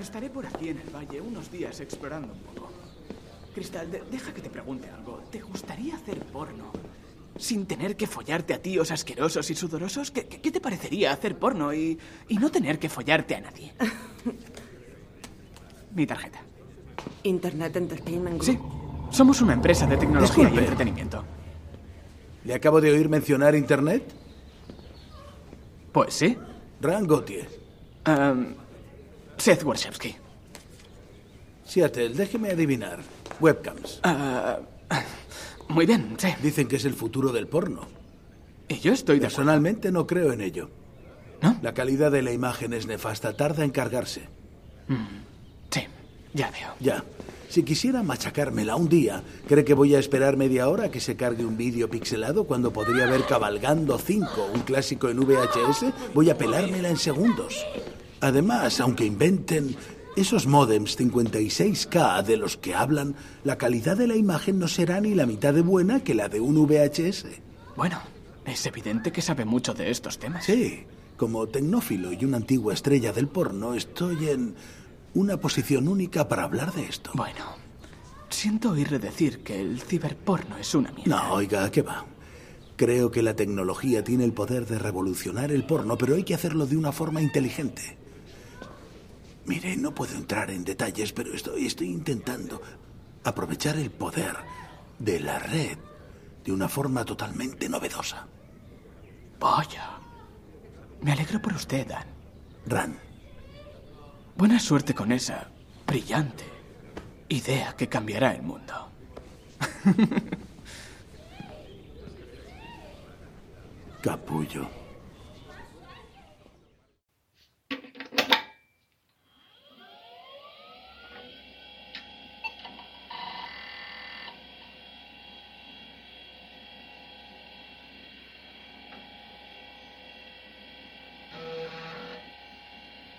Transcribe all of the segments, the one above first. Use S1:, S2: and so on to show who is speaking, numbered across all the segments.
S1: Estaré por aquí en el valle unos días explorando un poco. Cristal, de- deja que te pregunte algo. ¿Te gustaría hacer porno sin tener que follarte a tíos asquerosos y sudorosos? ¿Qué, qué- qué te parecería hacer porno y, y no tener que follarte a nadie? Mi tarjeta.
S2: Internet Entertainment
S1: Sí,
S2: Group.
S1: somos una empresa de tecnología y entretenimiento.
S3: ¿Le acabo de oír mencionar Internet?
S1: Pues sí.
S3: Ran Gauthier.
S1: Seth Warshawski.
S3: Seattle, déjeme adivinar. Webcams.
S1: Ah, muy bien, sí.
S3: Dicen que es el futuro del porno.
S1: Y yo estoy de acuerdo.
S3: Personalmente no creo en ello.
S1: ¿No?
S3: La calidad de la imagen es nefasta. Tarda en cargarse.
S1: Sí, ya veo.
S3: Ya. Si quisiera machacármela un día, ¿cree que voy a esperar media hora a que se cargue un vídeo pixelado cuando podría ver Cabalgando 5, un clásico en VHS? Voy a pelármela en segundos. Además, aunque inventen esos modems 56K de los que hablan, la calidad de la imagen no será ni la mitad de buena que la de un VHS.
S1: Bueno, es evidente que sabe mucho de estos temas.
S3: Sí, como tecnófilo y una antigua estrella del porno, estoy en una posición única para hablar de esto.
S1: Bueno, siento oírle decir que el ciberporno es una mierda.
S3: No, oiga, ¿qué va? Creo que la tecnología tiene el poder de revolucionar el porno, pero hay que hacerlo de una forma inteligente. Mire, no puedo entrar en detalles, pero estoy, estoy intentando aprovechar el poder de la red de una forma totalmente novedosa.
S1: Vaya. Me alegro por usted, Dan.
S3: Ran,
S1: Buena suerte con esa brillante idea que cambiará el mundo.
S3: capullo.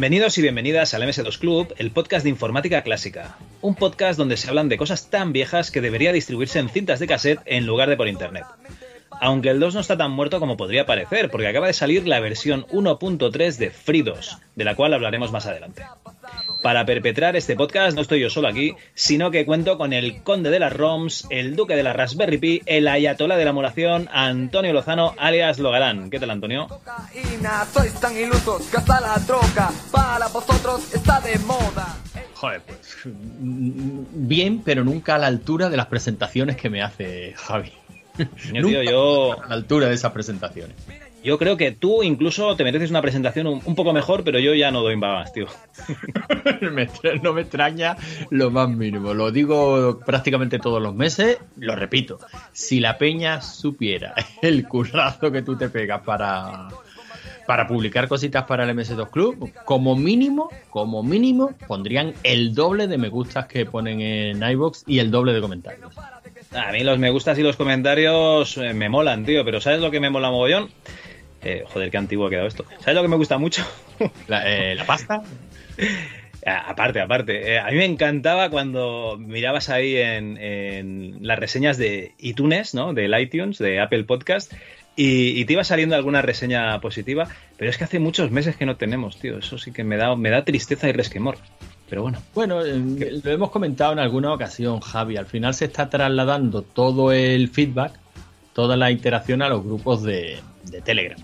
S4: Bienvenidos y bienvenidas al MS2 Club, el podcast de informática clásica. Un podcast donde se hablan de cosas tan viejas que debería distribuirse en cintas de cassette en lugar de por internet. Aunque el 2 no está tan muerto como podría parecer, porque acaba de salir la versión 1.3 de FreeDOS, de la cual hablaremos más adelante. Para perpetrar este podcast no estoy yo solo aquí, sino que cuento con el conde de las ROMs, el duque de la Raspberry Pi, el ayatolá de la emulación, Antonio Lozano, alias Logalán. ¿Qué tal, Antonio?
S5: Sois tan ilusos que hasta la droga Para vosotros está de moda
S6: Joder, pues mm, bien, pero nunca a la altura de las presentaciones que me hace Javi.
S4: Tío, yo,
S6: A la altura de esas presentaciones.
S4: Yo creo que tú incluso te mereces una presentación un, un poco mejor, pero yo ya no doy más, tío.
S6: No me extraña lo más mínimo. Lo digo prácticamente todos los meses. Lo repito. Si la peña supiera el currazo que tú te pegas para, para publicar cositas para el MS2 Club, como mínimo, como mínimo, pondrían el doble de me gustas que ponen en iBox y el doble de comentarios.
S4: A mí los me gustas y los comentarios eh, me molan, tío, pero ¿sabes lo que me mola mogollón? Eh, joder, qué antiguo ha quedado esto. ¿Sabes lo que me gusta mucho?
S6: La, eh, la pasta.
S4: A- Aparte, aparte. Eh, a mí me encantaba cuando mirabas ahí en, en las reseñas de iTunes, ¿no? Del iTunes, de Apple Podcast, y, y te iba saliendo alguna reseña positiva, pero es que hace muchos meses que no tenemos, tío. Eso sí que me da, me da tristeza y resquemor. Pero bueno.
S6: Bueno, eh, lo hemos comentado en alguna ocasión, Javi. Al final se está trasladando todo el feedback, toda la interacción a los grupos de, de Telegram.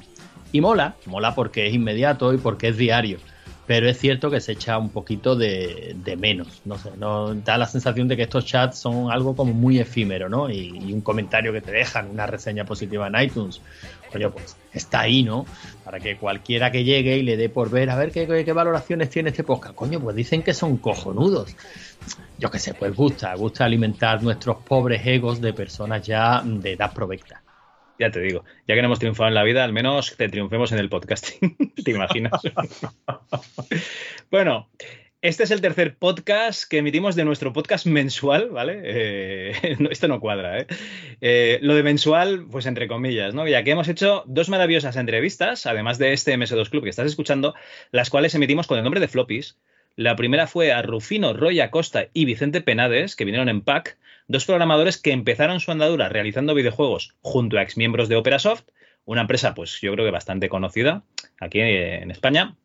S6: Y mola, mola porque es inmediato y porque es diario. Pero es cierto que se echa un poquito de, de menos. No sé, no da la sensación de que estos chats son algo como muy efímero, ¿no? Y, un comentario que te dejan, una reseña positiva en iTunes. Coño, pues está ahí, ¿no? Para que cualquiera que llegue y le dé por ver, a ver qué, qué- qué valoraciones tiene este podcast. Coño, pues dicen que son cojonudos. Yo qué sé, pues gusta, gusta alimentar nuestros pobres egos de personas ya de edad provecta.
S4: Ya te digo, ya que no hemos triunfado en la vida, al menos que triunfemos en el podcasting. ¿Te imaginas? bueno, este es el tercer podcast que emitimos de nuestro podcast mensual, ¿vale? Eh, esto no cuadra, ¿eh? Eh, Lo de mensual, pues entre comillas, ¿no? Ya que hemos hecho dos maravillosas entrevistas, además de este MS2 Club que estás escuchando, las cuales emitimos con el nombre de Floppies. La primera fue a Rufino Roy Acosta y Vicente Penades, que vinieron en pack, dos programadores que empezaron su andadura realizando videojuegos junto a exmiembros de Operasoft, una empresa, pues yo creo que bastante conocida aquí en España,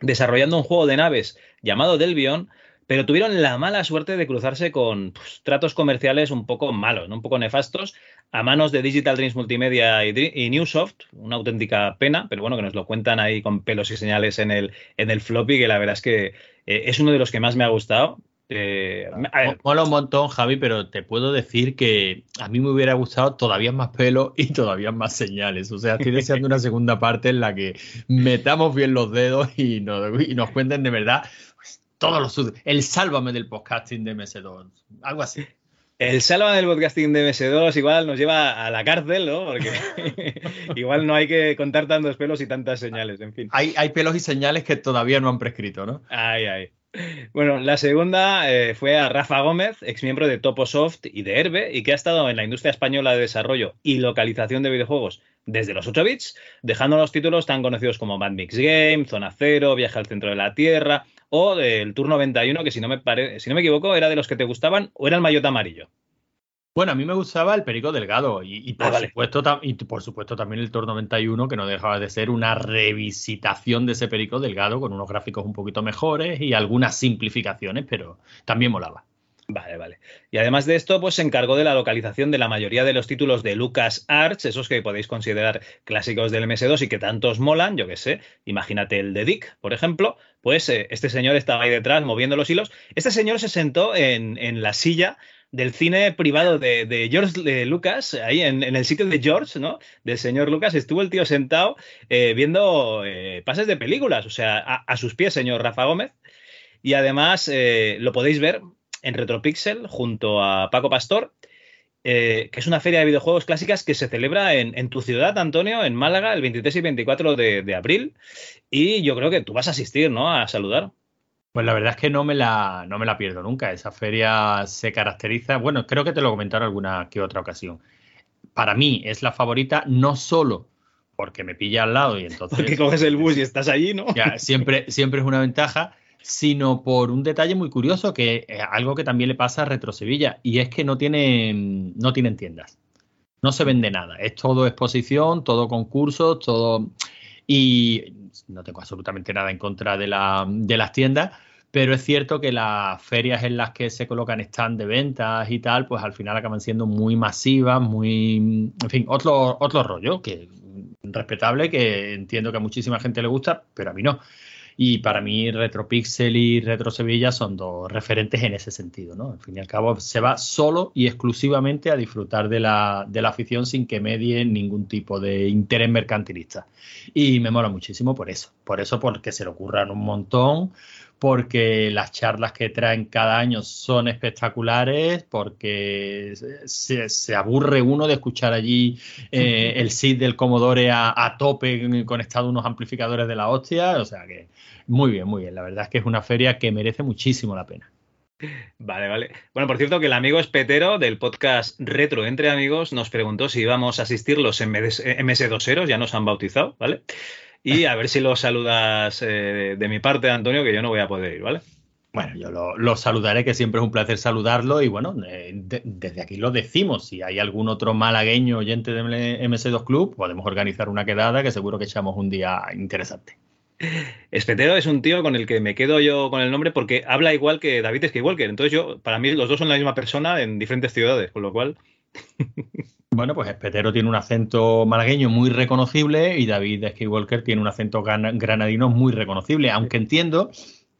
S4: desarrollando un juego de naves llamado Delvion, pero tuvieron la mala suerte de cruzarse con pues, tratos comerciales un poco malos, un poco nefastos, a manos de Digital Dreams Multimedia y Newsoft, una auténtica pena, pero bueno, que nos lo cuentan ahí con pelos y señales en el, en el floppy, que la verdad es que eh, es uno de los que más me ha gustado. Eh, a ver,
S6: Mo- Mola un montón, Javi, pero te puedo decir que a mí me hubiera gustado todavía más pelo y todavía más señales. O sea, estoy deseando una segunda parte en la que metamos bien los dedos y nos, y nos cuenten de verdad pues, todos los el sálvame del podcasting de MS2. Algo así.
S4: El Salva del podcasting de MS2 igual nos lleva a la cárcel, ¿no? Porque igual no hay que contar tantos pelos y tantas señales, en fin.
S6: Hay, hay pelos y señales que todavía no han prescrito, ¿no?
S4: Ay, ay. Bueno, la segunda eh, fue a Rafa Gómez, ex miembro de Toposoft y de Herbe, y que ha estado en la industria española de desarrollo y localización de videojuegos desde los 8 bits, dejando los títulos tan conocidos como Mad Mix Game, Zona Cero, Viaje al Centro de la Tierra o el Tour 91, que si no me, pare- si no me equivoco era de los que te gustaban o era el Mayota Amarillo.
S6: Bueno, a mí me gustaba el Perico Delgado y, y por,
S4: Ah, vale.
S6: supuesto, tam- y por supuesto también el Tour 91, que no dejaba de ser una revisitación de ese Perico Delgado con unos gráficos un poquito mejores y algunas simplificaciones, pero también molaba.
S4: Vale, vale. Y además de esto, pues se encargó de la localización de la mayoría de los títulos de Lucas Arts, esos que podéis considerar clásicos del MS2 y que tantos molan, yo qué sé. Imagínate el de Dick, por ejemplo. Pues eh, este señor estaba ahí detrás moviendo los hilos. Este señor se sentó en, en la silla del cine privado de, George Lucas, ahí en, el sitio de George, ¿no? Del señor Lucas, estuvo el tío sentado eh, viendo eh, pases de películas, o sea, a, sus pies, señor Rafa Gómez. Y además eh, lo podéis ver en Retropixel junto a Paco Pastor, que es una feria de videojuegos clásicas que se celebra en, en tu ciudad, Antonio, en Málaga, el 23 y 24 de, de abril. Y yo creo que tú vas a asistir, ¿no? A saludar.
S6: Pues la verdad es que no me la, no me la pierdo nunca. Esa feria se caracteriza, bueno, creo que te lo comentaron alguna que otra ocasión. Para mí es la favorita no solo porque me pilla al lado y entonces
S4: Porque coges el bus y estás allí, ¿no?
S6: ya, siempre, siempre es una ventaja, sino por un detalle muy curioso que es algo que también le pasa a Retro Sevilla y es que no tienen, no tienen tiendas. No se vende nada. Es todo exposición, todo concursos, todo. Y no tengo absolutamente nada en contra de, la, de las tiendas, pero es cierto que las ferias en las que se colocan stand de ventas y tal, pues al final acaban siendo muy masivas, muy. En fin, otro, otro rollo que respetable, que entiendo que a muchísima gente le gusta, pero a mí no. Y para mí Retropixel y Retro Sevilla son dos referentes en ese sentido, ¿no? Al fin y al cabo se va solo y exclusivamente a disfrutar de la, de la afición sin que medie ningún tipo de interés mercantilista. Y me mola muchísimo por eso. Por eso, porque se le ocurran un montón, porque las charlas que traen cada año son espectaculares, porque se, aburre uno de escuchar allí eh, el SID del Commodore a, a, tope conectado a unos amplificadores de la hostia. O sea que muy bien, muy bien. La verdad es que es una feria que merece muchísimo la pena.
S4: Vale, vale. Bueno, por cierto, que el amigo espetero del podcast Retro Entre Amigos nos preguntó si íbamos a asistir los MS2eros, ya nos han bautizado, ¿vale? Y a ver si lo saludas eh, de mi parte, Antonio, que yo no voy a poder ir, ¿vale?
S6: Bueno, yo lo, saludaré, que siempre es un placer saludarlo. Y bueno, eh, desde aquí lo decimos. Si hay algún otro malagueño oyente de MS2 Club, podemos organizar una quedada que seguro que echamos un día interesante.
S4: Espetero es un tío con el que me quedo yo con el nombre porque habla igual que David Skywalker. Entonces yo, para mí, los dos son la misma persona en diferentes ciudades, con lo cual.
S6: Bueno, pues Espetero tiene un acento malagueño muy reconocible y David Skywalker tiene un acento granadino muy reconocible, aunque entiendo.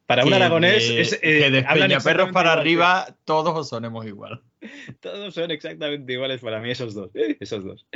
S4: Para un aragonés
S6: es. Eh, que de Peñaperros para arriba todos sonemos igual.
S4: Todos son exactamente iguales para mí, esos dos. Esos dos.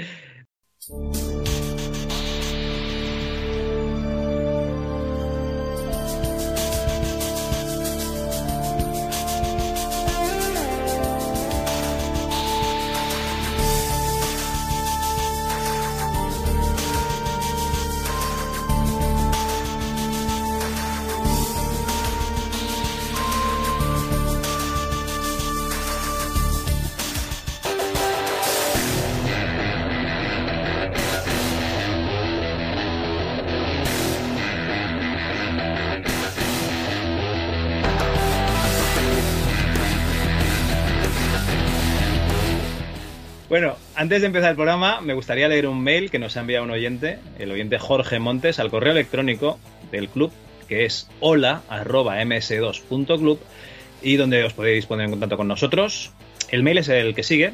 S4: Antes de empezar el programa, me gustaría leer un mail que nos ha enviado un oyente, el oyente Jorge Montes, al correo electrónico del club, que es hola.ms2.club, y donde os podéis poner en contacto con nosotros. El mail es el que sigue.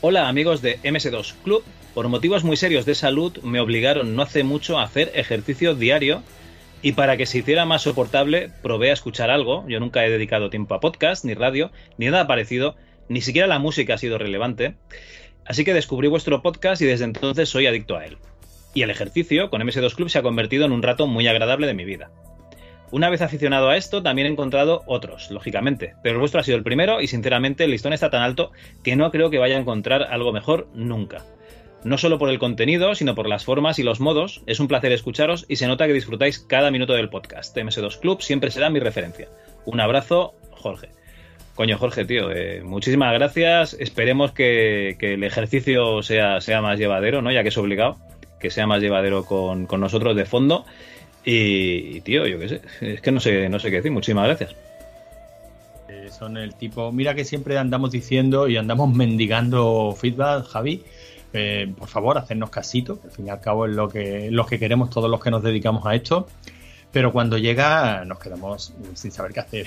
S4: Hola amigos de MS2 Club, por motivos muy serios de salud me obligaron no hace mucho a hacer ejercicio diario y para que se hiciera más soportable, probé a escuchar algo. Yo nunca he dedicado tiempo a podcast, ni radio, ni nada parecido. Ni siquiera la música ha sido relevante. Así que descubrí vuestro podcast y desde entonces soy adicto a él. Y el ejercicio con MS2 Club se ha convertido en un rato muy agradable de mi vida. Una vez aficionado a esto, también he encontrado otros, lógicamente, pero el vuestro ha sido el primero y sinceramente el listón está tan alto que no creo que vaya a encontrar algo mejor nunca no solo por el contenido, sino por las formas y los modos. Es un placer escucharos y se nota que disfrutáis cada minuto del podcast. MS2 Club siempre será mi referencia. Un abrazo, Jorge. Coño, Jorge, tío, eh, muchísimas gracias. Esperemos que, el ejercicio sea, sea más llevadero, ¿no? Ya que es obligado, que sea más llevadero con, nosotros de fondo. Y, tío, yo qué sé, es que no sé, no sé qué decir. Muchísimas gracias.
S6: Eh, son el tipo, mira que siempre andamos diciendo y andamos mendigando feedback, Javi eh, por favor, hacernos casito, que al fin y al cabo es lo que, lo que queremos todos los que nos dedicamos a esto. Pero cuando llega nos quedamos sin saber qué hacer.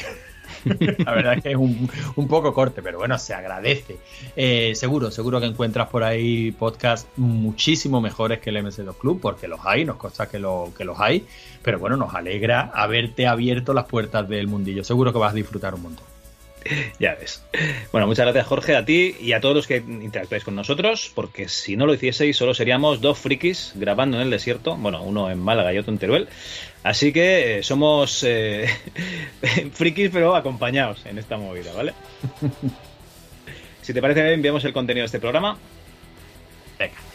S6: La verdad es que es un, poco corte, pero bueno, se agradece. Eh, seguro, seguro que encuentras por ahí podcasts muchísimo mejores que el MS2 Club, porque los hay, nos consta que, lo, que los hay, pero bueno, nos alegra haberte abierto las puertas del mundillo. Seguro que vas a disfrutar un montón.
S4: ya ves. Bueno, muchas gracias Jorge, a ti y a todos los que interactuáis con nosotros, porque si no lo hicieseis solo seríamos dos frikis grabando en el desierto, bueno, uno en Málaga y otro en Teruel. Así que eh, somos eh, frikis pero acompañados en esta movida, ¿vale? si te parece bien, enviamos el contenido de este programa. Venga.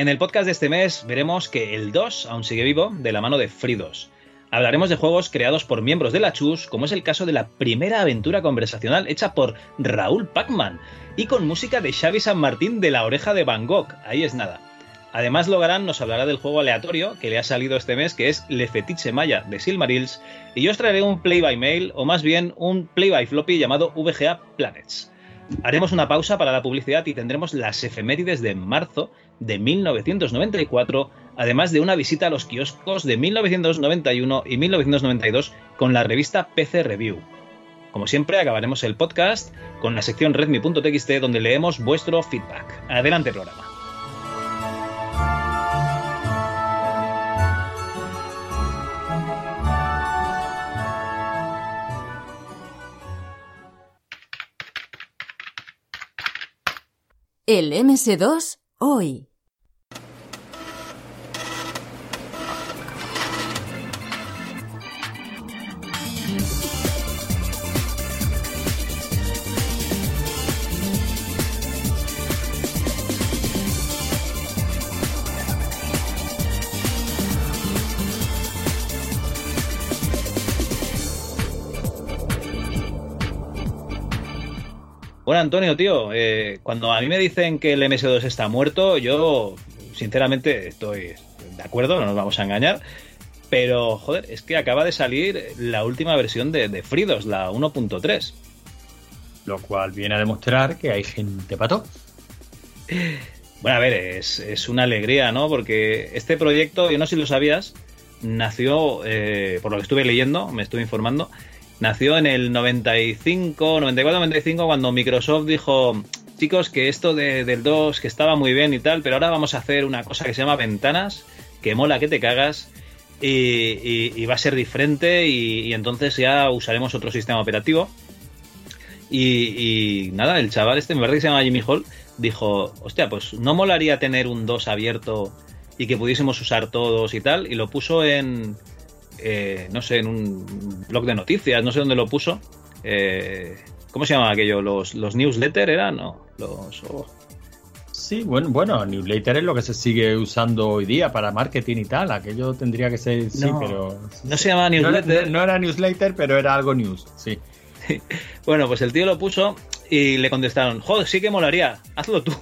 S4: En el podcast de este mes veremos que el 2 aún sigue vivo de la mano de Fridos. Hablaremos de juegos creados por miembros de la Chus, como es el caso de la primera aventura conversacional hecha por Raúl Pacman y con música de Xavi San Martín de la oreja de Van Gogh. Ahí es nada. Además, Logarán nos hablará del juego aleatorio que le ha salido este mes, que es Le Fetiche Maya de Silmarils, y yo os traeré un play by mail, o más bien un play by floppy llamado VGA Planets. Haremos una pausa para la publicidad y tendremos las efemérides de marzo de 1994, además de una visita a los kioscos de 1991 y 1992 con la revista PC Review. Como siempre, acabaremos el podcast con la sección redmi.txt donde leemos vuestro feedback. Adelante, programa.
S7: El MS2 hoy.
S4: Bueno, Antonio, tío, eh, cuando a mí me dicen que el MS2 está muerto, yo sinceramente estoy de acuerdo, no nos vamos a engañar. Pero, joder, es que acaba de salir la última versión de, de Fridos, la 1.3.
S6: Lo cual viene a demostrar que hay gente pato.
S4: Bueno, a ver, es, es, una alegría, ¿no? Porque este proyecto, yo no sé si lo sabías, nació, eh, por lo que estuve leyendo, me estuve informando, nació en el 95, 94, 95, cuando Microsoft dijo, chicos, que esto de, del 2, que estaba muy bien y tal, pero ahora vamos a hacer una cosa que se llama ventanas, que mola que te cagas, y va a ser diferente, y, y, entonces ya usaremos otro sistema operativo. Y, nada, el chaval este, me parece que se llama Jimmy Hall, dijo, hostia, pues no molaría tener un 2 abierto y que pudiésemos usar todos y tal, y lo puso en, eh, no sé, en un blog de noticias, no sé dónde lo puso. Eh, ¿Cómo se llama aquello? ¿Los, los newsletter eran? No, los... Oh.
S6: Sí, bueno, bueno, newsletter es lo que se sigue usando hoy día para marketing y tal. Aquello tendría que ser, sí, pero...
S4: No se llama newsletter.
S6: No era, no era, newsletter, pero era algo news, sí.
S4: bueno, pues el tío lo puso y le contestaron, joder, sí que molaría, hazlo tú.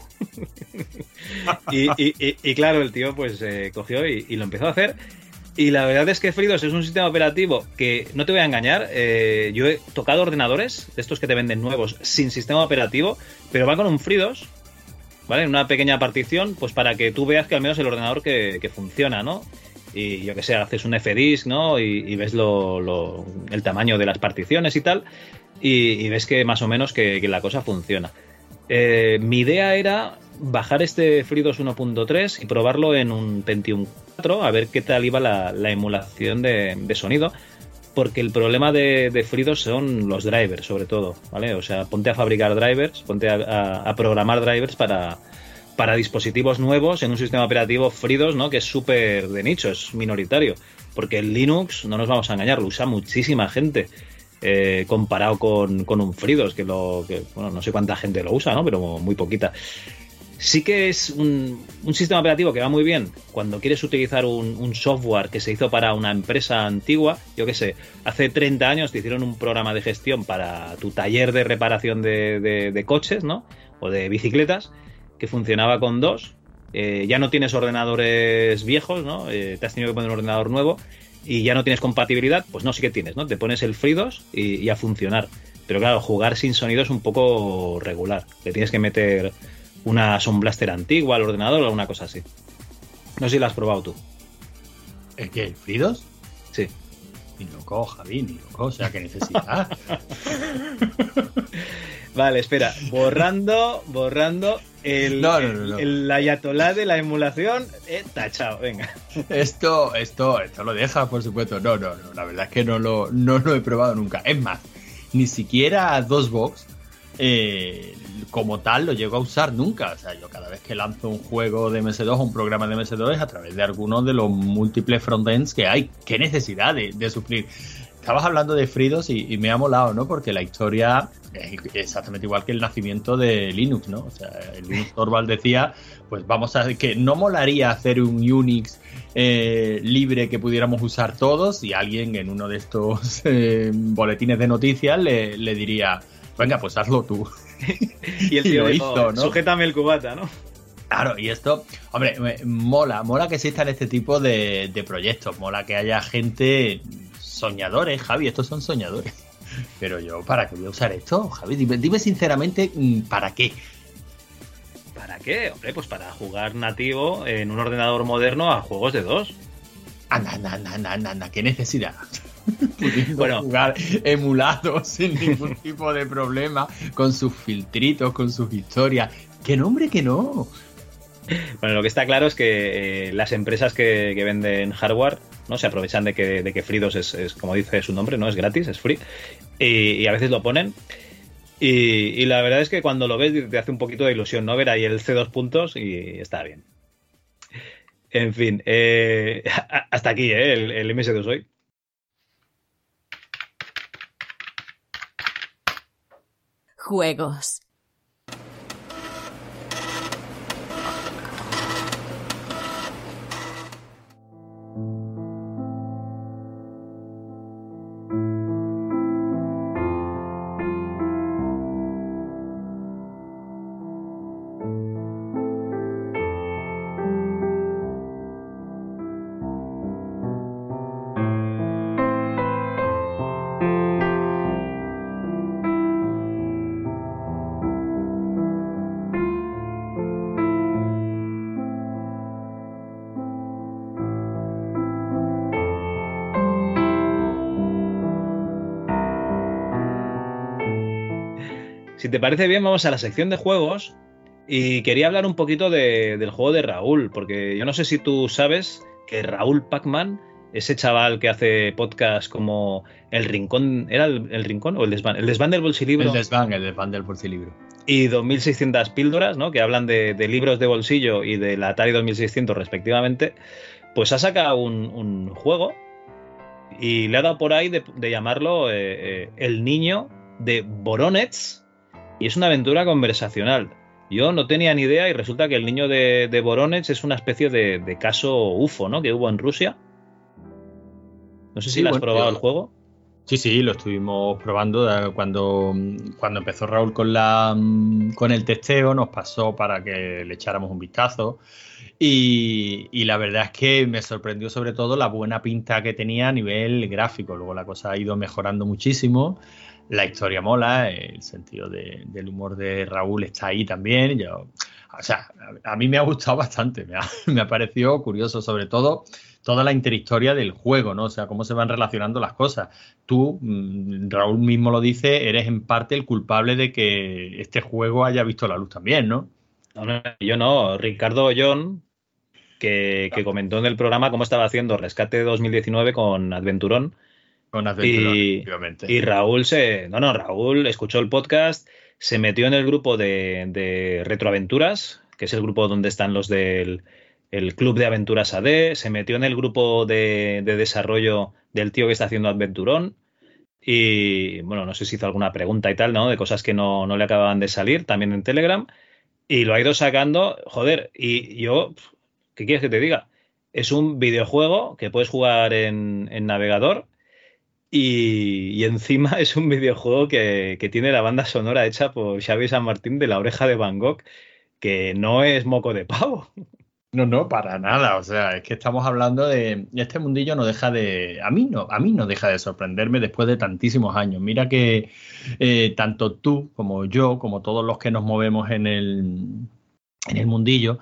S4: y, y, y, y, claro, el tío pues eh, cogió y, lo empezó a hacer. Y la verdad es que Fridos es un sistema operativo que, no te voy a engañar, eh, yo he tocado ordenadores, de estos que te venden nuevos, sin sistema operativo, pero va con un Fridos, ¿vale? En una pequeña partición, pues para que tú veas que al menos el ordenador que, funciona, ¿no? Y yo que sé, haces un FDISC, ¿no? Y, ves lo, el tamaño de las particiones y tal, y, y ves que más o menos que, que la cosa funciona. Eh, mi idea era bajar este FreeDOS 1.3 y probarlo en un Pentium 4 a ver qué tal iba la, la emulación de, sonido. Porque el problema de, de, son los drivers, sobre todo, ¿vale? O sea, ponte a fabricar drivers, ponte a, programar drivers para, para, dispositivos nuevos en un sistema operativo FreeDOS, ¿no? Que es súper de nicho, es minoritario. Porque el Linux, no nos vamos a engañar, lo usa muchísima gente. Eh, comparado con, con, un FreeDOS, que lo, bueno, no sé cuánta gente lo usa, ¿no? Pero muy poquita sí que es un, sistema operativo que va muy bien cuando quieres utilizar un, software que se hizo para una empresa antigua. Yo qué sé, hace 30 años te hicieron un programa de gestión para tu taller de reparación de coches, ¿no? O de bicicletas, que funcionaba con dos. Eh, ya no tienes ordenadores viejos, ¿no? Eh, te has tenido que poner un ordenador nuevo y ya no tienes compatibilidad, pues no, sí que tienes, ¿no? Te pones el FreeDOS y, y a funcionar. Pero claro, jugar sin sonido es un poco regular. Le tienes que meter una Sound Blaster antigua al ordenador o alguna cosa así. No sé si la has probado tú.
S6: ¿El qué? ¿El Fridos?
S4: Sí.
S6: Ni loco, Javi, ni loco, o sea, ¿qué necesidad?
S4: vale, espera, borrando, borrando el,
S6: no, no, no, no.
S4: el, el ayatolá de la emulación, eh, tachado, venga.
S6: Esto, esto, esto lo deja, por supuesto. No, no, no, la verdad es que no lo, no lo he probado nunca. Es más, ni siquiera DOSBox eh, como tal lo llego a usar nunca. O sea, yo cada vez que lanzo un juego de MS2 o un programa de MS2 es a través de algunos de los múltiples frontends que hay. ¿Qué necesidad de, de sufrir? Estabas hablando de Fridos y, me ha molado, ¿no? Porque la historia es exactamente igual que el nacimiento de Linux, ¿no? O sea, Linux Torvald decía, pues vamos a que no molaría hacer un Unix eh, libre que pudiéramos usar todos y alguien en uno de estos eh, boletines de noticias le, le diría, venga, pues hazlo tú.
S4: Y el tío y dijo, hizo, ¿no? sujétame el cubata, ¿no?
S6: Claro, y esto, hombre, mola, mola que existan este tipo de, de proyectos, mola que haya gente soñadores, Javi, estos son soñadores. Pero yo, ¿para qué voy a usar esto, Javi? Dime, sinceramente, mm, ¿para qué?
S4: ¿Para qué? Hombre, pues para jugar nativo en un ordenador moderno a juegos de dos.
S6: Anda, anda, anda, anda, anda, qué necesidad. bueno, jugar emulado sin ningún tipo de problema, con sus filtritos, con sus historias. ¡Qué nombre que no!
S4: Bueno, lo que está claro es que eh, las empresas que, venden hardware no se aprovechan de que, de que Fridos es, como dice su nombre, no es gratis, es free, y, a veces lo ponen. Y, la verdad es que cuando lo ves te hace un poquito de ilusión, ¿no? Ver ahí el C2 puntos y está bien. En fin, eh, hasta aquí, ¿eh? El, el MS2 hoy.
S7: Juegos.
S4: Si te parece bien, vamos a la sección de juegos. Y quería hablar un poquito del juego de Raúl, porque yo no sé si tú sabes que Raúl Pacman, ese chaval que hace podcast como El Rincón, ¿era el, Rincón o el Desván? El Desván del Bolsilibro.
S6: El Desván, el Desván del Bolsilibro.
S4: Y 2600 píldoras, ¿no? Que hablan de, libros de bolsillo y de la Atari 2600 respectivamente. Pues ha sacado un, juego y le ha dado por ahí de, llamarlo eh, eh, El Niño de Boronets y es una aventura conversacional. Yo no tenía ni idea y resulta que el niño de, de es una especie de, caso UFO, ¿no? Que hubo en Rusia. No sé si lo has probado el juego.
S6: Sí, sí, lo estuvimos probando cuando, cuando empezó Raúl con, la, con el testeo, nos pasó para que le echáramos un vistazo. Y, y, la verdad es que me sorprendió sobre todo la buena pinta que tenía a nivel gráfico. Luego la cosa ha ido mejorando muchísimo la historia mola, el sentido del humor de Raúl está ahí también. Yo, o sea, a, mí me ha gustado bastante, me ha, parecido curioso, sobre todo toda la interhistoria del juego, ¿no? O sea, cómo se van relacionando las cosas. Tú, mm, Raúl mismo lo dice, eres en parte el culpable de que este juego haya visto la luz también, no
S4: yo no. Ricardo Ollón, que, que comentó en el programa cómo estaba haciendo Rescate 2019 con Adventurón y, y, Raúl se. No, no, Raúl escuchó el podcast, se metió en el grupo de, Retroaventuras, que es el grupo donde están los del Club de Aventuras AD, se metió en el grupo de, desarrollo del tío que está haciendo Adventurón. Y bueno, no sé si hizo alguna pregunta y tal, ¿no? De cosas que no, le acababan de salir, también en Telegram. Y lo ha ido sacando, joder, y yo, ¿qué quieres que te diga? Es un videojuego que puedes jugar en, en navegador y, encima es un videojuego que, tiene la banda sonora hecha por Xavi San Martín de La Oreja de Van Gogh, que no es moco de pavo.
S6: No, no, para nada. O sea, es que estamos hablando de. Este mundillo no deja de. A mí no, a mí no deja de sorprenderme después de tantísimos años. Mira que eh, tanto tú como yo, como todos los que nos movemos en el, en el mundillo,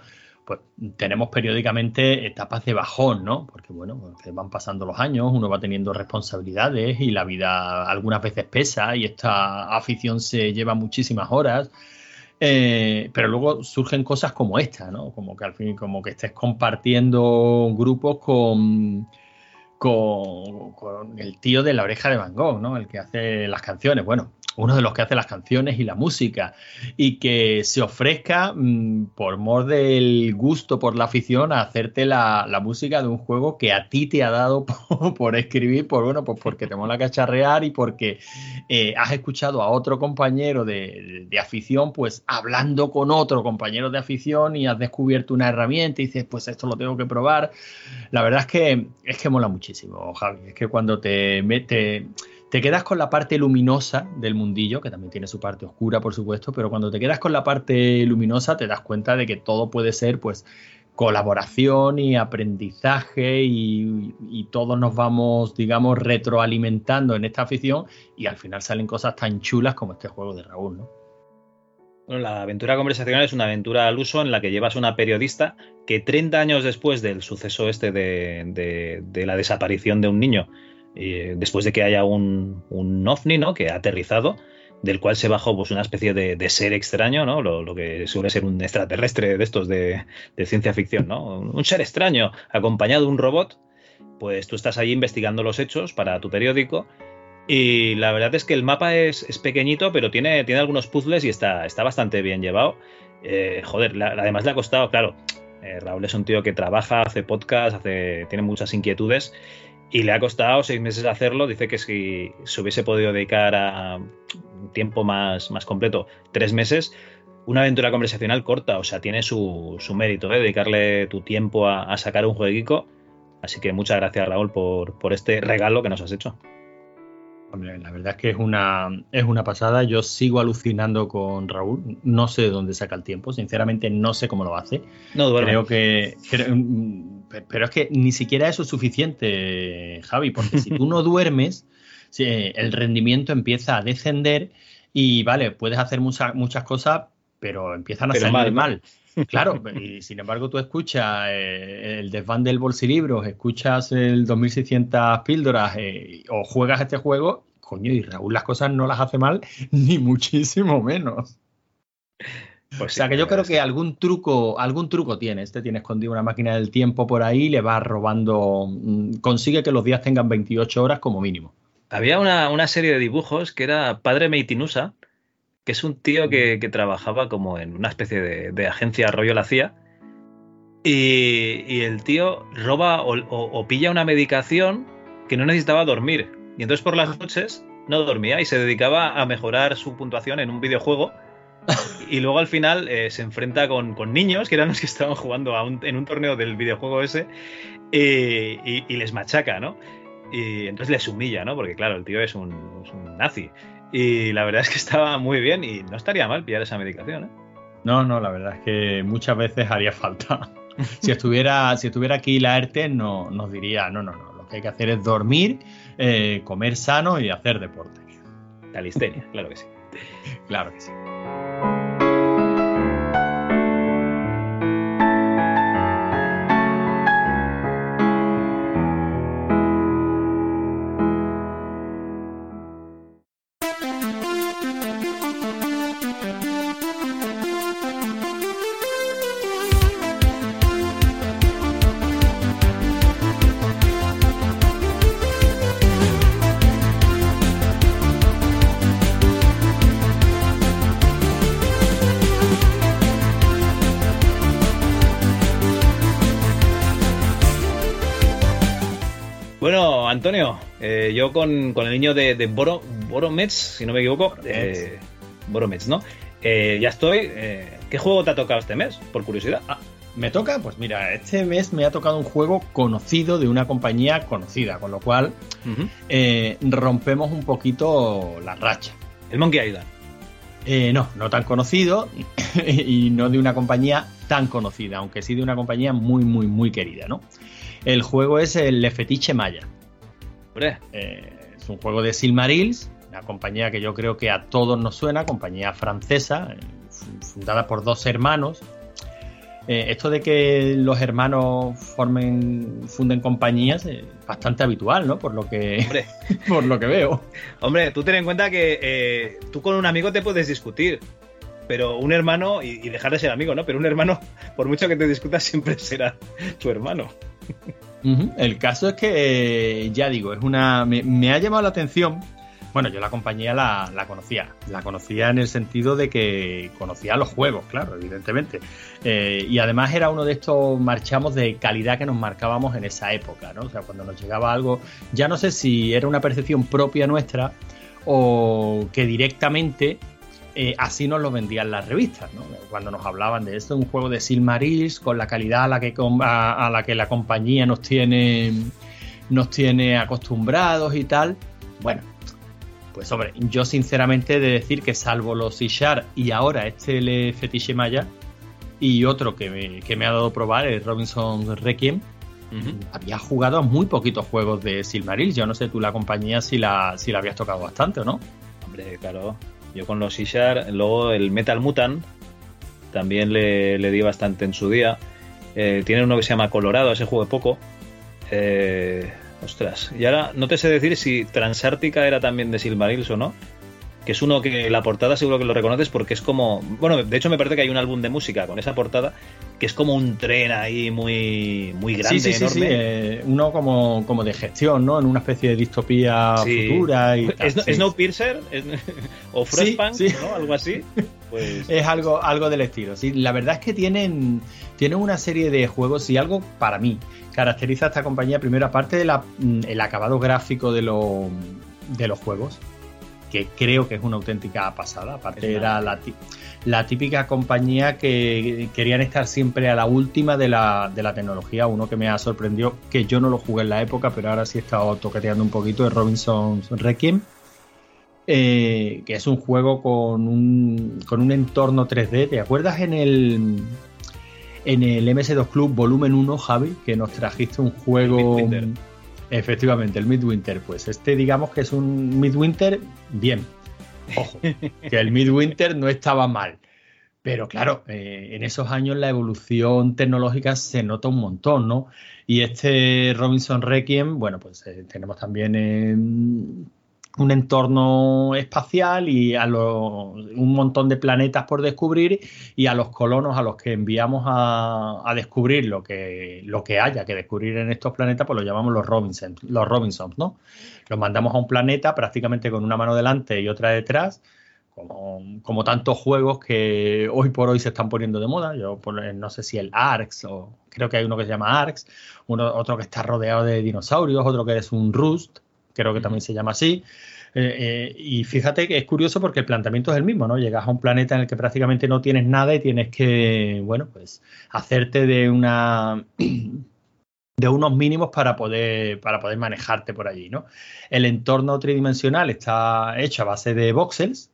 S6: pues tenemos periódicamente etapas de bajón, ¿no? Porque bueno, van pasando los años, uno va teniendo responsabilidades y la vida algunas veces pesa y esta afición se lleva muchísimas horas. Eh, pero luego surgen cosas como esta, ¿no? Como que al fin, como que estés compartiendo grupos con, con, el tío de la oreja de Van Gogh, ¿no? El que hace las canciones. Bueno, uno de los que hace las canciones y la música, y que se ofrezca mm, por mor del gusto, por la afición, a hacerte la, música de un juego que a ti te ha dado por, escribir, por bueno, pues porque te mola cacharrear y porque eh, has escuchado a otro compañero de, afición, pues hablando con otro compañero de afición y has descubierto una herramienta y dices, pues esto lo tengo que probar. La verdad es que es que mola muchísimo, Javi. Es que cuando te metes te quedas con la parte luminosa del mundillo, que también tiene su parte oscura, por supuesto, pero cuando te quedas con la parte luminosa te das cuenta de que todo puede ser, pues, colaboración y aprendizaje y, y, todos nos vamos, digamos, retroalimentando en esta afición y al final salen cosas tan chulas como este juego de Raúl, ¿no?
S4: Bueno, la aventura conversacional es una aventura al uso en la que llevas una periodista que 30 años después del suceso este de, de, de la desaparición de un niño, eh, después de que haya un, un ovni, ¿no? Que ha aterrizado, del cual se bajó pues, una especie de, ser extraño, ¿no? Lo, lo, que suele ser un extraterrestre de estos de, de, ciencia ficción, ¿no? Un ser extraño acompañado de un robot, pues tú estás ahí investigando los hechos para tu periódico y la verdad es que el mapa es, es pequeñito, pero tiene, tiene, algunos puzzles y está, está bastante bien llevado. Eh, joder, además le ha costado, claro, eh, Raúl es un tío que trabaja, hace podcast, hace, tiene muchas inquietudes y le ha costado seis meses hacerlo. Dice que si se hubiese podido dedicar a tiempo más, más completo, tres meses, una aventura conversacional corta, o sea, tiene su, su mérito, ¿eh? dedicarle tu tiempo a, a, sacar un jueguico. Así que muchas gracias, Raúl, por, por este regalo que nos has hecho.
S6: Hombre, la verdad es que es una, es una pasada. Yo sigo alucinando con Raúl. No sé de dónde saca el tiempo. Sinceramente, no sé cómo lo hace.
S4: No duerme.
S6: Creo que. Creo, pero es que ni siquiera eso es suficiente, Javi, porque si tú no duermes, el rendimiento empieza a descender y, vale, puedes hacer muchas, muchas cosas, pero empiezan a
S4: pero
S6: salir
S4: mal,
S6: mal. Claro, y sin embargo tú escuchas eh, el desván del bolsilibros, escuchas el 2600 píldoras eh, o juegas este juego, coño, y Raúl las cosas no las hace mal, ni muchísimo menos. Pues o sea que yo creo que algún truco, algún truco tiene. Este tiene escondido una máquina del tiempo por ahí, le va robando, mm, consigue que los días tengan 28 horas como mínimo.
S4: Había una, una serie de dibujos que era Padre Meitinusa, que es un tío que, que trabajaba como en una especie de, de agencia rollo la CIA. Y, y el tío roba o, o, o, pilla una medicación que no necesitaba dormir. Y entonces por las noches no dormía y se dedicaba a mejorar su puntuación en un videojuego. Y luego al final eh, se enfrenta con, con, niños que eran los que estaban jugando un, en un torneo del videojuego ese y, y, y, les machaca, ¿no? Y entonces les humilla, ¿no? Porque claro, el tío es un, es un nazi. Y la verdad es que estaba muy bien y no estaría mal pillar esa medicación. ¿eh?
S6: No, no, la verdad es que muchas veces haría falta. si, estuviera, si estuviera aquí la ERTE, no, nos diría, no, no, no, lo que hay que hacer es dormir, eh, comer sano y hacer deporte.
S4: Calistenia, claro que sí.
S6: claro que sí.
S4: Bueno, Antonio, eh, yo con, con, el niño de, de Boro, Boromets, si no me equivoco, eh, Boromets, ¿no? Eh, ya estoy. eh, ¿Qué juego te ha tocado este mes? Por curiosidad.
S6: Ah, ¿Me toca? Pues mira, este mes me ha tocado un juego conocido de una compañía conocida, con lo cual uh -huh. rompemos un poquito la racha.
S4: El Monkey Island.
S6: Eh, no, no tan conocido y no de una compañía tan conocida, aunque sí de una compañía muy, muy, muy querida, ¿no? El juego es el Le Fetiche Maya. Eh, es un juego de Silmarils, una compañía que yo creo que a todos nos suena, compañía francesa, eh, fundada por dos hermanos. Eh, esto de que los hermanos formen, funden compañías es bastante habitual, ¿no? Por lo que,
S4: Hombre.
S6: por lo que veo.
S4: Hombre, tú ten en cuenta que eh, tú con un amigo te puedes discutir, pero un hermano, y, y, dejar de ser amigo, ¿no? Pero un hermano, por mucho que te discutas, siempre será tu hermano.
S6: El caso es que, ya digo, es una. Me, ha llamado la atención. Bueno, yo la compañía la, la, conocía. La conocía en el sentido de que conocía los juegos, claro, evidentemente. Eh, y además era uno de estos marchamos de calidad que nos marcábamos en esa época, ¿no? O sea, cuando nos llegaba algo, ya no sé si era una percepción propia nuestra o que directamente eh, así nos lo vendían las revistas, ¿no? Cuando nos hablaban de esto, un juego de Silmarils con la calidad a la que, a, a la, que la compañía nos tiene, nos tiene acostumbrados y tal. Bueno, Pues hombre, yo sinceramente he de decir que salvo los Ishar y ahora este el Fetiche Maya y otro que me, que me ha dado probar, el Robinson Requiem, había jugado a muy poquitos juegos de Silmaril. Yo no sé tú la compañía si la, si la habías tocado bastante o no.
S4: Hombre, claro. Yo con los Ishar, luego el Metal Mutant también le, le di bastante en su día. Eh, tiene uno que se llama Colorado, ese juego de poco. Eh, ostras, y ahora no te sé decir si Transártica era también de Silmarils o no que es uno que la portada seguro que lo reconoces porque es como, bueno, de hecho me parece que hay un álbum de música con esa portada que es como un tren ahí muy, muy grande,
S6: sí, sí,
S4: enorme.
S6: Sí, eh, uno como, como de gestión, ¿no? En una especie de distopía futura. Y
S4: ¿Es,
S6: tal,
S4: Snowpiercer? ¿O Frostpunk? ¿no? Algo así. Pues...
S6: Es algo, algo del estilo. Sí, la verdad es que tienen, tienen una serie de juegos y algo para mí caracteriza a esta compañía, primero, aparte del el acabado gráfico de, lo, de los juegos, que creo que es una auténtica pasada. Aparte, era la, la, típica compañía que querían estar siempre a la última de la, de la, tecnología. Uno que me ha sorprendido, que yo no lo jugué en la época, pero ahora sí he estado toqueteando un poquito, es Robinson Requiem. Eh, que es un juego con un, con un entorno 3D. ¿Te acuerdas en el en el MS2 Club Volumen 1, Javi, que nos trajiste un juego Efectivamente, el Midwinter, pues este digamos que es un Midwinter bien. Ojo, que el Midwinter no estaba mal. Pero claro, eh, en esos años la evolución tecnológica se nota un montón, ¿no? Y este Robinson Requiem, bueno, pues eh, tenemos también un entorno espacial y a un montón de planetas por descubrir y a los colonos a los que enviamos a, descubrir lo que, lo que haya que descubrir en estos planetas, pues los llamamos los Robinsons, los Robinsons, ¿no? Los mandamos a un planeta prácticamente con una mano delante y otra detrás, como, como tantos juegos que hoy por hoy se están poniendo de moda. Yo no sé si el ARX o creo que hay uno que se llama ARX, uno, otro que está rodeado de dinosaurios, otro que es un Rust creo que también se llama así. Eh, eh, y fíjate que es curioso porque el planteamiento es el mismo, ¿no? Llegas a un planeta en el que prácticamente no tienes nada y tienes que, bueno, pues hacerte de una de unos mínimos para poder, para poder manejarte por allí, ¿no? El entorno tridimensional está hecho a base de voxels,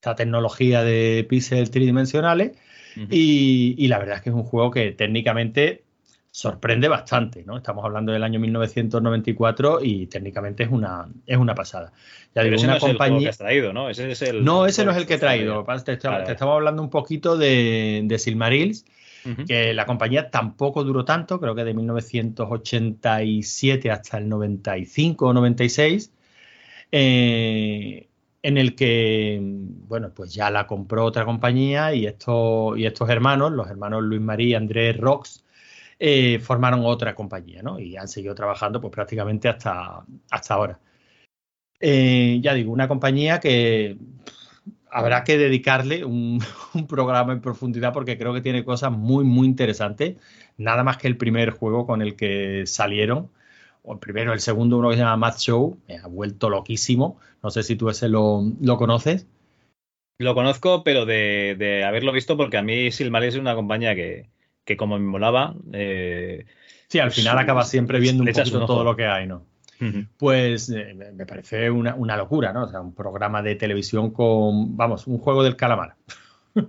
S6: esta tecnología de píxeles tridimensionales, y, y, la verdad es que es un juego que técnicamente sorprende bastante, ¿no? Estamos hablando del año 1994 y técnicamente es una, es una pasada.
S4: Ya digo, ese una no compañía... es el que has traído, ¿no? Ese es el...
S6: No, ese no es el que he traído. Te, estaba, hablando un poquito de, de Silmarils, que la compañía tampoco duró tanto, creo que de 1987 hasta el 95 o 96, eh, en el que, bueno, pues ya la compró otra compañía y, esto, y estos hermanos, los hermanos Luis María y Andrés Rox, eh, formaron otra compañía, ¿no? Y han seguido trabajando pues prácticamente hasta, hasta ahora. Eh, ya digo, una compañía que habrá que dedicarle un, programa en profundidad porque creo que tiene cosas muy, muy interesantes. Nada más que el primer juego con el que salieron, o el primero, el segundo, uno que se llama Math Show, me ha vuelto loquísimo. No sé si tú ese lo, lo conoces.
S4: Lo conozco, pero de, de, haberlo visto porque a mí Silmarils es una compañía que, que como me molaba. Eh,
S6: sí, al final acaba siempre viendo un poquito todo lo que hay, ¿no? Pues eh, me parece una, locura, ¿no? O sea, un programa de televisión con, vamos, un juego del calamar.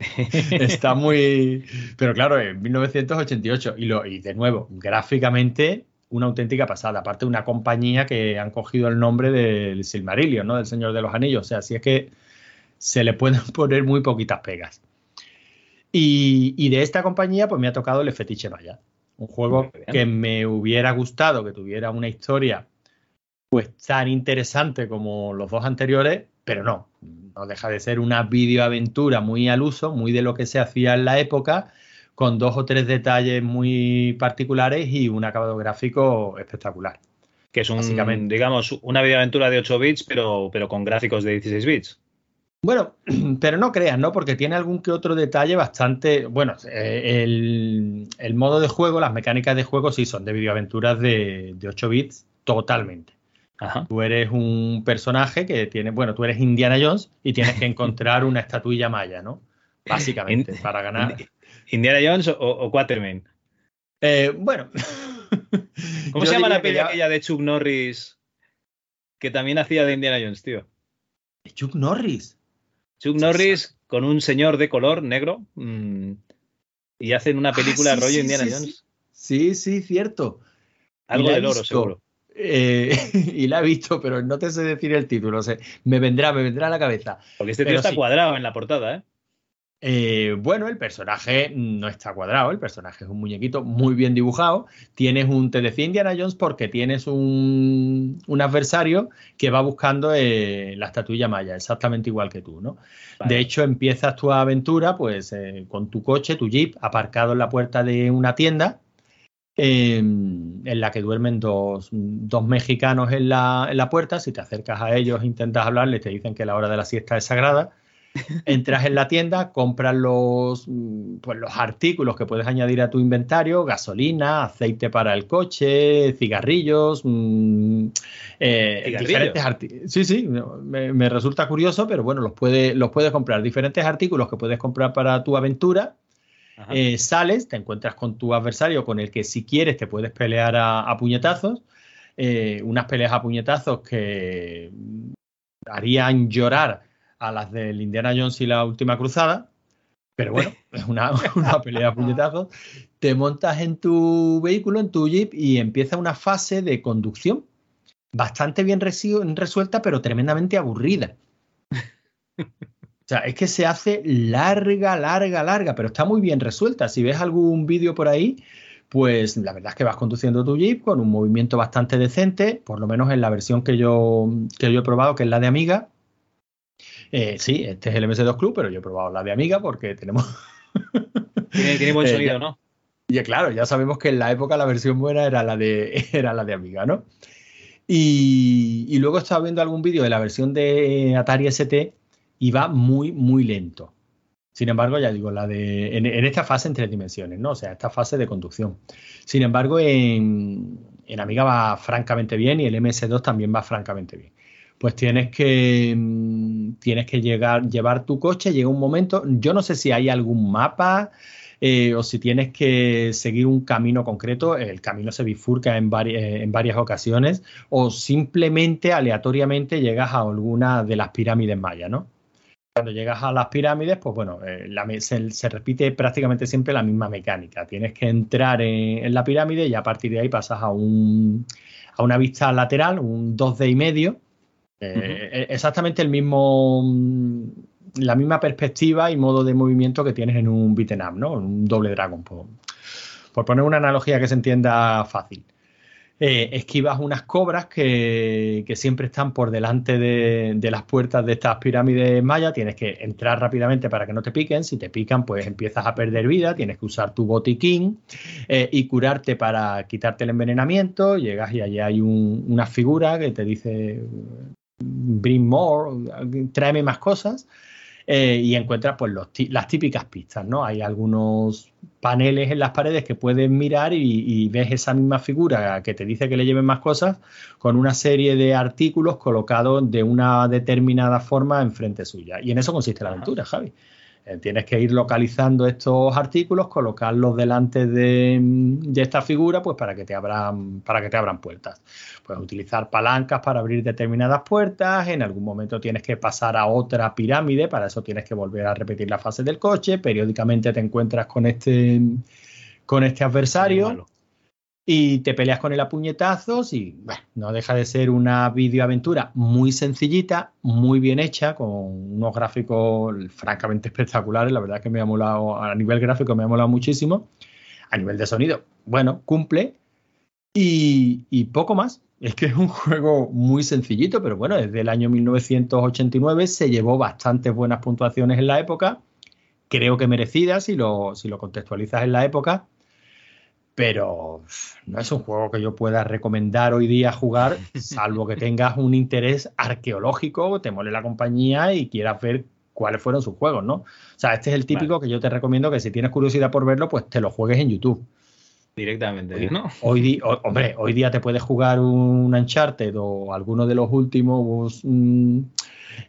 S6: Está muy. Pero claro, en 1988. Y, lo, y de nuevo, gráficamente, una auténtica pasada. Aparte, una compañía que han cogido el nombre del Silmarillion, ¿no? Del Señor de los Anillos. O sea, así es que se le pueden poner muy poquitas pegas. Y, de esta compañía, pues me ha tocado el Fetiche Maya. Un juego que me hubiera gustado que tuviera una historia pues tan interesante como los dos anteriores, pero no. No deja de ser una videoaventura muy al uso, muy de lo que se hacía en la época, con dos o tres detalles muy particulares y un acabado gráfico espectacular.
S4: Que es un, digamos, una videoaventura de 8 bits, pero, pero con gráficos de 16 bits.
S6: Bueno, pero no creas, ¿no? Porque tiene algún que otro detalle bastante. Bueno, eh, el, modo de juego, las mecánicas de juego sí son de videoaventuras de, 8 bits totalmente. Tú eres un personaje que tiene, bueno, tú eres Indiana Jones y tienes que encontrar una estatuilla maya, ¿no? Básicamente, para ganar.
S4: ¿Indiana Jones o, Quatermain?
S6: Eh, bueno.
S4: ¿Cómo se llama la peli aquella de Chuck Norris que también hacía de Indiana Jones, tío?
S6: Chuck Norris.
S4: Chuck Norris con un señor de color negro mm, y hacen una película
S6: Ah, sí,
S4: rollo
S6: sí,
S4: Indiana
S6: sí,
S4: Jones.
S6: Sí, sí, cierto.
S4: Algo del oro, seguro.
S6: Eh, y la he visto, pero no te sé decir el título. o sea, me vendrá, me vendrá a la cabeza.
S4: Porque este tío
S6: Pero
S4: está cuadrado en la portada, ¿eh?
S6: Eh, bueno, el personaje no está cuadrado, el personaje es un muñequito muy bien dibujado. Tienes un, te decía Indiana Jones porque tienes un, un adversario que va buscando eh, la estatuilla maya, exactamente igual que tú, ¿no?
S4: Vale.
S6: De hecho, empiezas tu aventura pues eh, con tu coche, tu jeep, aparcado en la puerta de una tienda eh, en la que duermen dos, dos mexicanos en la, en la puerta. Si te acercas a ellos, intentas hablarles, te dicen que la hora de la siesta es sagrada. Entras en la tienda, compras los, mm, pues los artículos que puedes añadir a tu inventario, gasolina, aceite para el coche, cigarrillos, mm, eh,
S4: ¿Cigarrillos?
S6: diferentes Sí, sí, me, me resulta curioso, pero bueno, los, puede, los puedes comprar. Diferentes artículos que puedes comprar para tu aventura. Eh, sales, te encuentras con tu adversario con el que si quieres te puedes pelear a, a puñetazos. Eh, unas peleas a puñetazos que mm, harían llorar a las del Indiana Jones y la última cruzada. Pero bueno, es una, una pelea a puñetazos. Te montas en tu vehículo, en tu jeep, y empieza una fase de conducción bastante bien resuelta, pero tremendamente aburrida. O sea, es que se hace larga, larga, larga, pero está muy bien resuelta. Si ves algún vídeo por ahí, pues la verdad es que vas conduciendo tu Jeep con un movimiento bastante decente, por lo menos en la versión que yo, que yo he probado, que es la de Amiga. Eh, sí, este es el MS2 Club, pero yo he probado la de Amiga porque tenemos...
S4: Tiene, tiene buen
S6: Eh,
S4: sonido, ¿no?
S6: Y claro, ya sabemos que en la época la versión buena era la de, era la de Amiga, ¿no? Y, y luego estaba viendo algún vídeo de la versión de Atari ST y va muy, muy lento. Sin embargo, ya digo, la de en, en esta fase en tres dimensiones, ¿no? O sea, esta fase de conducción. Sin embargo, en, en Amiga va francamente bien y el MS2 también va francamente bien. Pues tienes que mm, tienes que llegar, llevar tu coche, llega un momento, yo no sé si hay algún mapa eh, o si tienes que seguir un camino concreto, el camino se bifurca en, vari- eh, en varias ocasiones, o simplemente aleatoriamente llegas a alguna de las pirámides mayas, ¿no? Cuando llegas a las pirámides, pues bueno, eh, la se, se repite prácticamente siempre la misma mecánica. Tienes que entrar en, en la pirámide y a partir de ahí pasas a, un, a una vista lateral, un 2D y medio. Eh, eh, Exactamente el mismo, mm, la misma perspectiva y modo de movimiento que tienes en un beat'em up, ¿no? Un doble dragon, por, poner una analogía que se entienda fácil. Eh, esquivas unas cobras que, siempre están por delante de, las puertas de estas pirámides mayas. Tienes que entrar rápidamente para que no te piquen. Si te pican, pues empiezas a perder vida. Tienes que usar tu botiquín eh, y curarte para quitarte el envenenamiento. Llegas y allí hay un- una figura que te dice bring more, tráeme más cosas. eh, y encuentras pues los las típicas pistas, ¿no? Hay algunos paneles en las paredes que puedes mirar y, y ves esa misma figura que te dice que le lleven más cosas con una serie de artículos colocados de una determinada forma enfrente suya. Y en eso consiste la aventura, Javi. Eh, Tienes que ir localizando estos artículos, colocarlos delante de, de esta figura, pues para que te abran, para que te abran puertas. Puedes utilizar palancas para abrir determinadas puertas. En algún momento tienes que pasar a otra pirámide, para eso tienes que volver a repetir la fase del coche. Periódicamente te encuentras con este, con este adversario. Y te peleas con él a puñetazos y no deja de ser una videoaventura muy sencillita, muy bien hecha, con unos gráficos francamente espectaculares. La verdad que me ha molado, a nivel gráfico me ha molado muchísimo. A nivel de sonido, bueno, cumple. Y, y poco más. Es que es un juego muy sencillito, pero bueno, desde el año 1989 se llevó bastantes buenas puntuaciones en la época. Creo que merecidas si lo, si lo contextualizas en la época pero no es un juego que yo pueda recomendar hoy día jugar, salvo que tengas un interés arqueológico, te mole la compañía y quieras ver cuáles fueron sus juegos, ¿no? O sea, este es el típico que yo te recomiendo que si tienes curiosidad por verlo, pues te lo juegues en YouTube.
S4: Directamente, ¿no?
S6: Hoy di- ho- hombre, hoy día te puedes jugar un Uncharted o alguno de los últimos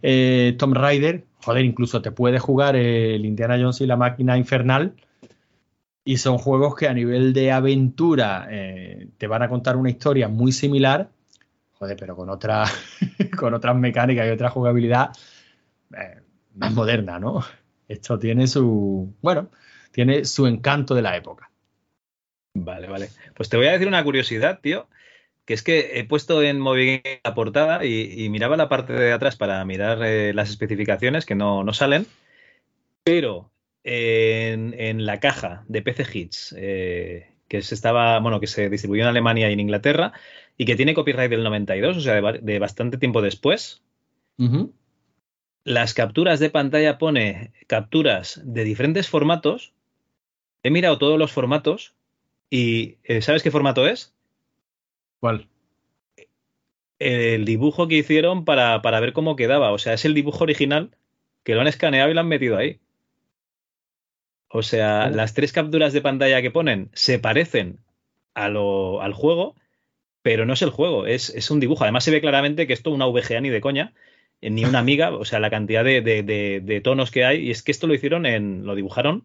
S6: eh, Tomb Raider. Joder, incluso te puedes jugar el Indiana Jones y la máquina infernal. Y son juegos que a nivel de aventura eh, te van a contar una historia muy similar. Joder, pero con otra, con otras mecánicas y otra jugabilidad eh, más moderna, ¿no? Esto tiene su, bueno, tiene su encanto de la época.
S4: Vale, vale. Pues te voy a decir una curiosidad, tío, que es que he puesto en Movie la portada y, miraba la parte de atrás para mirar eh, las especificaciones que no, no salen, pero en, en, la caja de PC Hits, eh, que se estaba, bueno, que se distribuyó en Alemania y en Inglaterra, y que tiene copyright del 92, o sea, de, bastante tiempo después. Las capturas de pantalla pone capturas de diferentes formatos. He mirado todos los formatos y eh, ¿sabes qué formato es?
S6: ¿Cuál?
S4: El dibujo que hicieron para, para ver cómo quedaba. O sea, es el dibujo original que lo han escaneado y lo han metido ahí. O sea, las tres capturas de pantalla que ponen se parecen a lo, al juego, pero no es el juego, es, es, un dibujo. Además se ve claramente que esto es una VGA ni de coña, eh, ni una amiga, o sea, la cantidad de, de, de, tonos que hay, y es que esto lo hicieron en, lo dibujaron,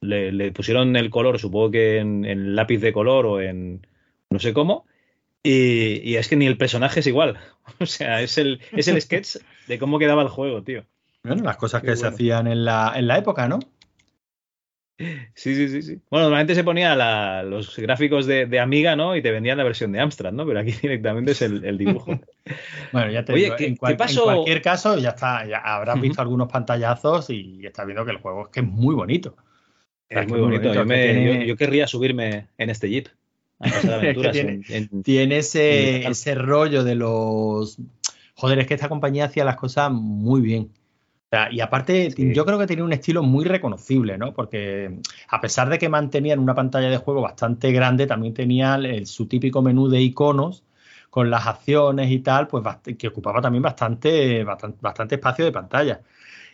S4: le, le pusieron el color, supongo que en, en, lápiz de color o en no sé cómo, y, y, es que ni el personaje es igual. O sea, es el, es el sketch de cómo quedaba el juego, tío.
S6: Bueno, las cosas que se hacían en la, en la época, ¿no?
S4: Sí, sí, sí, sí. Bueno, normalmente se ponía la, los gráficos de, de, Amiga, ¿no? Y te vendían la versión de Amstrad, ¿no? Pero aquí directamente es el, el dibujo.
S6: bueno, ya te
S4: Oye,
S6: digo,
S4: ¿qué,
S6: en, cual,
S4: ¿qué pasó?
S6: en, cualquier caso, ya está, ya habrás visto algunos pantallazos y estás viendo que el juego es que es muy bonito.
S4: Es, es muy bonito. bonito. Yo, me, tiene... yo, yo, querría subirme en este Jeep. A pasar aventuras
S6: tiene,
S4: en, en,
S6: tiene ese, ese rollo de los. Joder, es que esta compañía hacía las cosas muy bien. Y aparte, sí. yo creo que tenía un estilo muy reconocible, ¿no? Porque a pesar de que mantenían una pantalla de juego bastante grande, también tenía el, su típico menú de iconos con las acciones y tal, pues que ocupaba también bastante, bastante, bastante espacio de pantalla.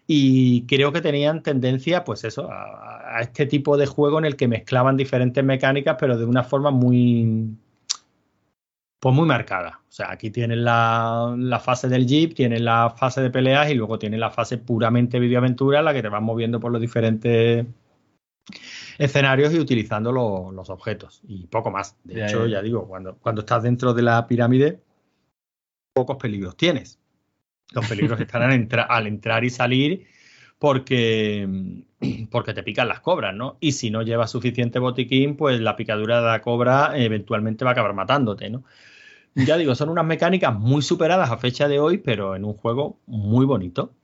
S6: Y creo que tenían tendencia, pues eso, a, a, este tipo de juego en el que mezclaban diferentes mecánicas, pero de una forma muy, pues muy marcada. O sea, aquí tienen la, la, fase del jeep, tienen la fase de peleas y luego tienen la fase puramente videoaventura en la que te vas moviendo por los diferentes escenarios y utilizando lo, los objetos y poco más. De yeah, hecho, yeah. ya digo, cuando, cuando estás dentro de la pirámide, pocos peligros tienes. Los peligros están al, entra al entrar y salir porque, porque te pican las cobras, ¿no? Y si no llevas suficiente botiquín, pues la picadura de la cobra eventualmente va a acabar matándote, ¿no? Ya digo, son unas mecánicas muy superadas a fecha de hoy, pero en un juego muy bonito.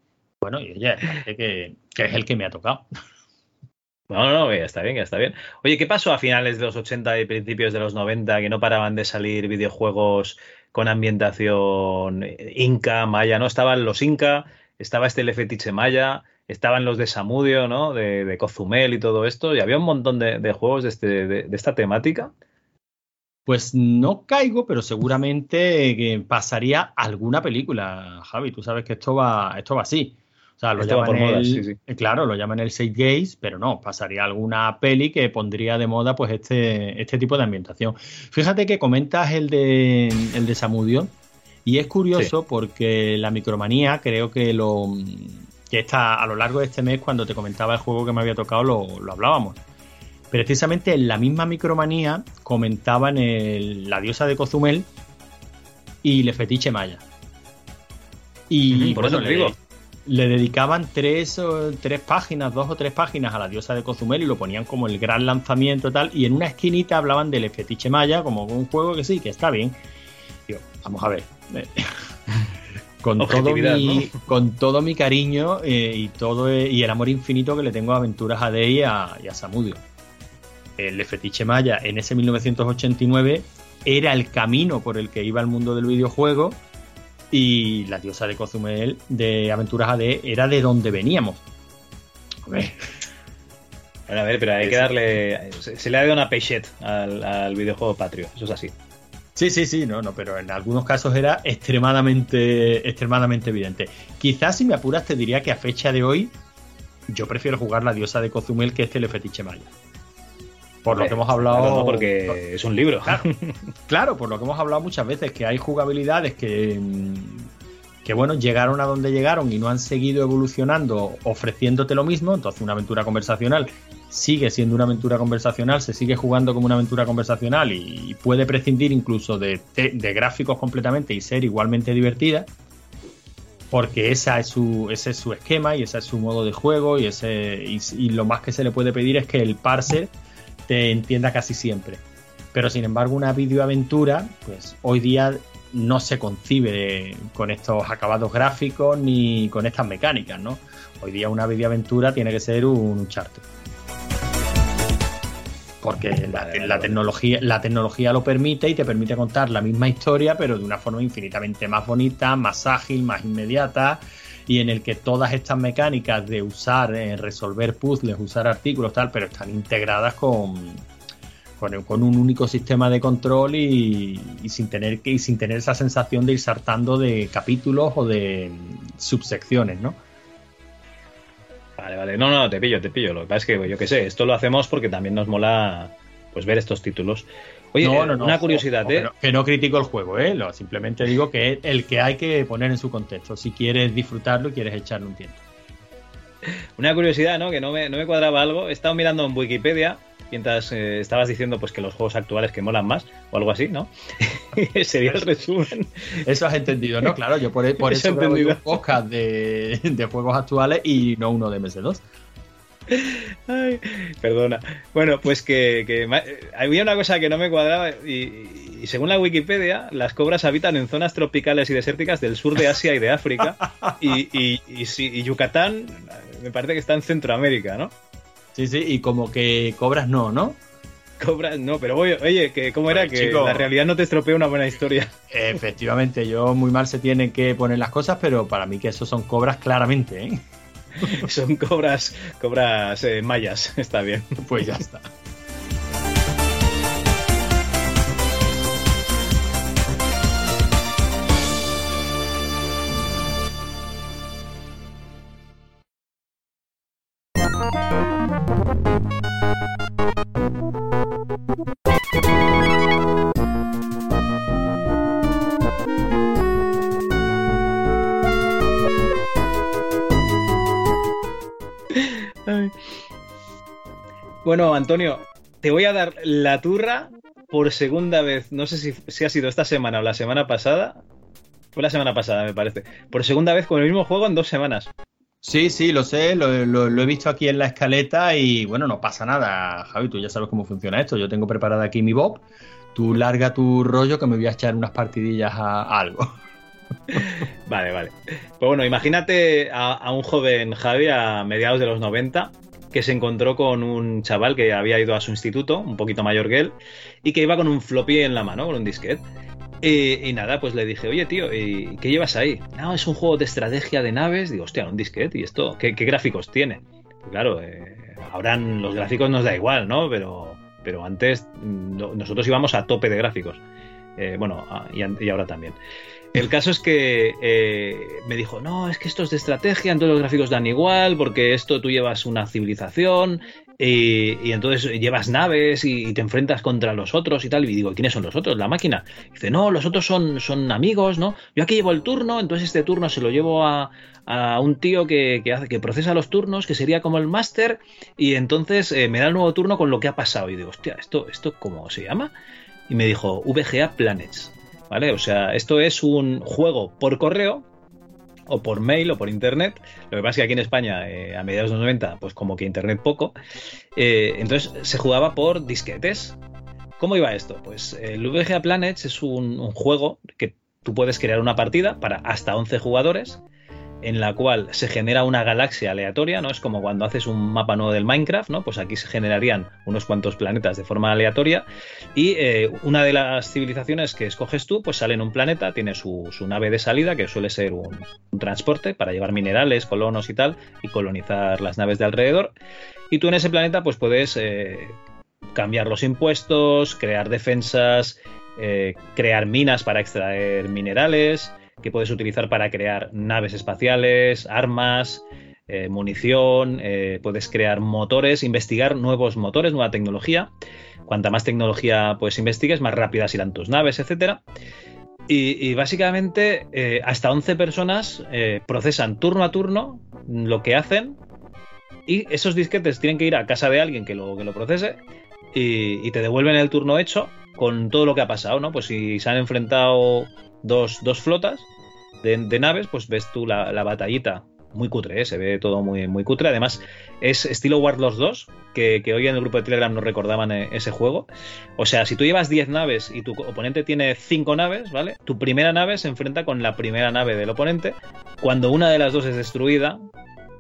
S6: Bueno, y que, que es el que me ha tocado.
S4: No, no, ya está bien, ya está bien. Oye, ¿qué pasó a finales de los 80 y principios de los 90 que no paraban de salir videojuegos con ambientación inca, maya? ¿No? Estaban los inca, estaba este El Fetiche Maya, estaban los de Samudio, ¿no? De, de, Cozumel y todo esto, y había un montón de, de juegos de, este, de, esta temática.
S6: Pues no caigo, pero seguramente pasaría alguna película, Javi. Tú sabes que esto va, esto va así. O sea, lo esto llaman el, sí, sí. claro, lo llaman el Save Gaze, pero no, pasaría alguna peli que pondría de moda pues este, este tipo de ambientación. Fíjate que comentas el de, el de Samudio, y es curioso sí. porque la micromanía creo que lo que está a lo largo de este mes, cuando te comentaba el juego que me había tocado, lo, lo hablábamos. Precisamente en la misma micromanía comentaban el, la diosa de Cozumel y Le Fetiche Maya. Y
S4: por bueno, eso le, digo.
S6: le dedicaban tres, tres páginas, dos o tres páginas a la diosa de Cozumel y lo ponían como el gran lanzamiento tal. Y en una esquinita hablaban de Le Fetiche Maya como un juego que sí, que está bien. Digo, vamos a ver. con todo, mi, ¿no? con todo mi cariño eh, y todo eh, y el amor infinito que le tengo a Aventuras AD y a, y a Samudio. El Fetiche Maya en ese 1989 era el camino por el que iba el mundo del videojuego y la diosa de Cozumel de Aventuras AD era de donde veníamos.
S4: A ver. A ver, pero hay que darle. Se, le ha dado una pechette al, al videojuego patrio, eso es así.
S6: Sí, sí, sí, no, no, pero en algunos casos era extremadamente, extremadamente evidente. Quizás si me apuras te diría que a fecha de hoy yo prefiero jugar la diosa de Cozumel que este Le Fetiche Maya. Por lo que hemos hablado.
S4: No, porque es un libro.
S6: Claro, claro, por lo que hemos hablado muchas veces, que hay jugabilidades que, que, bueno, llegaron a donde llegaron y no han seguido evolucionando ofreciéndote lo mismo. Entonces, una aventura conversacional sigue siendo una aventura conversacional, se sigue jugando como una aventura conversacional y puede prescindir incluso de, gráficos completamente y ser igualmente divertida. porque esa es su, ese es su esquema y ese es su modo de juego y, ese, y, lo más que se le puede pedir es que el parser te entienda casi siempre. Pero sin embargo una videoaventura, pues hoy día no se concibe con estos acabados gráficos ni con estas mecánicas, ¿no? Hoy día una videoaventura tiene que ser un charter porque la, tecnología, la tecnología lo permite y te permite contar la misma historia, pero de una forma infinitamente más bonita, más ágil, más inmediata, y en el que todas estas mecánicas de usar, eh, resolver puzzles, usar artículos, tal, pero están integradas con, con, un único sistema de control y, sin tener que, y sin tener esa sensación de ir saltando de capítulos o de subsecciones, ¿no?
S4: Vale, vale. No, no, te pillo, te pillo. Lo que pasa es que yo qué sé, esto lo hacemos porque también nos mola pues ver estos títulos. Oye, una curiosidad, ¿eh?
S6: Que no critico el juego, ¿eh? simplemente digo que es el que hay que poner en su contexto, si quieres disfrutarlo y quieres echarle un tiempo.
S4: Una curiosidad, ¿no? Que no me, no me cuadraba algo. He estado mirando en Wikipedia mientras eh, estabas diciendo pues que los juegos actuales que molan más o algo así, ¿no? Sería el resumen.
S6: Eso has entendido, ¿no? Claro, yo por, por eso, he entendido. un podcast de, de, juegos actuales y no uno de MS2.
S4: Ay, perdona. Bueno, pues que, que, había una cosa que no me cuadraba y, según la Wikipedia, las cobras habitan en zonas tropicales y desérticas del sur de Asia y de África y, y, y Yucatán me parece que está en Centroamérica, ¿no?
S6: Sí, sí, y como que cobras no, ¿no?
S4: Cobras no, pero voy, oye, que ¿cómo era? que la realidad no te estropea una buena historia.
S6: Efectivamente, yo muy mal se tienen que poner las cosas, pero para mí que eso son cobras claramente, ¿eh?
S4: son cobras, cobras eh, mayas, está bien.
S6: Pues ya está.
S4: Bueno, Antonio, te voy a dar la turra por segunda vez. No sé si, ha sido esta semana o la semana pasada. Fue la semana pasada, me parece. Por segunda vez con el mismo juego en dos semanas.
S6: Sí, sí, lo sé, lo, he visto aquí en la escaleta y bueno, no pasa nada, Javi, tú ya sabes cómo funciona esto. Yo tengo preparada aquí mi Bob, tú larga tu rollo que me voy a echar unas partidillas a, algo.
S4: Vale, vale. Pues bueno, imagínate a, a, un joven Javi a mediados de los 90 que se encontró con un chaval que había ido a su instituto, un poquito mayor que él, y que iba con un floppy en la mano, con un disquete. Y, nada, pues le dije, oye tío, ¿y qué llevas ahí? No, es un juego de estrategia de naves. Digo, hostia, un disquete, ¿y esto? ¿Qué, gráficos tiene? Pues claro, eh, ahora los gráficos nos da igual, ¿no? Pero, pero antes mm, nosotros íbamos a tope de gráficos. Eh, bueno, y ahora también. El caso es que eh, me dijo, no, es que esto es de estrategia, entonces los gráficos dan igual, porque esto tú llevas una civilización y, entonces llevas naves y, te enfrentas contra los otros y tal. Y digo, ¿quiénes son los otros? La máquina. dice, no, los otros son, son amigos, ¿no? Yo aquí llevo el turno, entonces este turno se lo llevo a, un tío que, hace, que procesa los turnos, que sería como el máster, y entonces eh, me da el nuevo turno con lo que ha pasado. Y digo, hostia, ¿esto, ¿esto cómo se llama? Y me dijo, VGA Planets. ¿Vale? O sea, esto es un juego por correo o por mail o por internet. Lo que pasa es que aquí en España, eh, a mediados de los 90, pues como que internet poco. Eh, entonces se jugaba por disquetes. ¿Cómo iba esto? Pues el VGA Planets es un, un, juego que tú puedes crear una partida para hasta 11 jugadores en la cual se genera una galaxia aleatoria, ¿no? Es como cuando haces un mapa nuevo del Minecraft, ¿no? Pues aquí se generarían unos cuantos planetas de forma aleatoria y eh, una de las civilizaciones que escoges tú, pues sale en un planeta, tiene su, nave de salida, que suele ser un, transporte para llevar minerales, colonos y tal, y colonizar las naves de alrededor. Y tú en ese planeta, pues puedes eh, cambiar los impuestos, crear defensas, eh, crear minas para extraer minerales, que puedes utilizar para crear naves espaciales, armas, eh, munición, eh, puedes crear motores, investigar nuevos motores, nueva tecnología. Cuanta más tecnología pues investigues, más rápidas irán tus naves, etc. Y, básicamente eh, hasta 11 personas procesan turno a turno lo que hacen y esos disquetes tienen que ir a casa de alguien que lo, que lo procese y, y, te devuelven el turno hecho con todo lo que ha pasado, ¿no? Pues si se han enfrentado dos, flotas de, naves, pues ves tú la, batallita muy cutre, ¿eh? se ve todo muy, muy cutre. Además, es estilo Warlords 2, que, hoy en el grupo de Telegram nos recordaban eh, ese juego. O sea, si tú llevas 10 naves y tu oponente tiene 5 naves, ¿vale? Tu primera nave se enfrenta con la primera nave del oponente. Cuando una de las dos es destruida,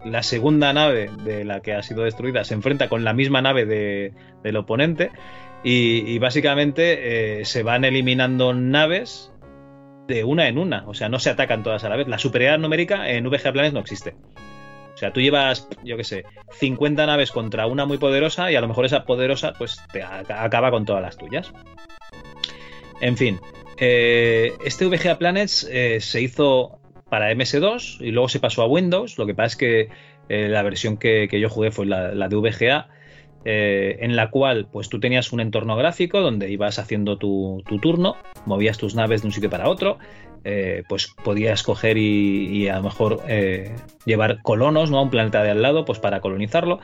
S4: la segunda nave de la que ha sido destruida se enfrenta con la misma nave de, del oponente. Y, y básicamente eh, se van eliminando naves de una en una, o sea, no se atacan todas a la vez. La superioridad numérica en VGA Planes no existe. O sea, tú llevas, yo qué sé, 50 naves contra una muy poderosa y a lo mejor esa poderosa pues te acaba con todas las tuyas. En fin, eh, este VGA Planets eh, se hizo para MS2 y luego se pasó a Windows. Lo que pasa es que eh, la versión que, yo jugué fue la, la de VGA eh, en la cual pues tú tenías un entorno gráfico donde ibas haciendo tu, tu turno, movías tus naves de un sitio para otro, eh, pues podías coger y, a lo mejor eh, llevar colonos ¿no? a un planeta de al lado pues para colonizarlo.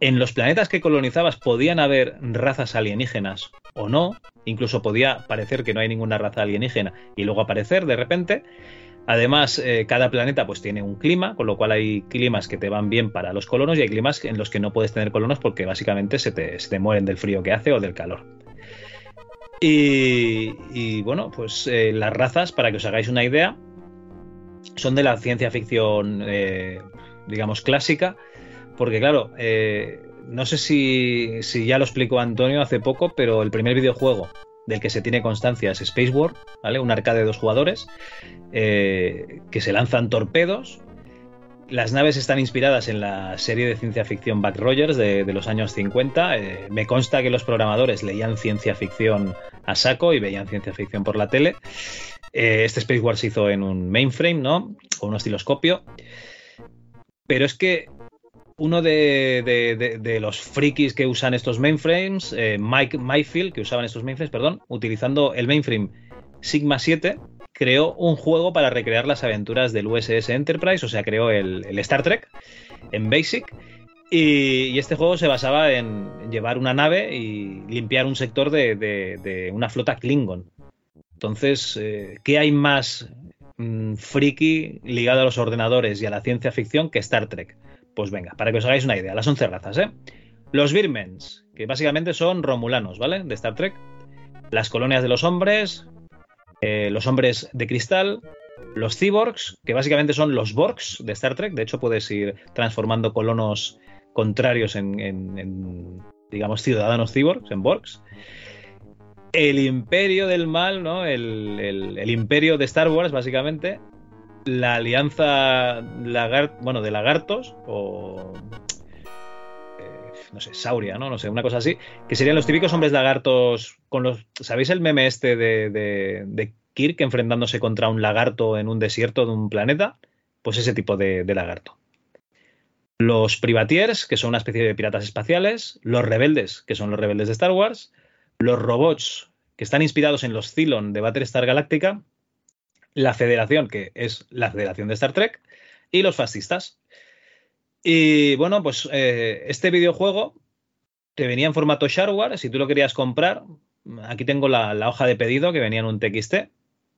S4: En los planetas que colonizabas podían haber razas alienígenas o no, incluso podía parecer que no hay ninguna raza alienígena y luego aparecer de repente. Además, eh, cada planeta pues tiene un clima, con lo cual hay climas que te van bien para los colonos y hay climas en los que no puedes tener colonos porque básicamente se te, mueren del frío que hace o del calor. Y, y bueno, pues eh, las razas, para que os hagáis una idea, son de la ciencia ficción, eh, digamos, clásica, porque claro, no sé si ya lo explicó Antonio hace poco, pero el primer videojuego del que se tiene constancia es Space War, ¿vale? Un arcade de dos jugadores eh, que se lanzan torpedos. Las naves están inspiradas en la serie de ciencia ficción Back Rogers de, los años 50. Eh, me consta que los programadores leían ciencia ficción a saco y veían ciencia ficción por la tele. Eh, este Space War se hizo en un mainframe, ¿no? O un osciloscopio. Pero es que uno de, los frikis que usan estos mainframes, eh, Mike Mayfield, que usaban estos mainframes, perdón, utilizando el mainframe Sigma 7, creó un juego para recrear las aventuras del USS Enterprise, o sea, creó el, el Star Trek en Basic. Y, este juego se basaba en llevar una nave y limpiar un sector de, una flota Klingon. Entonces, eh, ¿qué hay más mmm, friki ligado a los ordenadores y a la ciencia ficción que Star Trek? Pues venga, para que os hagáis una idea, las 11 razas, ¿eh? Los Birmens, que básicamente son romulanos, ¿vale? De Star Trek. Las colonias de los hombres, eh, los hombres de cristal, los cyborgs, que básicamente son los Borgs de Star Trek. De hecho, puedes ir transformando colonos contrarios en, en, digamos, ciudadanos cyborgs, en Borgs. El imperio del mal, ¿no? El imperio de Star Wars, básicamente, la alianza bueno, de lagartos o eh, no sé, Sauria, ¿no? No sé, una cosa así, que serían los típicos hombres lagartos con los ¿sabéis el meme este de, de, de Kirk enfrentándose contra un lagarto en un desierto de un planeta? Pues ese tipo de, de lagarto. Los privatiers, que son una especie de piratas espaciales, los rebeldes, que son los rebeldes de Star Wars, los robots, que están inspirados en los Cylon de Battlestar Galactica, la Federación, que es la Federación de Star Trek, y los fascistas. Y bueno, pues eh, este videojuego te venía en formato shareware, si tú lo querías comprar, aquí tengo la, hoja de pedido que venía en un TXT,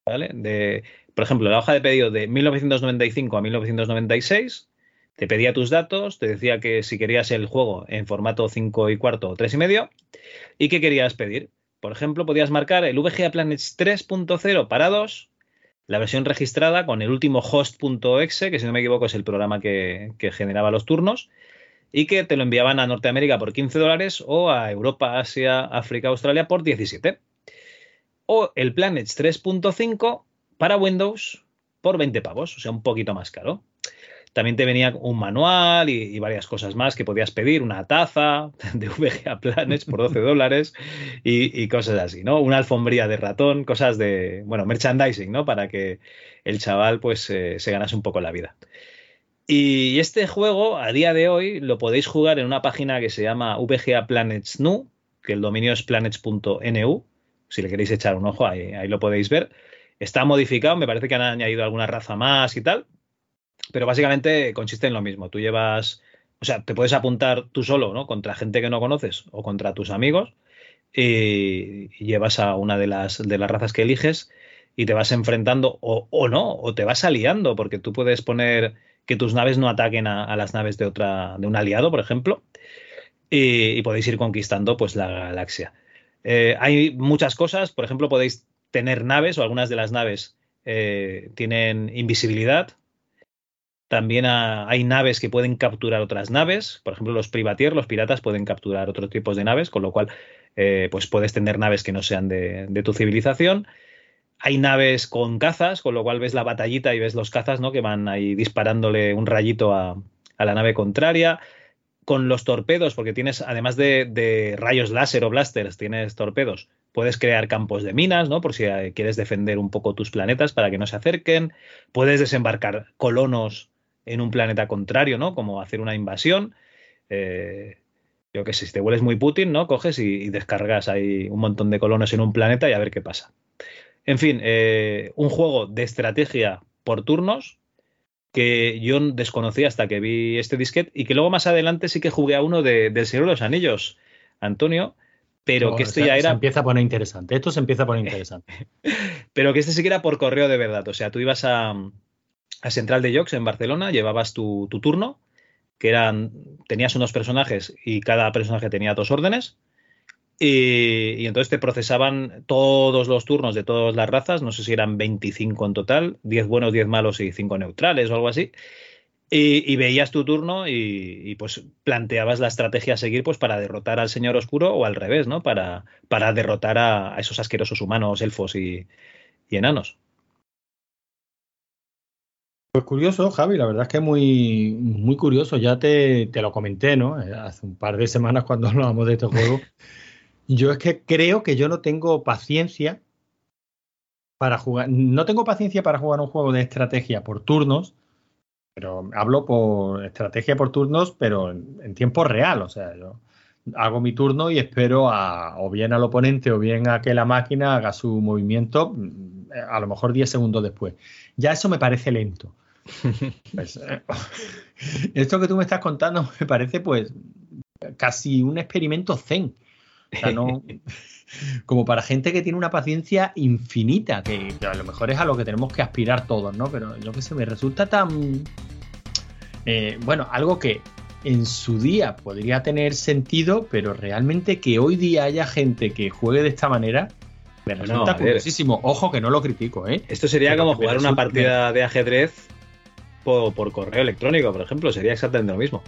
S4: ¿vale? De, por ejemplo, la hoja de pedido de 1995 a 1996, te pedía tus datos, te decía que si querías el juego en formato 5 y cuarto o 3 y medio, y qué querías pedir. Por ejemplo, podías marcar el VGA Planets 3.0 para 2, la versión registrada con el último host.exe, que si no me equivoco es el programa que, generaba los turnos, y que te lo enviaban a Norteamérica por 15 dólares o a Europa, Asia, África, Australia por 17. O el Planets 3.5 para Windows por 20 pavos, o sea, un poquito más caro. También te venía un manual y, varias cosas más que podías pedir, una taza de VGA Planets por 12 dólares y, y, cosas así, ¿no? Una alfombría de ratón, cosas de, bueno, merchandising, ¿no? Para que el chaval pues eh, se ganase un poco la vida. Y este juego, a día de hoy, lo podéis jugar en una página que se llama VGA Planets Nu, que el dominio es planets.nu. Si le queréis echar un ojo, ahí, ahí lo podéis ver. Está modificado, me parece que han añadido alguna raza más y tal, pero básicamente consiste en lo mismo. Tú llevas, o sea, te puedes apuntar tú solo, ¿no? Contra gente que no conoces o contra tus amigos y llevas a una de las, de las razas que eliges y te vas enfrentando o, no, o te vas aliando, porque tú puedes poner que tus naves no ataquen a, las naves de otra, de un aliado, por ejemplo, y, y podéis ir conquistando pues la galaxia. Eh, hay muchas cosas, por ejemplo, podéis tener naves o algunas de las naves eh, tienen invisibilidad. También ha, hay naves que pueden capturar otras naves. Por ejemplo, los privatiers, los piratas, pueden capturar otros tipos de naves, con lo cual eh, pues puedes tener naves que no sean de, tu civilización. Hay naves con cazas, con lo cual ves la batallita y ves los cazas, ¿no? Que van ahí disparándole un rayito a, a la nave contraria. Con los torpedos, porque tienes, además de, de, rayos láser o blasters, tienes torpedos, puedes crear campos de minas, ¿no? Por si eh, quieres defender un poco tus planetas para que no se acerquen. Puedes desembarcar colonos en un planeta contrario, ¿no? Como hacer una invasión. Eh, yo que sé, si te hueles muy Putin, ¿no? Coges y, y, descargas ahí un montón de colonos en un planeta y a ver qué pasa. En fin, eh, un juego de estrategia por turnos que yo desconocí hasta que vi este disquete y que luego más adelante sí que jugué a uno de, del Señor de los Anillos, Antonio, pero no, que esto
S6: se,
S4: ya era...
S6: Se empieza a poner interesante, esto se empieza a poner interesante.
S4: pero que este sí que era por correo de verdad, o sea, tú ibas a, a Central de Jocs en Barcelona, llevabas tu, tu, turno, que eran, tenías unos personajes y cada personaje tenía dos órdenes, y, entonces te procesaban todos los turnos de todas las razas, no sé si eran 25 en total, 10 buenos, 10 malos y 5 neutrales o algo así. Y, veías tu turno y, pues planteabas la estrategia a seguir pues para derrotar al señor oscuro o al revés, ¿no? Para, para derrotar a, esos asquerosos humanos, elfos y enanos.
S6: Pues curioso, Javi, la verdad es que muy, muy curioso. Ya te, te lo comenté, ¿no? Eh, hace un par de semanas cuando hablábamos de este juego. Yo es que creo que yo no tengo paciencia para jugar. No tengo paciencia para jugar un juego de estrategia por turnos, pero hablo por estrategia por turnos, pero en, en tiempo real. O sea, yo hago mi turno y espero a o bien al oponente o bien a que la máquina haga su movimiento mm, a lo mejor 10 segundos después. Ya eso me parece lento. Pues, eh, esto que tú me estás contando me parece pues casi un experimento zen. O sea, no, como para gente que tiene una paciencia infinita, que, que, a lo mejor es a lo que tenemos que aspirar todos, ¿no? Pero yo que sé, me resulta tan. Eh, bueno, algo que en su día podría tener sentido, pero realmente que hoy día haya gente que juegue de esta manera. Me resulta no, curiosísimo. Ojo que no lo critico, ¿eh?
S4: Esto sería pero como jugar una partida de ajedrez por, por correo electrónico, por ejemplo. Sería exactamente lo mismo.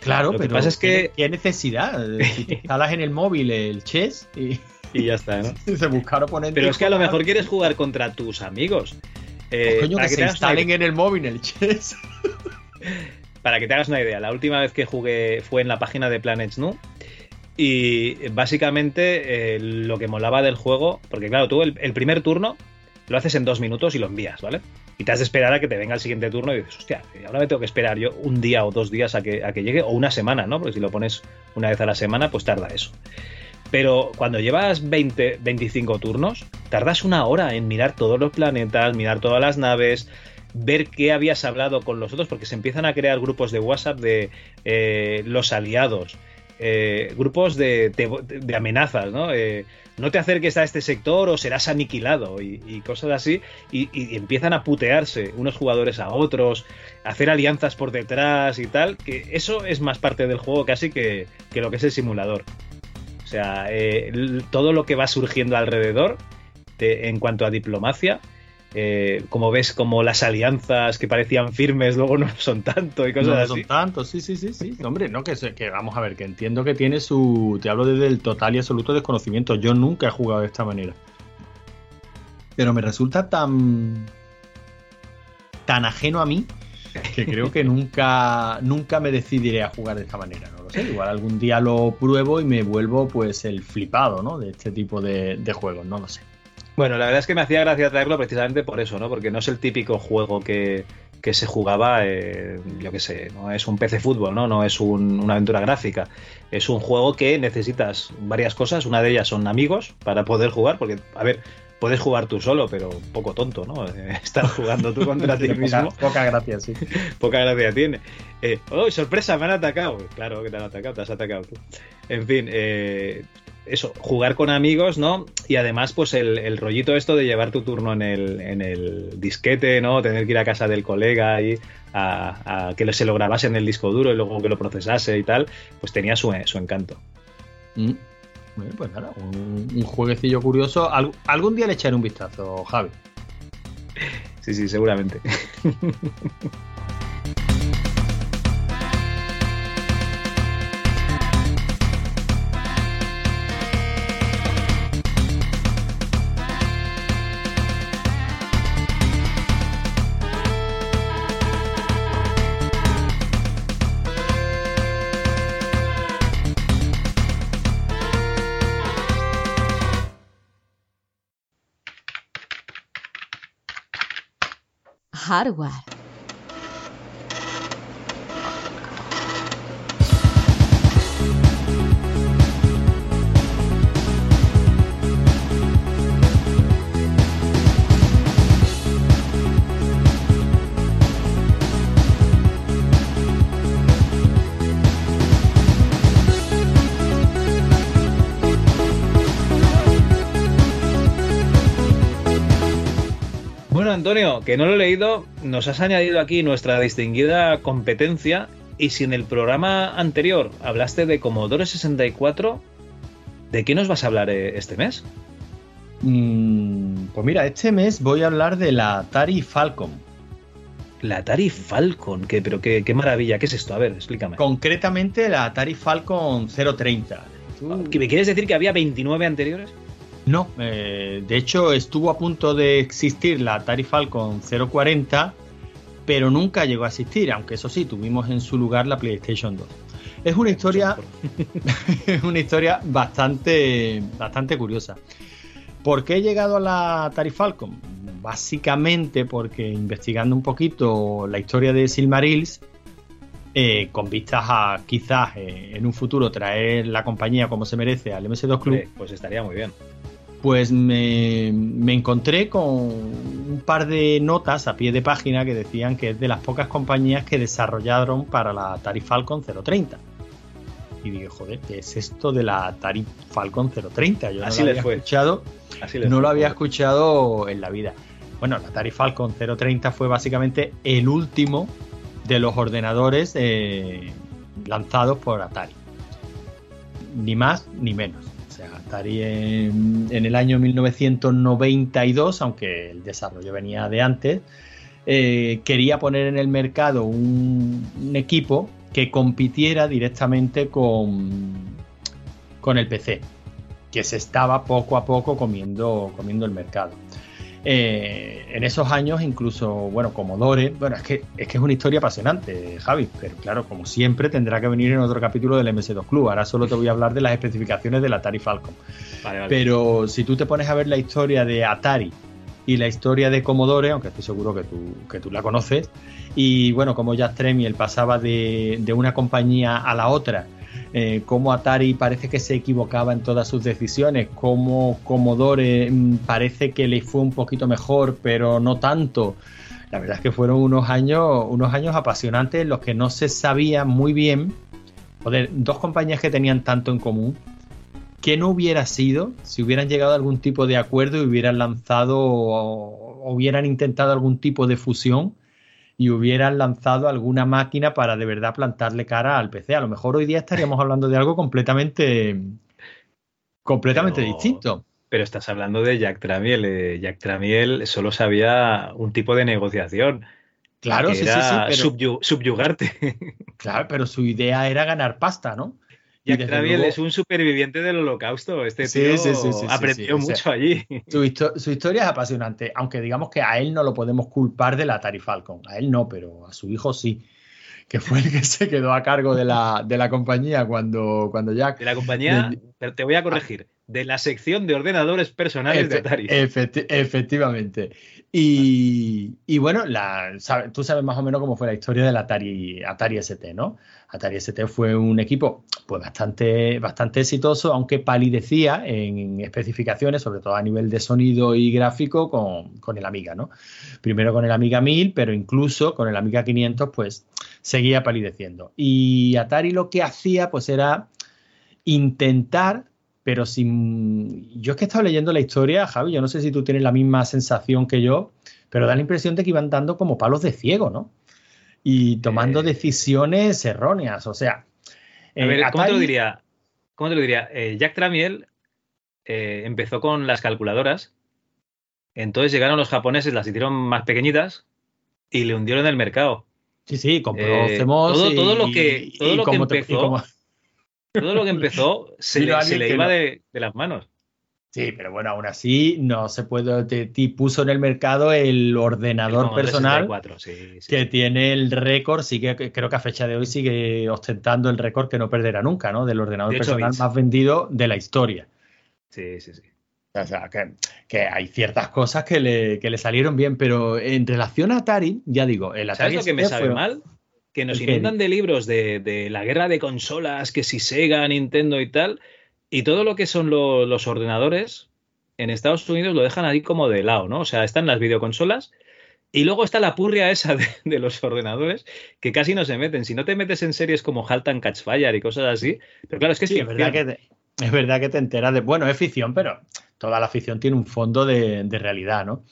S6: Claro,
S4: lo
S6: pero
S4: que pasa es que
S6: ¿qué necesidad? Si te instalas en el móvil el chess y,
S4: y ya está, ¿no?
S6: se buscar oponentes.
S4: Pero es que a lo mejor quieres jugar contra tus amigos.
S6: Eh, pues coño, que, que se instalen una... en el móvil el chess.
S4: para que te hagas una idea, la última vez que jugué fue en la página de Planets New. Y básicamente eh, lo que molaba del juego, porque claro, tú el, el primer turno lo haces en dos minutos y lo envías, ¿vale? Y te has de esperar a que te venga el siguiente turno y dices, hostia, ahora me tengo que esperar yo un día o dos días a que, a que llegue, o una semana, ¿no? Porque si lo pones una vez a la semana, pues tarda eso. Pero cuando llevas 20, 25 turnos, tardas una hora en mirar todos los planetas, mirar todas las naves, ver qué habías hablado con los otros, porque se empiezan a crear grupos de WhatsApp de eh, los aliados, eh, grupos de, de, de, amenazas, ¿no? Eh, no te acerques a este sector o serás aniquilado y, y cosas así, y, empiezan a putearse unos jugadores a otros, hacer alianzas por detrás y tal, que eso es más parte del juego casi que, que lo que es el simulador. O sea, eh, todo lo que va surgiendo alrededor de, en cuanto a diplomacia, eh, como ves, como las alianzas que parecían firmes luego no son tanto y cosas
S6: no
S4: así.
S6: son tanto, sí, sí, sí, sí. Hombre, no, que, que vamos a ver, que entiendo que tiene su. Te hablo desde el total y absoluto desconocimiento. Yo nunca he jugado de esta manera. Pero me resulta tan. tan ajeno a mí que creo que nunca, nunca me decidiré a jugar de esta manera, no lo sé. Igual algún día lo pruebo y me vuelvo pues el flipado, ¿no? De este tipo de, de juegos, no lo sé.
S4: Bueno, la verdad es que me hacía gracia traerlo precisamente por eso, ¿no? Porque no es el típico juego que, que se jugaba, eh, yo qué sé, no es un PC fútbol, ¿no? No es un, una aventura gráfica. Es un juego que necesitas varias cosas. Una de ellas son amigos para poder jugar, porque, a ver, puedes jugar tú solo, pero un poco tonto, ¿no? Estar jugando tú contra ti mismo.
S6: Poca, poca, gracia, sí.
S4: poca gracia tiene. Eh, ¡Oh, sorpresa! Me han atacado. Claro que te han atacado, te has atacado tú. En fin, eh, eso, jugar con amigos, ¿no? Y además, pues el, rollito esto de llevar tu turno en el, en el disquete, ¿no? Tener que ir a casa del colega y a, que se lo grabase en el disco duro y luego que lo procesase y tal, pues tenía su, su encanto.
S6: Mm. Bueno, pues nada, un, un jueguecillo curioso. algún día le echaré un vistazo, Javi.
S4: Sí, sí, seguramente.
S7: hardware.
S4: Antonio, que no lo he leído, nos has añadido aquí nuestra distinguida competencia y si en el programa anterior hablaste de Commodore 64, ¿de qué nos vas a hablar eh, este mes?
S6: Mm, pues mira, este mes voy a hablar de la Atari Falcon.
S4: La Atari Falcon, ¿qué, pero qué, maravilla, ¿qué es esto? A ver, explícame.
S6: Concretamente la Atari Falcon 030.
S4: ¿Me quieres decir que había 29 anteriores?
S6: No, eh, de hecho estuvo a punto de existir la Atari Falcon 040, pero nunca llegó a existir, aunque eso sí, tuvimos en su lugar la PlayStation 2. Es una historia, es una historia bastante, bastante curiosa. ¿Por qué he llegado a la Atari Falcon? Básicamente porque investigando un poquito la historia de Silmarils, eh, con vistas a quizás eh, en un futuro traer la compañía como se merece al MS2 Club.
S4: Pues estaría muy bien
S6: pues me, encontré con un par de notas a pie de página que decían que es de las pocas compañías que desarrollaron para la Atari Falcon 030. Y dije, joder, ¿qué es esto de la Atari Falcon 030? Yo no lo había escuchado, no lo había escuchado en la vida. Bueno, la Atari Falcon 030 fue básicamente el último de los ordenadores eh, lanzados por Atari. Ni más ni menos. Atari en, el año 1992, aunque el desarrollo venía de antes, eh, quería poner en el mercado un, equipo que compitiera directamente con, con el PC, que se estaba poco a poco comiendo, comiendo el mercado. Eh, en esos años, incluso, bueno, Commodore, bueno, es que, es que es una historia apasionante, Javi, pero claro, como siempre, tendrá que venir en otro capítulo del MS2 Club. Ahora solo te voy a hablar de las especificaciones del Atari Falcon. Pero si tú te pones a ver la historia de Atari y la historia de Commodore, aunque estoy seguro que tú, que tú la conoces, y bueno, como Jack Tremiel pasaba de, de una compañía a la otra, eh, cómo Atari parece que se equivocaba en todas sus decisiones, cómo Commodore mm, parece que le fue un poquito mejor, pero no tanto. La verdad es que fueron unos años, unos años apasionantes en los que no se sabía muy bien, joder, dos compañías que tenían tanto en común, ¿qué no hubiera sido si hubieran llegado a algún tipo de acuerdo y hubieran lanzado o hubieran intentado algún tipo de fusión y hubieran lanzado alguna máquina para de verdad plantarle cara al PC. A lo mejor hoy día estaríamos hablando de algo completamente, completamente distinto.
S4: Pero estás hablando de Jack Tramiel. Eh, Jack Tramiel solo sabía un tipo de negociación.
S6: Claro, sí, sí,
S4: sí, subyugarte.
S6: Claro, pero su idea era ganar pasta, ¿no?
S4: Jack Traviel es un superviviente del holocausto. Este tío aprendió mucho allí.
S6: Su, historia es apasionante, aunque digamos que a él no lo podemos culpar de la Atari Falcon. A él no, pero a su hijo sí. Que fue el que se quedó a cargo de la, de la compañía cuando, cuando Jack.
S4: De la compañía, pero te voy a corregir. De la sección de ordenadores personales de Atari.
S6: efectivamente. Y, bueno, tú sabes más o menos cómo fue la historia del Atari, Atari ST, ¿no? Atari ST fue un equipo pues bastante, bastante exitoso, aunque palidecía en especificaciones, sobre todo a nivel de sonido y gráfico, con, el Amiga, ¿no? Primero con el Amiga 1000, pero incluso con el Amiga 500, pues seguía palideciendo. Y Atari lo que hacía, pues era intentar pero sin... Yo es que he estado leyendo la historia, Javi, yo no sé si tú tienes la misma sensación que yo, pero da la impresión de que iban dando como palos de ciego, ¿no? Y tomando
S4: Eh.
S6: decisiones erróneas, o sea...
S4: A
S6: eh,
S4: ver, ¿cómo te lo diría? ¿Cómo te lo diría? Eh, Jack Tramiel empezó con las calculadoras. Entonces llegaron los japoneses, las hicieron más pequeñitas y le hundieron el mercado.
S6: Sí, sí, compró
S4: todo-
S6: y-
S4: todo lo que- todo
S6: y
S4: lo que
S6: te-
S4: empezó-
S6: como-
S4: Todo lo que empezó se le, se iba
S6: no.
S4: de, de las manos.
S6: Sí, pero bueno, aún así no se puede. Te, te puso en el mercado el ordenador personal
S4: 64, sí, sí,
S6: que tiene el récord, sigue, creo que a fecha de hoy sigue ostentando el récord que no perderá nunca, ¿no? Del ordenador
S4: De
S6: personal
S4: bits.
S6: más vendido de la historia.
S4: Sí, sí, sí.
S6: O sea, que, que hay ciertas cosas que le, que le salieron bien, pero en relación a Atari, ya digo, el Atari
S4: ¿Sabes lo que me sabe
S6: fue-
S4: mal? Que nos inundan de libros de, de la guerra de consolas, que si Sega, Nintendo y tal, y todo lo que son lo- los ordenadores en Estados Unidos lo dejan ahí como de lado, ¿no? O sea, están las videoconsolas y luego está la purria esa de, de los ordenadores que casi no se meten. Si no te metes en series como Halt and Catch Fire y cosas así, pero claro, es que es
S6: Sí, es
S4: ficción.
S6: verdad que te, es verdad que te enteras de. Bueno, es ficción, pero toda la ficción tiene un fondo de, de realidad, ¿no?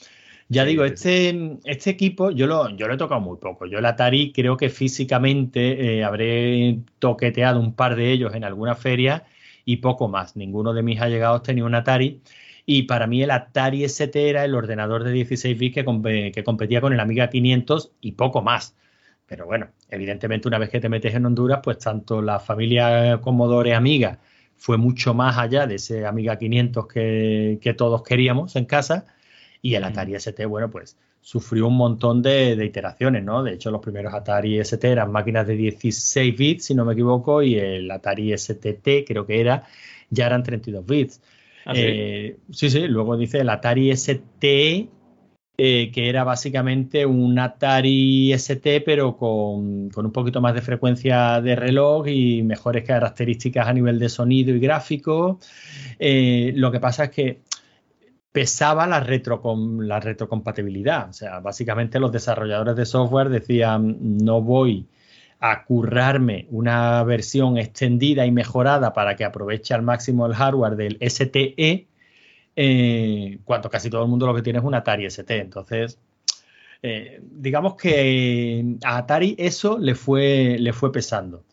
S6: Ya digo, este, este equipo yo lo, yo lo he tocado muy poco. Yo el Atari creo que físicamente eh, habré toqueteado un par de ellos en alguna feria y poco más. Ninguno de mis allegados tenía un Atari. Y para mí el Atari ST era el ordenador de 16 bits que, que competía con el Amiga 500 y poco más. Pero bueno, evidentemente una vez que te metes en Honduras, pues tanto la familia Commodore Amiga fue mucho más allá de ese Amiga 500 que, que todos queríamos en casa y el Atari ST, bueno, pues sufrió un montón de, de iteraciones, ¿no? De hecho, los primeros Atari ST eran máquinas de 16 bits, si no me equivoco, y el Atari STT, creo que era, ya eran 32 bits.
S4: Ah, sí.
S6: Eh, sí, sí, luego dice el Atari ST, eh, que era básicamente un Atari ST, pero con, con, un poquito más de frecuencia de reloj y mejores características a nivel de sonido y gráfico. Eh, lo que pasa es que pesaba la, retrocom la retrocompatibilidad. O sea, básicamente los desarrolladores de software decían, no voy a currarme una versión extendida y mejorada para que aproveche al máximo el hardware del STE, eh, cuando casi todo el mundo lo que tiene es un Atari ST. Entonces, eh, digamos que a Atari eso le fue, le fue pesando.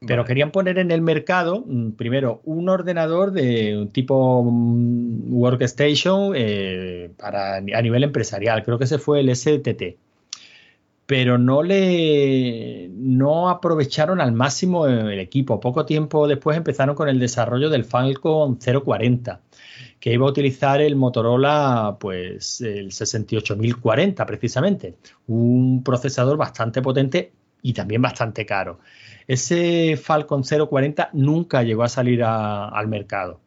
S6: Pero
S4: Vale.
S6: querían poner en el mercado, mm, primero, un ordenador de un tipo mm, workstation eh, para, a nivel empresarial. Creo que ese fue el STT. Pero no le no aprovecharon al máximo el equipo. Poco tiempo después empezaron con el desarrollo del Falcon 040, que iba a utilizar el Motorola, pues el 68040 precisamente. Un procesador bastante potente y también bastante caro. Ese Falcon 040 nunca llegó a salir a, al mercado.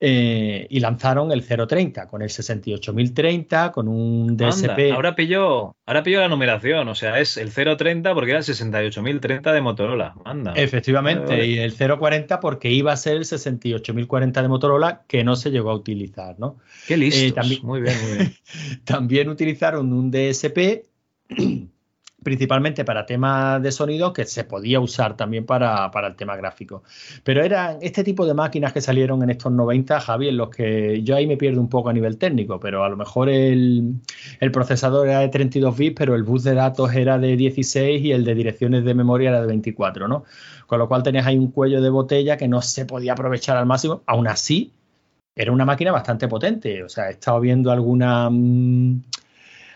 S6: Eh, y lanzaron el 030 con el 68030, con un DSP.
S4: Anda, ahora pilló, ahora pilló la numeración, o sea, es el 030 porque era el 68030 de Motorola. Anda.
S6: Efectivamente,
S4: Vale, vale.
S6: y el 040 porque iba a ser el 68040 de Motorola que no se llegó a utilizar, ¿no?
S4: Qué listos.
S6: eh, también-
S4: Muy bien, muy bien.
S6: También utilizaron un DSP principalmente para temas de sonido que se podía usar también para, para el tema gráfico. Pero eran este tipo de máquinas que salieron en estos 90, Javi, en los que yo ahí me pierdo un poco a nivel técnico, pero a lo mejor el, el procesador era de 32 bits, pero el bus de datos era de 16 y el de direcciones de memoria era de 24, ¿no? Con lo cual tenías ahí un cuello de botella que no se podía aprovechar al máximo. Aún así, era una máquina bastante potente. O sea, he estado viendo alguna, mm,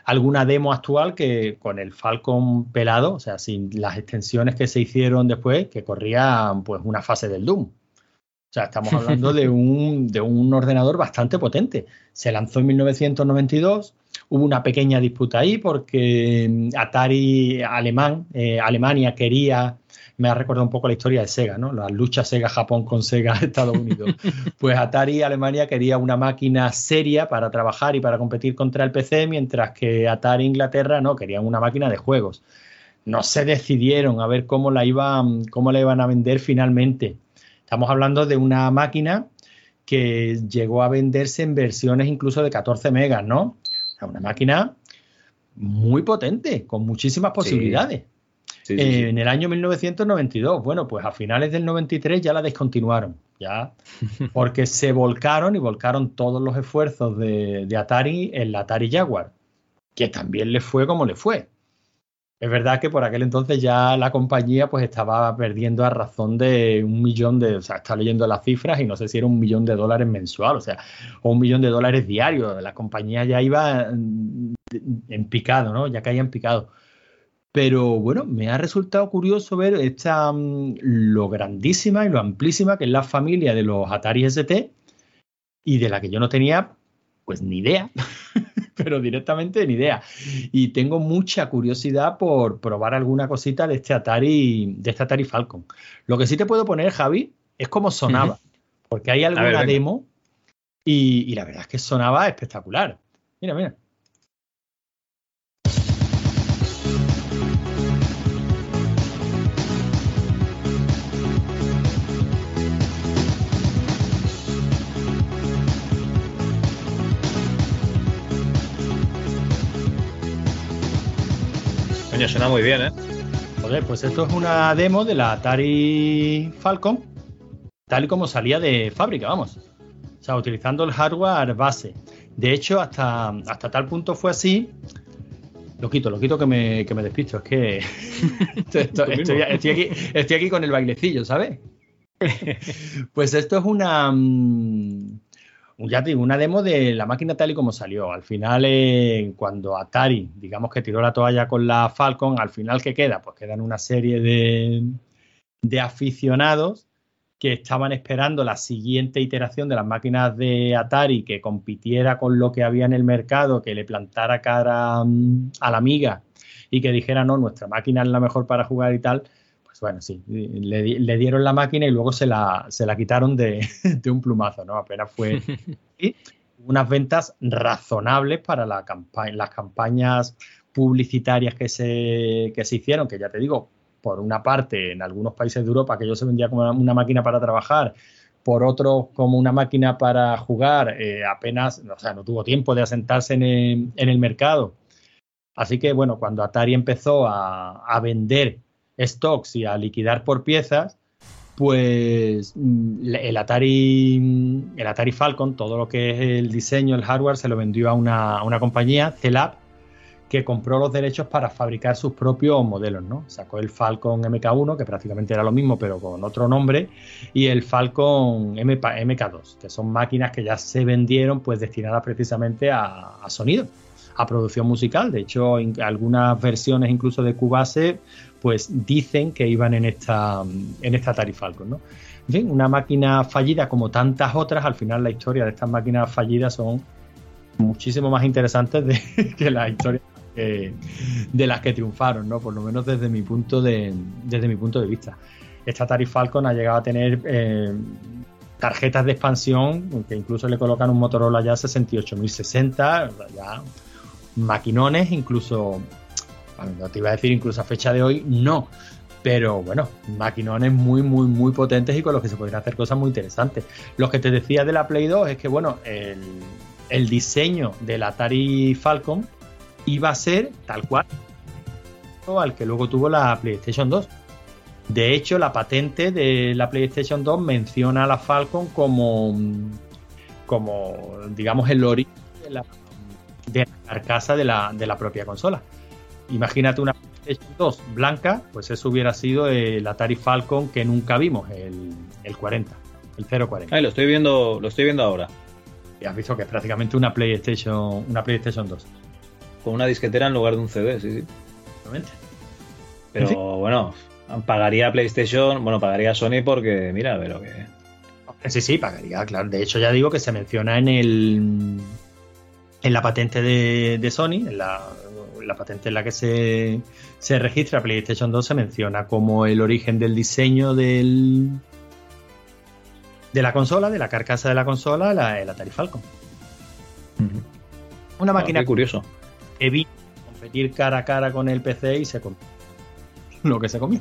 S6: alguna demo actual que con el Falcon pelado, o sea, sin las extensiones que se hicieron después, que corría pues una fase del Doom. O sea, estamos hablando de un, de un ordenador bastante potente. Se lanzó en 1992. Hubo una pequeña disputa ahí porque mm, Atari alemán, eh, Alemania quería, me ha recordado un poco la historia de Sega, ¿no? La lucha Sega-Japón con Sega-Estados Unidos. Pues Atari Alemania quería una máquina seria para trabajar y para competir contra el PC, mientras que Atari Inglaterra no, querían una máquina de juegos. No se decidieron a ver cómo la iban, cómo la iban a vender finalmente. Estamos hablando de una máquina que llegó a venderse en versiones incluso de 14 megas, ¿no? O sea, una máquina muy potente, con muchísimas posibilidades. Sí, sí, eh, En el año 1992, bueno, pues a finales del 93 ya la descontinuaron, ya, porque se volcaron y volcaron todos los esfuerzos de, de Atari en la Atari Jaguar, que también le fue como le fue. Es verdad que por aquel entonces ya la compañía pues estaba perdiendo a razón de un millón de, o sea, está leyendo las cifras y no sé si era un millón de dólares mensual, o sea, o un millón de dólares diarios. La compañía ya iba en picado, ¿no? Ya caía en picado. Pero bueno, me ha resultado curioso ver esta, mm, lo grandísima y lo amplísima que es la familia de los Atari ST y de la que yo no tenía pues ni idea. pero directamente ni idea. Y tengo mucha curiosidad por probar alguna cosita de este Atari, de este Atari Falcon. Lo que sí te puedo poner, Javi, es como sonaba, porque hay alguna demo y, y la verdad es que sonaba espectacular. Mira, mira.
S4: Suena muy bien, ¿eh?
S6: Joder, pues esto es una demo de la Atari Falcon, tal y como salía de fábrica, vamos. O sea, utilizando el hardware base. De hecho, hasta, hasta tal punto fue así. Lo quito, lo quito que me, que me despisto. Es que estoy, aquí, estoy aquí con el bailecillo, ¿sabes? Pues esto es una. Ya te digo, una demo de la máquina tal y como salió. Al final, eh, cuando Atari, digamos que tiró la toalla con la Falcon, al final, ¿qué queda? Pues quedan una serie de, de aficionados que estaban esperando la siguiente iteración de las máquinas de Atari que compitiera con lo que había en el mercado, que le plantara cara mm, a la amiga y que dijera, no, nuestra máquina es la mejor para jugar y tal bueno, sí, le, dieron la máquina y luego se la, se la quitaron de, un plumazo, ¿no? Apenas fue y unas ventas razonables para la las campañas publicitarias que se, que se hicieron, que ya te digo, por una parte, en algunos países de Europa, que yo se vendía como una, máquina para trabajar, por otro como una máquina para jugar, eh, apenas, o sea, no tuvo tiempo de asentarse en el, en el mercado. Así que, bueno, cuando Atari empezó a, a vender stocks y a liquidar por piezas, pues mm, el Atari, el Atari Falcon, todo lo que es el diseño, el hardware, se lo vendió a una, una compañía, CELAB, que compró los derechos para fabricar sus propios modelos, ¿no? Sacó el Falcon MK1, que prácticamente era lo mismo, pero con otro nombre, y el Falcon MK2, que son máquinas que ya se vendieron, pues destinadas precisamente a, a sonido, a producción musical. De hecho, algunas versiones incluso de Cubase pues dicen que iban en esta, en esta Atari Falcon, ¿no? Una máquina fallida como tantas otras, al final la historia de estas máquinas fallidas son muchísimo más interesantes de, que la historia de las que triunfaron, ¿no? Por lo menos desde mi punto de, desde mi punto de vista. Esta Atari Falcon ha llegado a tener eh, tarjetas de expansión que incluso le colocan un Motorola ya 68060, ya maquinones, incluso no te iba a decir incluso a fecha de hoy, no. Pero bueno, maquinones muy, muy, muy potentes y con los que se podrían hacer cosas muy interesantes. Lo que te decía de la Play 2 es que, bueno, el, diseño del Atari Falcon iba a ser tal cual al que luego tuvo la PlayStation 2. De hecho, la patente de la PlayStation 2 menciona a la Falcon como, como digamos, el origen de la, de carcasa de la, de la propia consola. Imagínate una PlayStation 2 blanca, pues eso hubiera sido el Atari Falcon que nunca vimos, el, el 40, el 040.
S4: lo estoy viendo, lo estoy viendo ahora.
S6: Y has visto que es prácticamente una PlayStation, una PlayStation 2.
S4: Con una disquetera en lugar de un CD, sí, sí. Pero bueno, pagaría PlayStation, bueno, pagaría Sony porque, mira, pero que.
S6: Sí, sí, pagaría, claro. De hecho, ya digo que se menciona en el. En la patente de, de Sony, en la, la patente en la que se, se registra PlayStation 2 se menciona como el origen del diseño del de la consola, de la carcasa de la consola, la, el Atari Falcon. Una máquina
S4: ah, curioso.
S6: que vino competir cara a cara con el PC y se comió lo que se comió.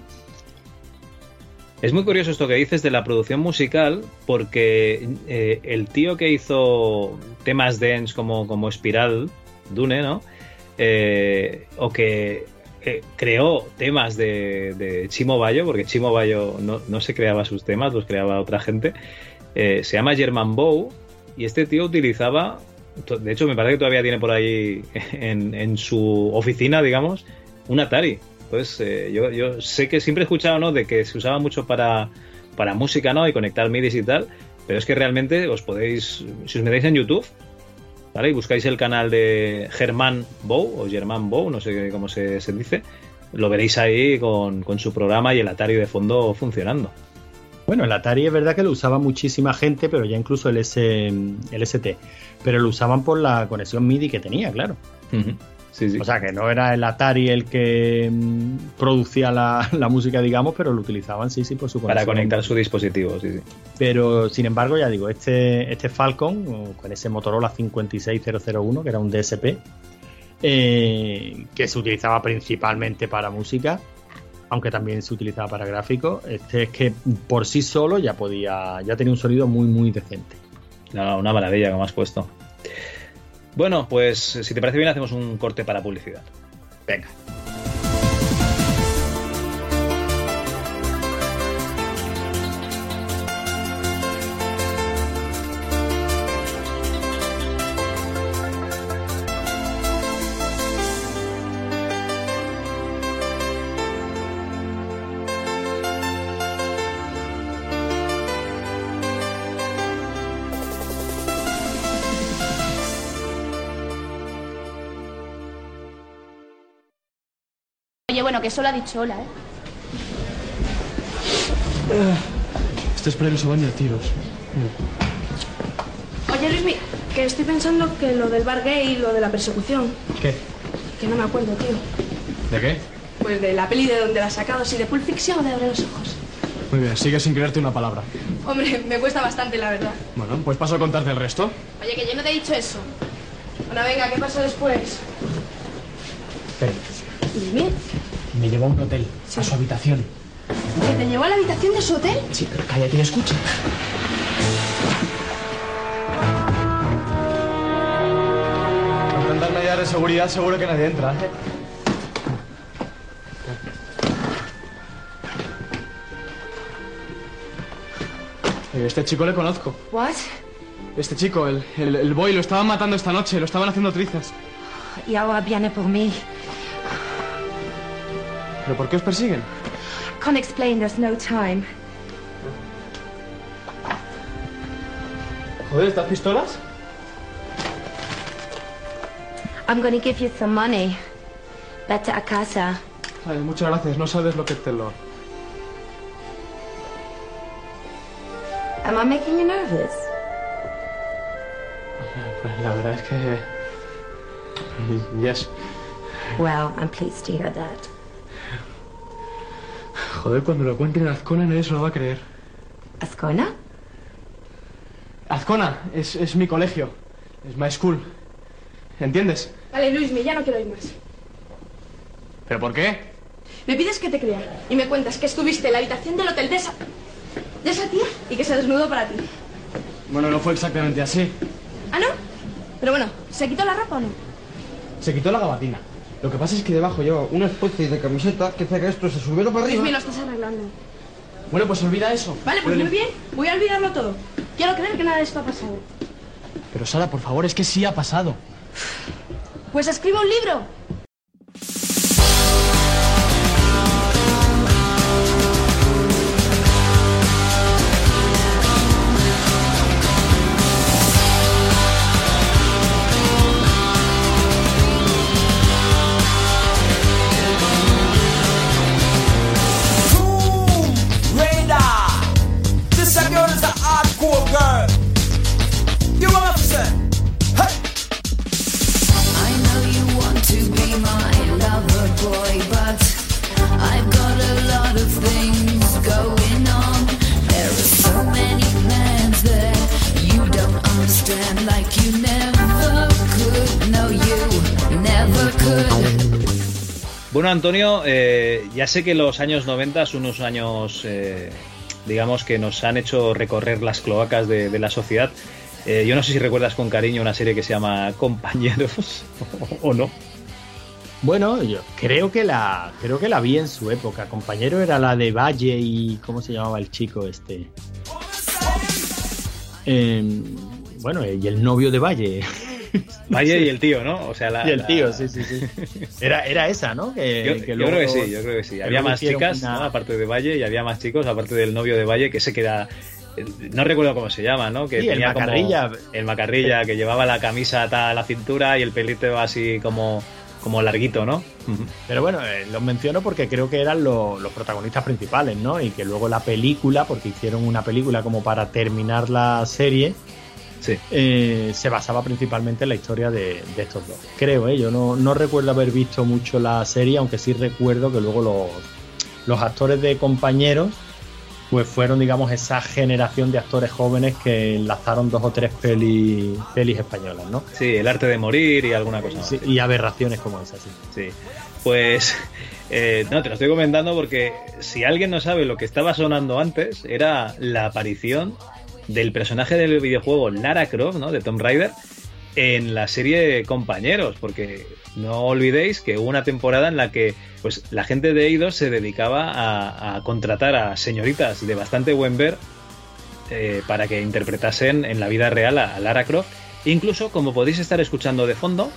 S4: Es muy curioso esto que dices de la producción musical, porque eh, el tío que hizo temas dance como, como Espiral, Dune, ¿no? Eh, o que eh, creó temas de, de, Chimo Bayo, porque Chimo Bayo no, no, se creaba sus temas, los creaba otra gente. Eh, se llama German Bow y este tío utilizaba, de hecho me parece que todavía tiene por ahí en, en su oficina, digamos, un Atari. Entonces eh, yo, yo, sé que siempre he escuchado ¿no? de que se usaba mucho para, para música ¿no? y conectar midis y tal, pero es que realmente os podéis, si os metéis en YouTube, ¿vale? Y buscáis el canal de Germán Bow o Germán Bow, no sé cómo se, se dice, lo veréis ahí con, con, su programa y el Atari de fondo funcionando.
S6: Bueno, el Atari es verdad que lo usaba muchísima gente, pero ya incluso el, S, el ST. Pero lo usaban por la conexión MIDI que tenía, claro. Uh -huh. Sí, sí. O sea, que no era el Atari el que mm, producía la, la, música, digamos, pero lo utilizaban, sí, sí, por su
S4: conexión. Para conectar su dispositivo, sí, sí.
S6: Pero, sin embargo, ya digo, este, este Falcon, con ese Motorola 56001, que era un DSP, eh, que se utilizaba principalmente para música, aunque también se utilizaba para gráficos, este es que por sí solo ya podía, ya tenía un sonido muy, muy decente.
S4: No, una maravilla como has puesto. Bueno, pues si te parece bien, hacemos un corte para publicidad.
S6: Venga.
S8: Que solo ha dicho hola, ¿eh?
S9: Este es premio se baña a tiros.
S8: Oye, Luismi, que estoy pensando que lo del bar gay y lo de la persecución.
S9: ¿Qué?
S8: Que no me acuerdo, tío.
S9: ¿De qué?
S8: Pues de la peli de donde la has sacado, si de Pulp Fiction o de Abre los ojos.
S9: Muy bien, sigue sin creerte una palabra.
S8: Hombre, me cuesta bastante, la verdad.
S9: Bueno, pues paso a contarte el resto.
S8: Oye, que yo no te he dicho eso. Bueno, venga, ¿qué pasa después?
S9: Espera.
S8: Dime.
S9: Me llevó a un hotel, sí. a su habitación.
S8: ¿Que te llevó a la habitación de su hotel?
S9: Sí, pero cállate y escucha. Con tantas medidas de seguridad seguro que nadie entra. ¿eh? Este chico le conozco.
S8: ¿What?
S9: Este chico, el, el, el boy, lo estaban matando esta noche, lo estaban haciendo trizas.
S8: Y ahora viene por mí.
S9: ¿Pero por qué os persiguen?
S8: Can't explain, there's no time.
S9: Joder, ¿estas pistolas?
S8: I'm gonna give you some money. Vete a casa.
S9: Ay, muchas gracias, no sabes lo que te lo...
S8: Am I making you nervous?
S9: Pues la verdad es que... Yes.
S8: Well, I'm pleased to hear that.
S9: Joder, cuando lo cuenten en Azcona nadie se lo va a creer.
S8: ¿Azcona?
S9: Azcona, es, es mi colegio. Es my school. ¿Entiendes?
S8: Vale, Luis, ya no quiero ir más.
S9: ¿Pero por qué?
S8: Me pides que te crea y me cuentas que estuviste en la habitación del hotel de esa... de esa tía y que se desnudó para ti.
S9: Bueno, no fue exactamente así.
S8: ¿Ah, no? Pero bueno, ¿se quitó la ropa o no?
S9: Se quitó la gabatina. Lo que pasa es que debajo lleva una especie de camiseta que hace que esto se subiera para arriba.
S8: Luis, me lo estás arreglando.
S9: Bueno, pues olvida eso.
S8: Vale, pues
S9: Pero
S8: muy bien. Voy a olvidarlo todo. Quiero creer que nada de esto ha pasado.
S9: Pero Sara, por favor, es que sí ha pasado.
S8: Pues escribe un libro.
S4: Bueno, Antonio, eh, ya sé que los años 90 son unos años, eh, digamos, que nos han hecho recorrer las cloacas de, de la sociedad. Eh, yo no sé si recuerdas con cariño una serie que se llama Compañeros o no.
S6: Bueno, yo creo que la creo que la vi en su época. Compañero era la de Valle y ¿cómo se llamaba el chico este? Em, bueno, y el novio de Valle.
S4: Valle y el tío, ¿no? O sea, la,
S6: y el
S4: la-
S6: tío, sí, sí, sí. Era, era esa, ¿no? Que,
S4: Yo,
S6: que
S4: yo
S6: luego-
S4: creo que sí, yo creo que sí. Había más chicas,
S6: una-
S4: ¿no? aparte de Valle, y había más chicos, aparte del novio de Valle, que se queda. No recuerdo cómo se llama, ¿no? Que
S6: Sí, el
S4: tenía como-
S6: macarrilla.
S4: el macarrilla, que llevaba la camisa atada a la cintura y el pelito así como, como larguito, ¿no?
S6: Pero bueno, eh, los menciono porque creo que eran lo- los protagonistas principales, ¿no? Y que luego la película, porque hicieron una película como para terminar la serie,
S4: Sí.
S6: eh, se basaba principalmente en la historia de, de estos dos. Creo, ¿eh? Yo no, no recuerdo haber visto mucho la serie, aunque sí recuerdo que luego los, los actores de compañeros pues fueron, digamos, esa generación de actores jóvenes que enlazaron dos o tres pelis, pelis españolas, ¿no?
S4: Sí, el arte de morir y alguna cosa.
S6: Sí, y aberraciones como esa, sí.
S4: Sí. Pues eh, no, te lo estoy comentando porque si alguien no sabe lo que estaba sonando antes, era la aparición del personaje del videojuego Lara Croft, ¿no? De Tomb Raider, en la serie Compañeros, porque no olvidéis que hubo una temporada en la que pues la gente de Eidos se dedicaba a, contratar a señoritas de bastante buen ver eh, para que interpretasen en la vida real a Lara Croft. Incluso, como podéis estar escuchando de fondo,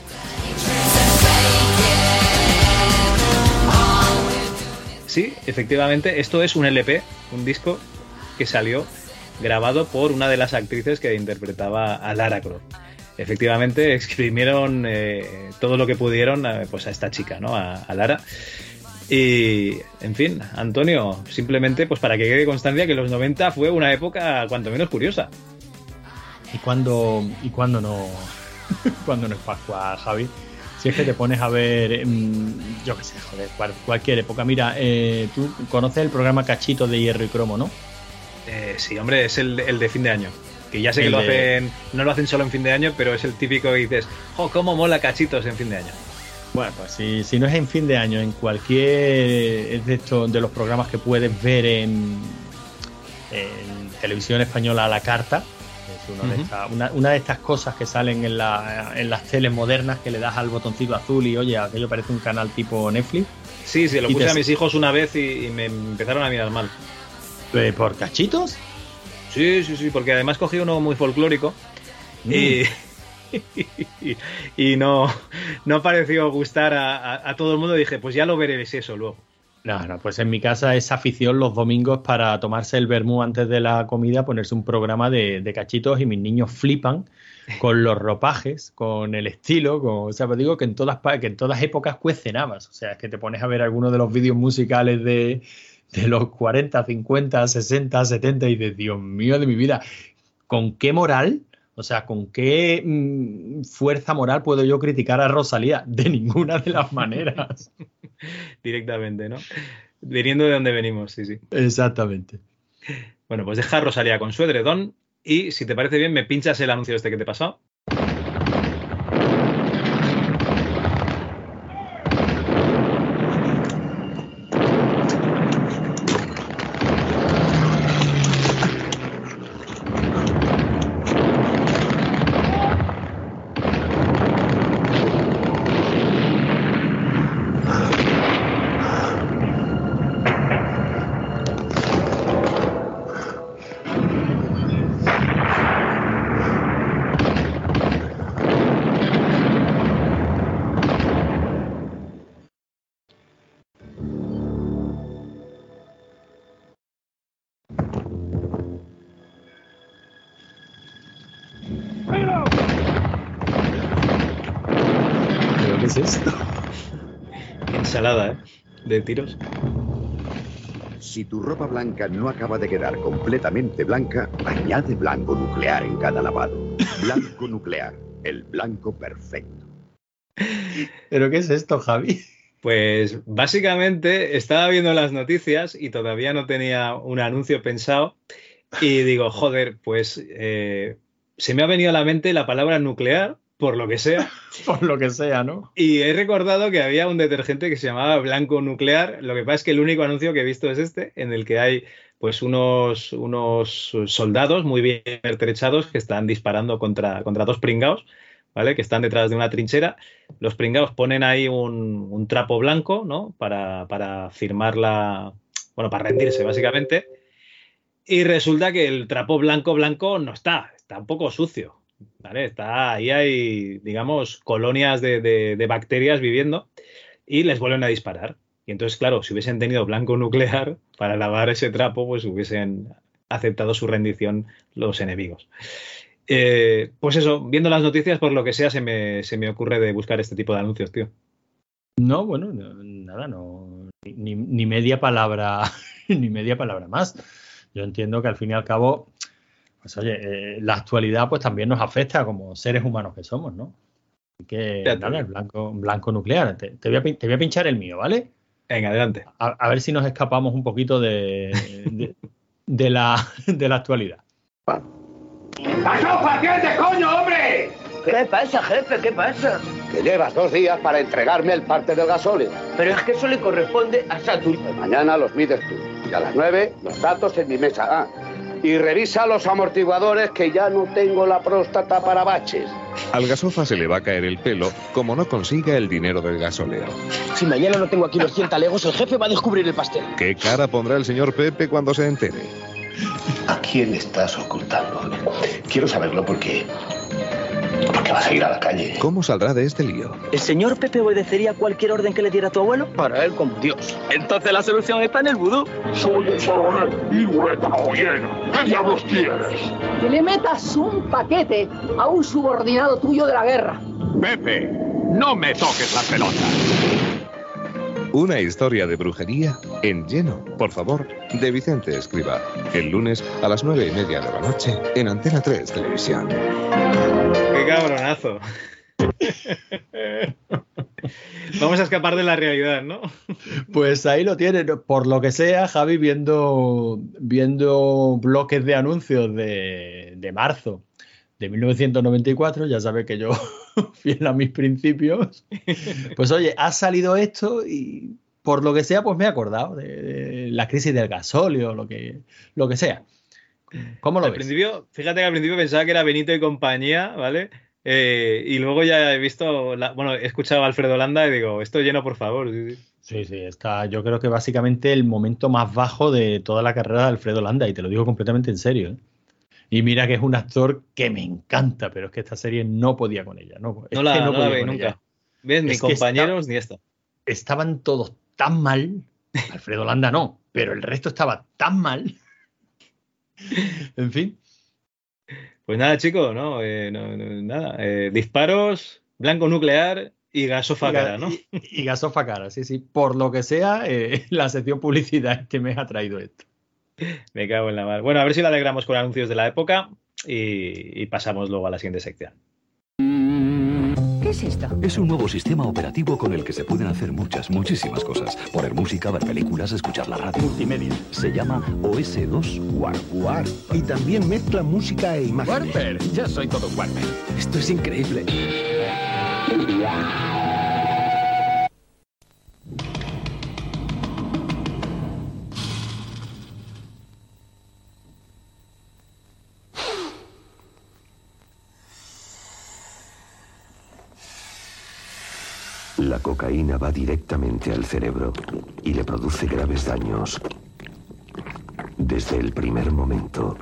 S4: Sí, efectivamente, esto es un LP, un disco que salió grabado por una de las actrices que interpretaba a Lara Croft. Efectivamente, exprimieron eh, todo lo que pudieron eh, pues a esta chica, ¿no? A, a Lara. Y, en fin, Antonio, simplemente pues para que quede constancia que los 90 fue una época cuanto menos curiosa.
S6: ¿Y cuando, y cuando no cuando no es Pascua, Javi? Si es que te pones a ver, mm, yo qué sé, joder, cual- cualquier época. Mira, eh, tú conoces el programa Cachito de Hierro y Cromo, ¿no?
S4: Eh, sí, hombre, es el, el de fin de año. Que ya sé que
S6: El
S4: lo
S6: de-
S4: hacen, no lo hacen solo en fin de año, pero es el típico que dices, ¡oh, cómo mola cachitos en fin de año!
S6: Bueno, pues si, si no es en fin de año, en cualquier es de estos de los programas que puedes ver en, en televisión española a la carta, es uno de esta- una, una de estas cosas que salen en, la, en las teles modernas que le das al botoncito azul y oye, aquello parece un canal tipo Netflix.
S4: Sí, sí, lo puse
S6: te-
S4: a mis hijos una vez y, y me empezaron a mirar mal.
S6: ¿Por cachitos?
S4: Sí, sí, sí, porque además cogí uno muy folclórico y, y, y no, no pareció gustar a, a- a todo el mundo. Dije, pues ya lo veréis eso luego.
S6: No, no, pues en mi casa es afición los domingos para tomarse el vermú antes de la comida, ponerse un programa de, de cachitos y mis niños flipan con los ropajes, con el estilo, con, o sea, pues digo que en todas que en todas épocas cuestionabas, o sea, es que te pones a ver algunos de los vídeos musicales de, de los 40, 50, 60, 70 y dices, Dios mío de mi vida, ¿con qué moral? O sea, ¿con qué mm, fuerza moral puedo yo criticar a Rosalía? De ninguna de las maneras.
S4: Directamente, ¿no? Viniendo de donde venimos, sí, sí.
S6: Exactamente.
S4: Bueno, pues deja a Rosalía con su edredón y si te parece bien me pinchas el anuncio este que te he De tiros.
S10: Si tu ropa blanca no acaba de quedar completamente blanca, añade blanco nuclear en cada lavado. Blanco nuclear, el blanco perfecto.
S6: ¿Pero qué es esto, Javi?
S4: Pues básicamente estaba viendo las noticias y todavía no tenía un anuncio pensado y digo, joder, pues eh, se me ha venido a la mente la palabra nuclear, por lo que sea,
S6: Por lo que sea, ¿no?
S4: y he recordado que había un detergente que se llamaba Blanco Nuclear, lo que pasa es que el único anuncio que he visto es este, en el que hay pues unos, unos soldados muy bien pertrechados que están disparando contra, contra dos pringaos ¿vale? Que están detrás de una trinchera. Los pringados ponen ahí un, un trapo blanco, ¿no? Para, para firmar la. Bueno, para rendirse, básicamente. Y resulta que el trapo blanco, blanco no está, está un poco sucio. ¿Vale? Está, ahí hay, digamos, colonias de, bacterias viviendo y les vuelven a disparar. Y entonces, claro, si hubiesen tenido blanco nuclear para lavar ese trapo, pues hubiesen aceptado su rendición los enemigos. Eh, pues eso, viendo las noticias, por lo que sea, se me, se me ocurre de buscar este tipo de anuncios, tío.
S6: No, bueno, no- nada, no. Ni, ni media palabra, ni media palabra más. Yo entiendo que al fin y al cabo, pues oye, eh, la actualidad pues también nos afecta como seres humanos que somos, ¿no? Así que nada, el blanco, blanco nuclear. Te, te voy a, pin- te voy a pinchar el mío, ¿vale?
S4: Venga, adelante.
S6: A, a ver si nos escapamos un poquito de, de, de la, de la actualidad.
S11: ¡Gasofa, atiende, coño, hombre! ¿Qué pasa, jefe? ¿Qué pasa?
S12: Que llevas dos días para entregarme el parte del gasóleo.
S11: Pero es que eso le corresponde a Saturn.
S12: Pues mañana los mides tú. Y a las nueve, los datos en mi mesa. Ah, y revisa los amortiguadores que ya no tengo la próstata para baches.
S13: Al gasofa se le va a caer el pelo como no consiga el dinero del gasóleo.
S11: Si mañana no tengo aquí los 100 talegos, el jefe va a descubrir el pastel.
S13: ¿Qué cara pondrá el señor Pepe cuando se entere?
S14: ¿A quién estás ocultando? Quiero saberlo porque. Porque vas a ir a la calle.
S13: ¿Cómo saldrá de este lío?
S11: ¿El señor Pepe obedecería cualquier orden que le diera tu abuelo? Para él como Dios. Entonces la solución está en el vudú.
S14: Soy el coronel Joyena. ¿Qué diablos quieres?
S15: Que le metas un paquete a un subordinado tuyo de la guerra.
S14: Pepe, no me toques las pelotas.
S13: Una historia de brujería en lleno, por favor, de Vicente Escriba. El lunes a las nueve y media de la noche en Antena 3 Televisión.
S4: ¡Qué cabronazo! Vamos a escapar de la realidad, ¿no?
S6: Pues ahí lo tienen. Por lo que sea, Javi, viendo, viendo bloques de anuncios de, de marzo de 1994, ya sabe que yo fiel a mis principios, pues oye, ha salido esto y por lo que sea, pues me he acordado de, de la crisis del gasóleo, lo que, lo que sea. ¿Cómo lo
S4: al
S6: ves?
S4: principio, fíjate que al principio pensaba que era Benito y compañía, ¿vale? Eh, y luego ya he visto, la- bueno, he escuchado a Alfredo Landa y digo, esto lleno, por favor. Sí, sí.
S6: Sí, sí, está, yo creo que básicamente el momento más bajo de toda la carrera de Alfredo Landa, y te lo digo completamente en serio. ¿eh? Y mira que es un actor que me encanta, pero es que esta serie no podía con ella. No,
S4: No la,
S6: que
S4: no la nunca.
S6: ella.
S4: ¿Ves? Ni
S6: Es que
S4: compañeros
S6: está-
S4: ni esto.
S6: Estaban todos tan mal, Alfredo Landa no, pero el resto estaba tan mal. En fin,
S4: Pues nada, chicos, no, Eh, no, no, nada. Eh, disparos, blanco nuclear y gasofa
S6: Y ga-
S4: cara, ¿no?
S6: y, y sí, sí. Por lo que sea, eh, la sección publicidad este mes ha traído esto.
S4: Me cago en la mar. Bueno, a ver si la alegramos con anuncios de la época y, y pasamos luego a la siguiente sección.
S16: ¿Qué es esto? Es un nuevo sistema operativo con el que se pueden hacer muchas, muchísimas cosas. Poner música, ver películas, escuchar la radio. Multimedia. Se llama OS2 Warp.
S17: Warp. Y también mezcla música e imágenes.
S16: Warper,
S17: ya soy todo Warper. Esto es increíble.
S16: La cocaína va directamente al cerebro y le produce graves daños desde el primer momento,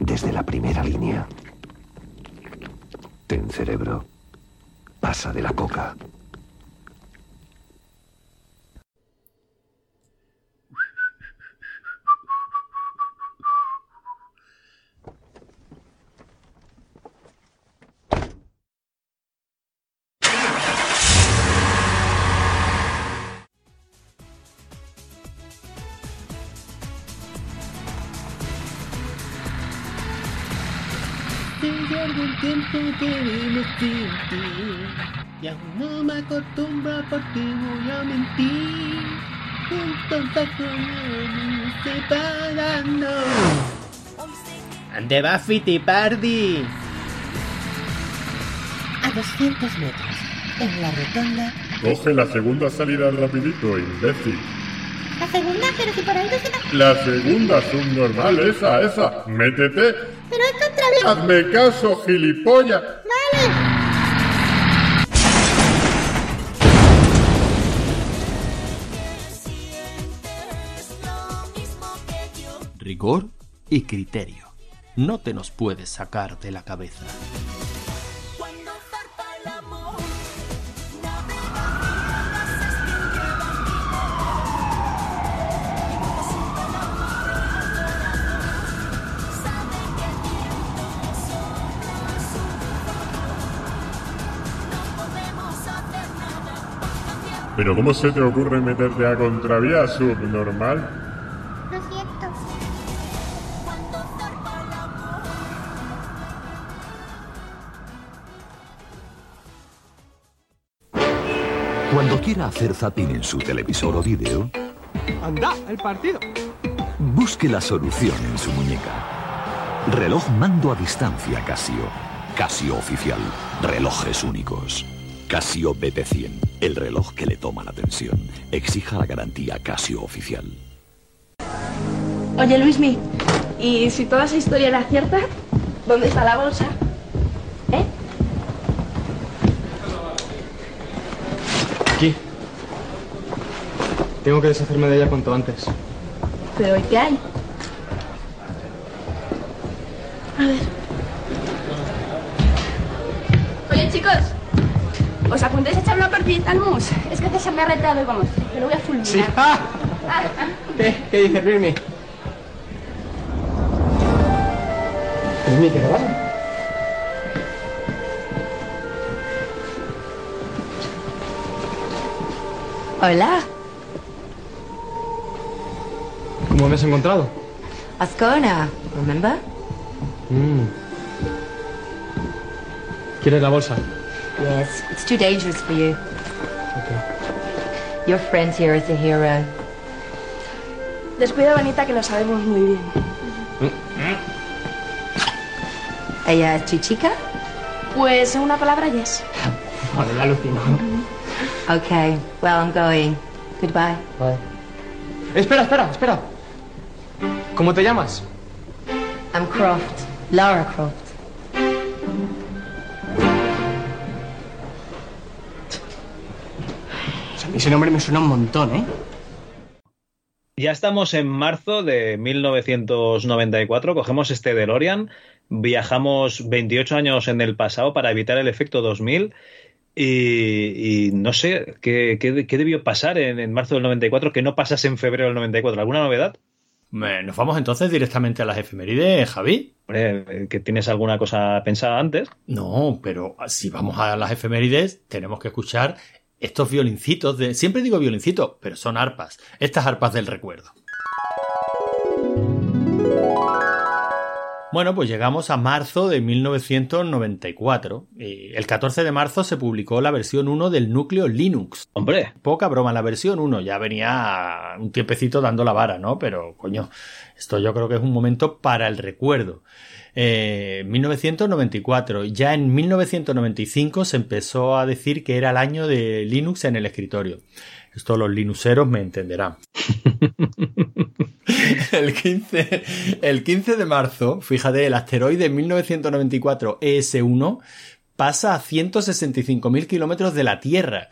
S16: desde la primera línea. Ten cerebro, pasa de la coca.
S18: Desde algún tiempo que vine sin ti Y aún no me acostumbro a por ti voy a mentir Entonces me separando ¿Dónde va Fitipardi?
S19: A 200 metros, en la rotonda.
S20: Coge la segunda salida rapidito, imbécil.
S19: La segunda, pero si por ahí no se.
S20: La segunda subnormal, esa, esa. Métete
S18: Pero es contravía.
S20: Hazme caso, gilipollas.
S18: Vale.
S21: Rigor y criterio. No te nos puedes sacar de la cabeza.
S20: Pero ¿cómo se te ocurre meterte a contravía subnormal?
S18: Lo siento.
S16: Cuando quiera hacer zapping en su televisor o vídeo,
S1: ¡Anda, el partido!
S16: busque la solución en su muñeca. Reloj mando a distancia Casio. Casio oficial. Relojes únicos. Casio BP100. El reloj que le toma la tensión. Exija la garantía Casio oficial.
S8: Oye, Luismi, ¿y si toda esa historia era cierta? ¿Dónde está la bolsa? ¿Eh?
S9: Aquí. Tengo que deshacerme de ella cuanto antes.
S8: ¿Pero ¿y qué hay? A ver. Oye, chicos, ¿os apuntáis a echar una partidita al mus? Es que te se me ha retado y vamos, me lo voy a fulminar.
S9: Sí. ¡Ah!
S8: Ah,
S9: ¿Qué? ¿Qué dices, Luismi? Luismi, ¿qué te pasa?
S22: Hola,
S9: ¿Cómo me has encontrado?
S22: Ascona, remember?
S9: Mm. ¿Quieres la bolsa?
S22: Yes, it's too dangerous for you. Your friend here is a hero.
S8: Descuida, Vanita, que lo sabemos muy bien.
S22: ¿Ella es tu chica?
S8: Pues en una palabra, yes.
S9: Vale, la alucino.
S22: Okay, well, I'm going. Goodbye.
S9: Vale. Espera, espera, espera. ¿Cómo te llamas?
S22: I'm Croft, Lara Croft.
S9: Ese nombre me suena un montón, ¿eh?
S4: Ya estamos en marzo de 1994, cogemos este DeLorean, viajamos 28 años en el pasado para evitar el efecto 2000 y, y no sé, ¿qué, qué, qué debió pasar en, en marzo del 94 que no pasase en febrero del 94? ¿Alguna novedad?
S6: Eh, Nos vamos entonces directamente a las efemérides, Javi.
S4: Hombre, ¿que tienes alguna cosa pensada antes?
S6: No, pero si vamos a las efemérides, tenemos que escuchar estos violincitos de. Siempre digo violincitos, pero son arpas. Estas arpas del recuerdo. Bueno, pues llegamos a marzo de 1994. Y el 14 de marzo se publicó la versión 1 del núcleo Linux.
S4: Hombre.
S6: Poca broma, la versión 1 ya venía un tiempecito dando la vara, ¿no? Pero, coño, esto yo creo que es un momento para el recuerdo. Eh, 1994. Ya en 1995 se empezó a decir que era el año de Linux en el escritorio. Esto los linuxeros me entenderán. el, 15, el 15 de marzo, fíjate, el asteroide 1994 ES1 pasa a 165.000 kilómetros de la Tierra.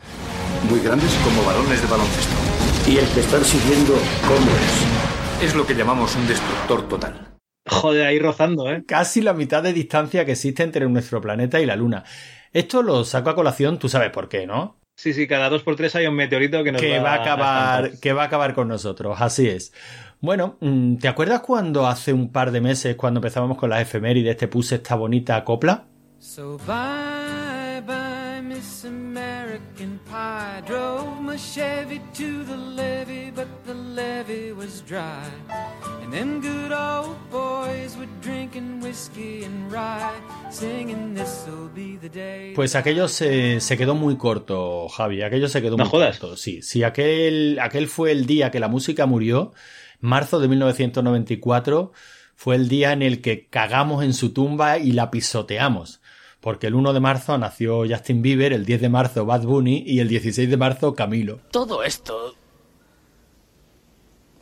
S23: Muy grandes como balones de baloncesto. Y el que están siguiendo, ¿cómo es? Es lo que llamamos un destructor total.
S4: Joder, ahí rozando, ¿eh?
S6: Casi la mitad de distancia que existe entre nuestro planeta y la Luna. Esto lo saco a colación, tú sabes por qué, ¿no?
S4: Sí, sí, cada dos por tres hay un meteorito que nos
S6: que
S4: va,
S6: va a acabar, que va a acabar con nosotros, así es. Bueno, mm, ¿te acuerdas cuando hace un par de meses, cuando empezábamos con las efemérides, te puse esta bonita copla?
S24: So bye bye, Miss American Pie. Drove my Chevy to the levee, but the levee was dry. And them good old boys were drinking whiskey and rye, singing this'll be the day.
S6: Pues aquello se, se quedó muy corto, Javi. Aquello se quedó
S4: No
S6: muy
S4: jodas.
S6: corto. Sí, sí, aquel, aquel fue el día que la música murió, marzo de 1994, fue el día en el que cagamos en su tumba y la pisoteamos. Porque el 1 de marzo nació Justin Bieber, el 10 de marzo Bad Bunny y el 16 de marzo Camilo.
S25: Todo esto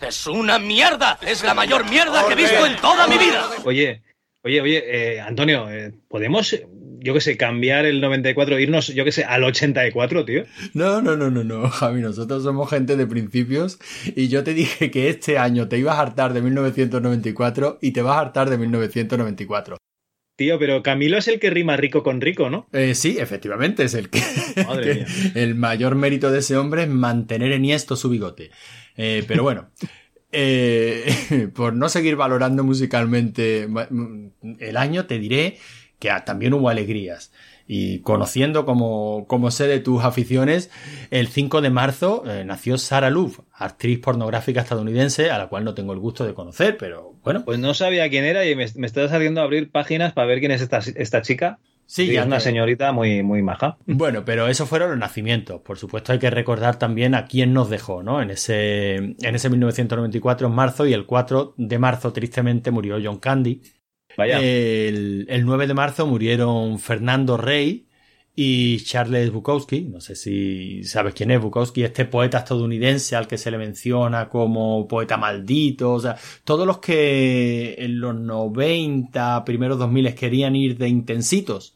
S25: es una mierda. Es la mayor mierda que he visto en toda mi vida.
S4: Oye, Oye, oye, eh, Antonio, eh, ¿podemos, yo qué sé, cambiar el 94, irnos, yo qué sé, al 84, tío?
S6: No, no, no, no, no, Javi, nosotros somos gente de principios y yo te dije que este año te ibas a hartar de 1994 y te vas a hartar de 1994.
S4: Tío, pero Camilo es el que rima rico con rico, ¿no?
S6: Eh, sí, efectivamente, es el que,
S4: Madre
S6: que
S4: mía.
S6: el mayor mérito de ese hombre es mantener enhiesto su bigote. Eh, pero bueno, eh, por no seguir valorando musicalmente el año, te diré que también hubo alegrías. Y conociendo como, como sé de tus aficiones, el 5 de marzo eh, nació Sarah Love, actriz pornográfica estadounidense, a la cual no tengo el gusto de conocer, pero bueno.
S4: Pues no sabía quién era y me, me está saliendo a abrir páginas para ver quién es esta, esta chica.
S6: Sí,
S4: es una señorita muy, muy maja.
S6: Bueno, pero esos fueron los nacimientos. Por supuesto, hay que recordar también a quién nos dejó, ¿no? En ese, en ese 1994, en marzo, y el 4 de marzo, tristemente, murió John Candy.
S4: Vaya.
S6: El, el 9 de marzo murieron Fernando Rey y Charles Bukowski. No sé si sabes quién es Bukowski, este poeta estadounidense al que se le menciona como poeta maldito. O sea, todos los que en los 90, primeros 2000 querían ir de intensitos,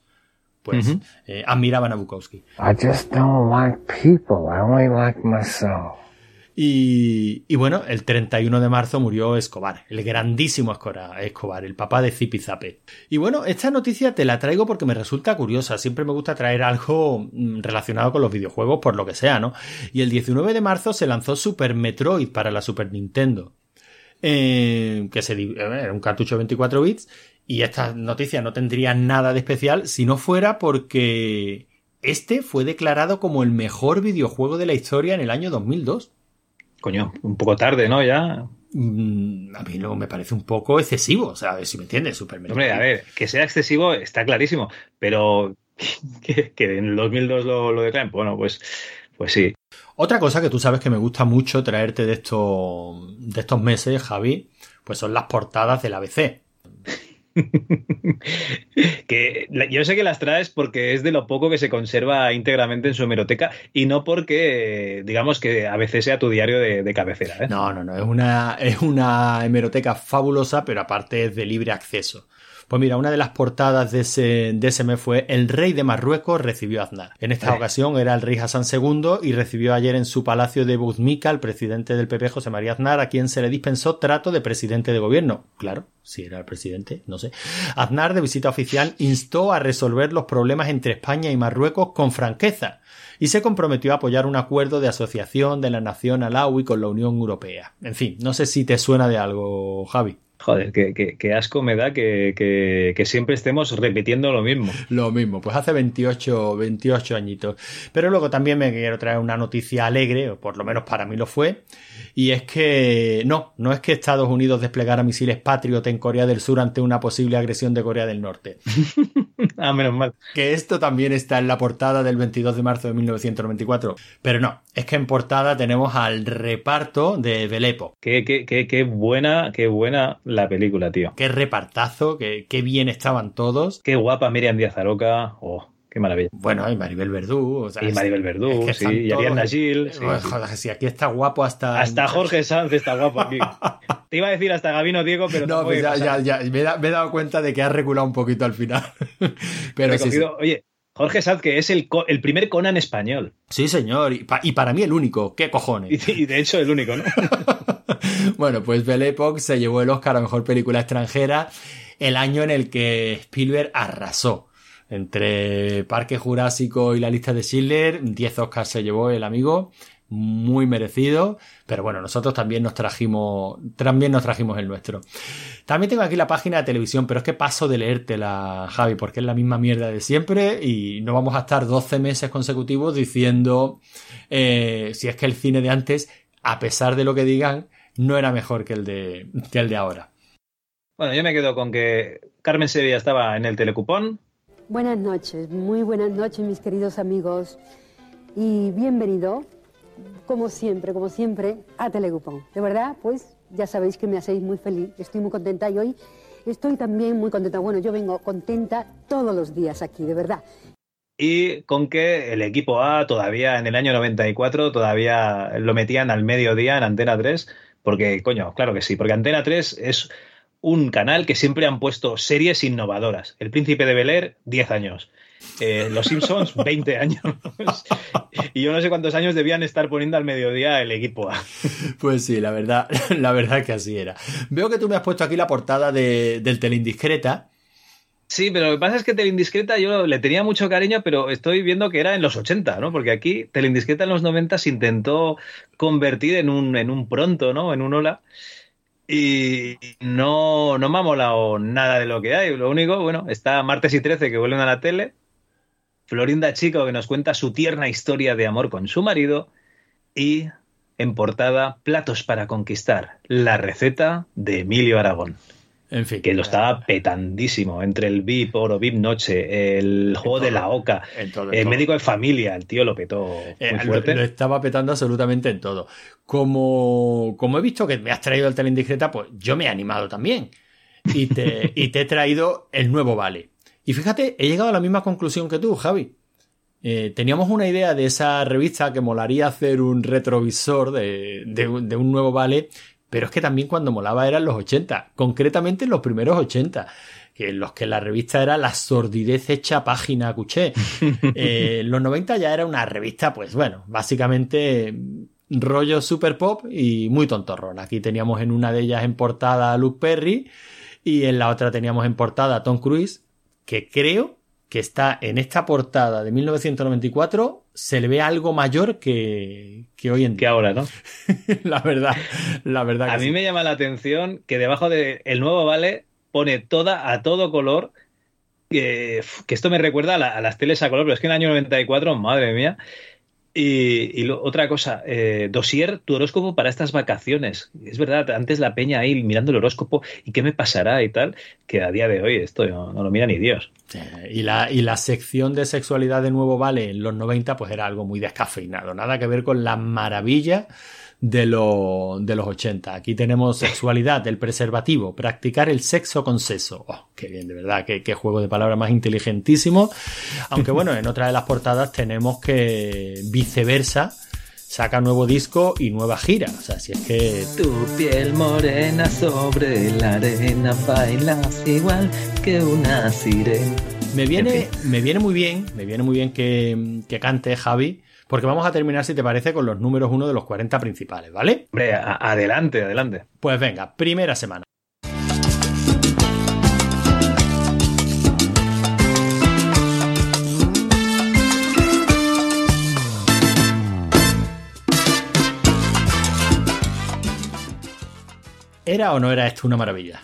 S6: pues eh, admiraban a Bukowski.
S26: I just don't like people. I only like myself.
S6: Y, y bueno, el 31 de marzo murió Escobar, el grandísimo Escobar, el papá de Zipizape. Y bueno, esta noticia te la traigo porque me resulta curiosa. Siempre me gusta traer algo mm, relacionado con los videojuegos, por lo que sea, ¿no? Y el 19 de marzo se lanzó Super Metroid para la Super Nintendo. eh, que se, eh, era un cartucho de 24 bits. Y esta noticia no tendría nada de especial si no fuera porque este fue declarado como el mejor videojuego de la historia en el año 2002.
S4: Coño, un poco tarde, ¿no? Ya.
S6: Mm, a mí luego me parece un poco excesivo, o sea, si me entiendes, Super Metroid.
S4: Hombre, a ver, que sea excesivo está clarísimo, pero que, que en el 2002 lo, lo declaren, bueno, pues, pues sí.
S6: Otra cosa que tú sabes que me gusta mucho traerte de estos, de estos meses, Javi, pues son las portadas del ABC.
S4: Que yo sé que las traes porque es de lo poco que se conserva íntegramente en su hemeroteca y no porque, digamos, que a veces sea tu diario de, de cabecera. ¿eh?
S6: No, no, no, es una, es una hemeroteca fabulosa, pero aparte es de libre acceso. Pues mira, una de las portadas de ese, de ese mes fue El rey de Marruecos recibió a Aznar. En esta ocasión era el rey Hassan II y recibió ayer en su palacio de Buzmica al presidente del PP, José María Aznar, a quien se le dispensó trato de presidente de gobierno. Claro, si era el presidente, no sé. Aznar, de visita oficial, instó a resolver los problemas entre España y Marruecos con franqueza y se comprometió a apoyar un acuerdo de asociación de la nación alawi con la Unión Europea. En fin, no sé si te suena de algo, Javi.
S4: Joder, qué, qué- qué asco me da que, que- que siempre estemos repitiendo lo mismo.
S6: Lo mismo, pues hace 28, 28 añitos. Pero luego también me quiero traer una noticia alegre, o por lo menos para mí lo fue, y es que no, no es que Estados Unidos desplegara misiles Patriot en Corea del Sur ante una posible agresión de Corea del Norte.
S4: ah, menos mal.
S6: Que esto también está en la portada del 22 de marzo de 1994. Pero no, es que en portada tenemos al reparto de Belepo.
S4: Qué, qué, qué, qué buena, qué buena la película, tío.
S6: Qué repartazo, qué, qué bien estaban todos.
S4: Qué guapa Miriam Díaz Aroca. Oh, qué maravilla.
S6: Bueno, y Maribel Verdú. o sea,
S4: y Maribel Verdú,
S6: es que
S4: sí. Y Ariadna Gil. sí,
S6: Joder, si aquí está guapo hasta.
S4: Hasta Jorge Sanz está guapo aquí. Te iba a decir hasta Gabino Diego, pero
S6: No, pues ya, ya, ya, me, he dado cuenta de que ha reculado un poquito al final. Pero sí,
S4: Oye, Jorge Sanz, que es el, el primer Conan español.
S6: Sí, señor. Y, pa- y para mí el único. ¿Qué cojones?
S4: Y, y de hecho el único, ¿no?
S6: Bueno, pues Belle Époque se llevó el Oscar a Mejor Película Extranjera el año en el que Spielberg arrasó. Entre Parque Jurásico y la lista de Schindler, 10 Oscars se llevó el amigo, muy merecido, pero bueno, nosotros también nos trajimos, también nos trajimos el nuestro. También tengo aquí la página de televisión, pero es que paso de leértela, Javi, porque es la misma mierda de siempre y no vamos a estar 12 meses consecutivos diciendo eh, si es que el cine de antes, a pesar de lo que digan, no era mejor que el de, que el de ahora.
S4: Bueno, yo me quedo con que Carmen Sevilla estaba en el telecupón.
S27: Buenas noches, muy buenas noches mis queridos amigos y bienvenido, como siempre, como siempre, a Telegupón. De verdad, pues ya sabéis que me hacéis muy feliz, estoy muy contenta y hoy estoy también muy contenta. Bueno, yo vengo contenta todos los días aquí, de verdad.
S4: Y con que el equipo A todavía en el año 94 todavía lo metían al mediodía en Antena 3. Porque, coño, claro que sí, porque Antena 3 es un canal que siempre han puesto series innovadoras. El Príncipe de Bel Air, 10 años. Eh, Los Simpsons, 20 años. y yo no sé cuántos años debían estar poniendo al mediodía el equipo A.
S6: Pues sí, la verdad, la verdad que así era. Veo que tú me has puesto aquí la portada de, del Teleindiscreta.
S4: Sí, pero lo que pasa es que Teleindiscreta yo le tenía mucho cariño, pero estoy viendo que era en los 80, ¿no? Porque aquí Teleindiscreta en los 90 se intentó convertir en un, en un pronto, ¿no? En un hola. Y no, no me ha molado nada de lo que hay. Lo único, bueno, está Martes y 13 que vuelven a la tele. Florinda Chico que nos cuenta su tierna historia de amor con su marido. Y en portada, Platos para conquistar, la receta de Emilio Aragón.
S6: En fin.
S4: Que lo estaba petandísimo entre el VIP, Oro, VIP Noche, el juego de la Oca,
S6: en todo, en
S4: el
S6: todo.
S4: médico de familia, el tío lo petó
S6: Eh,
S4: muy
S6: lo,
S4: fuerte.
S6: lo estaba petando absolutamente en todo. Como, como he visto que me has traído el Teleindiscreta, pues yo me he animado también. Y te, y te he traído el nuevo Vale. Y fíjate, he llegado a la misma conclusión que tú, Javi. Eh, teníamos una idea de esa revista que molaría hacer un retrovisor de, de un nuevo Vale, pero es que también cuando molaba eran los 80, concretamente los primeros 80, que en los que la revista era la sordidez hecha página cuché. Eh, los 90 ya era una revista, pues bueno, básicamente mm, rollo super pop y muy tontorrón. Aquí teníamos en una de ellas en portada a Luke Perry y en la otra teníamos en portada a Tom Cruise, que creo que está en esta portada de 1994, se le ve algo mayor que, que hoy en día.
S4: Que ahora, ¿no?
S6: la verdad, la verdad.
S4: A
S6: que
S4: mí
S6: sí.
S4: me llama la atención que debajo del nuevo Vale pone toda a todo color. Que, que esto me recuerda a, la- a las teles a color, pero es que en el año 94, madre mía. Y, otra cosa, eh, dosier, tu horóscopo para estas vacaciones. Es verdad, antes la peña ahí mirando el horóscopo y qué me pasará y tal, que a día de hoy esto no, no lo mira ni Dios.
S6: Y la, y la sección de sexualidad de Nuevo Vale en los 90 pues era algo muy descafeinado, nada que ver con la maravilla de, lo- de los 80. Aquí tenemos sexualidad, el preservativo, practicar el sexo con seso. Oh, qué bien, de verdad, qué, qué juego de palabras más inteligentísimo. Aunque bueno, en otra de las portadas tenemos que viceversa saca nuevo disco y nueva gira. O sea, si es que
S4: Tu piel morena sobre la arena bailas igual que una sirena.
S6: Me viene, me viene muy bien, me viene muy bien que, que cante Javi, porque vamos a terminar, si te parece, con los números uno de los 40 principales, ¿vale?
S4: Hombre, adelante, adelante.
S6: Pues venga, primera semana. ¿Era o no era esto una maravilla?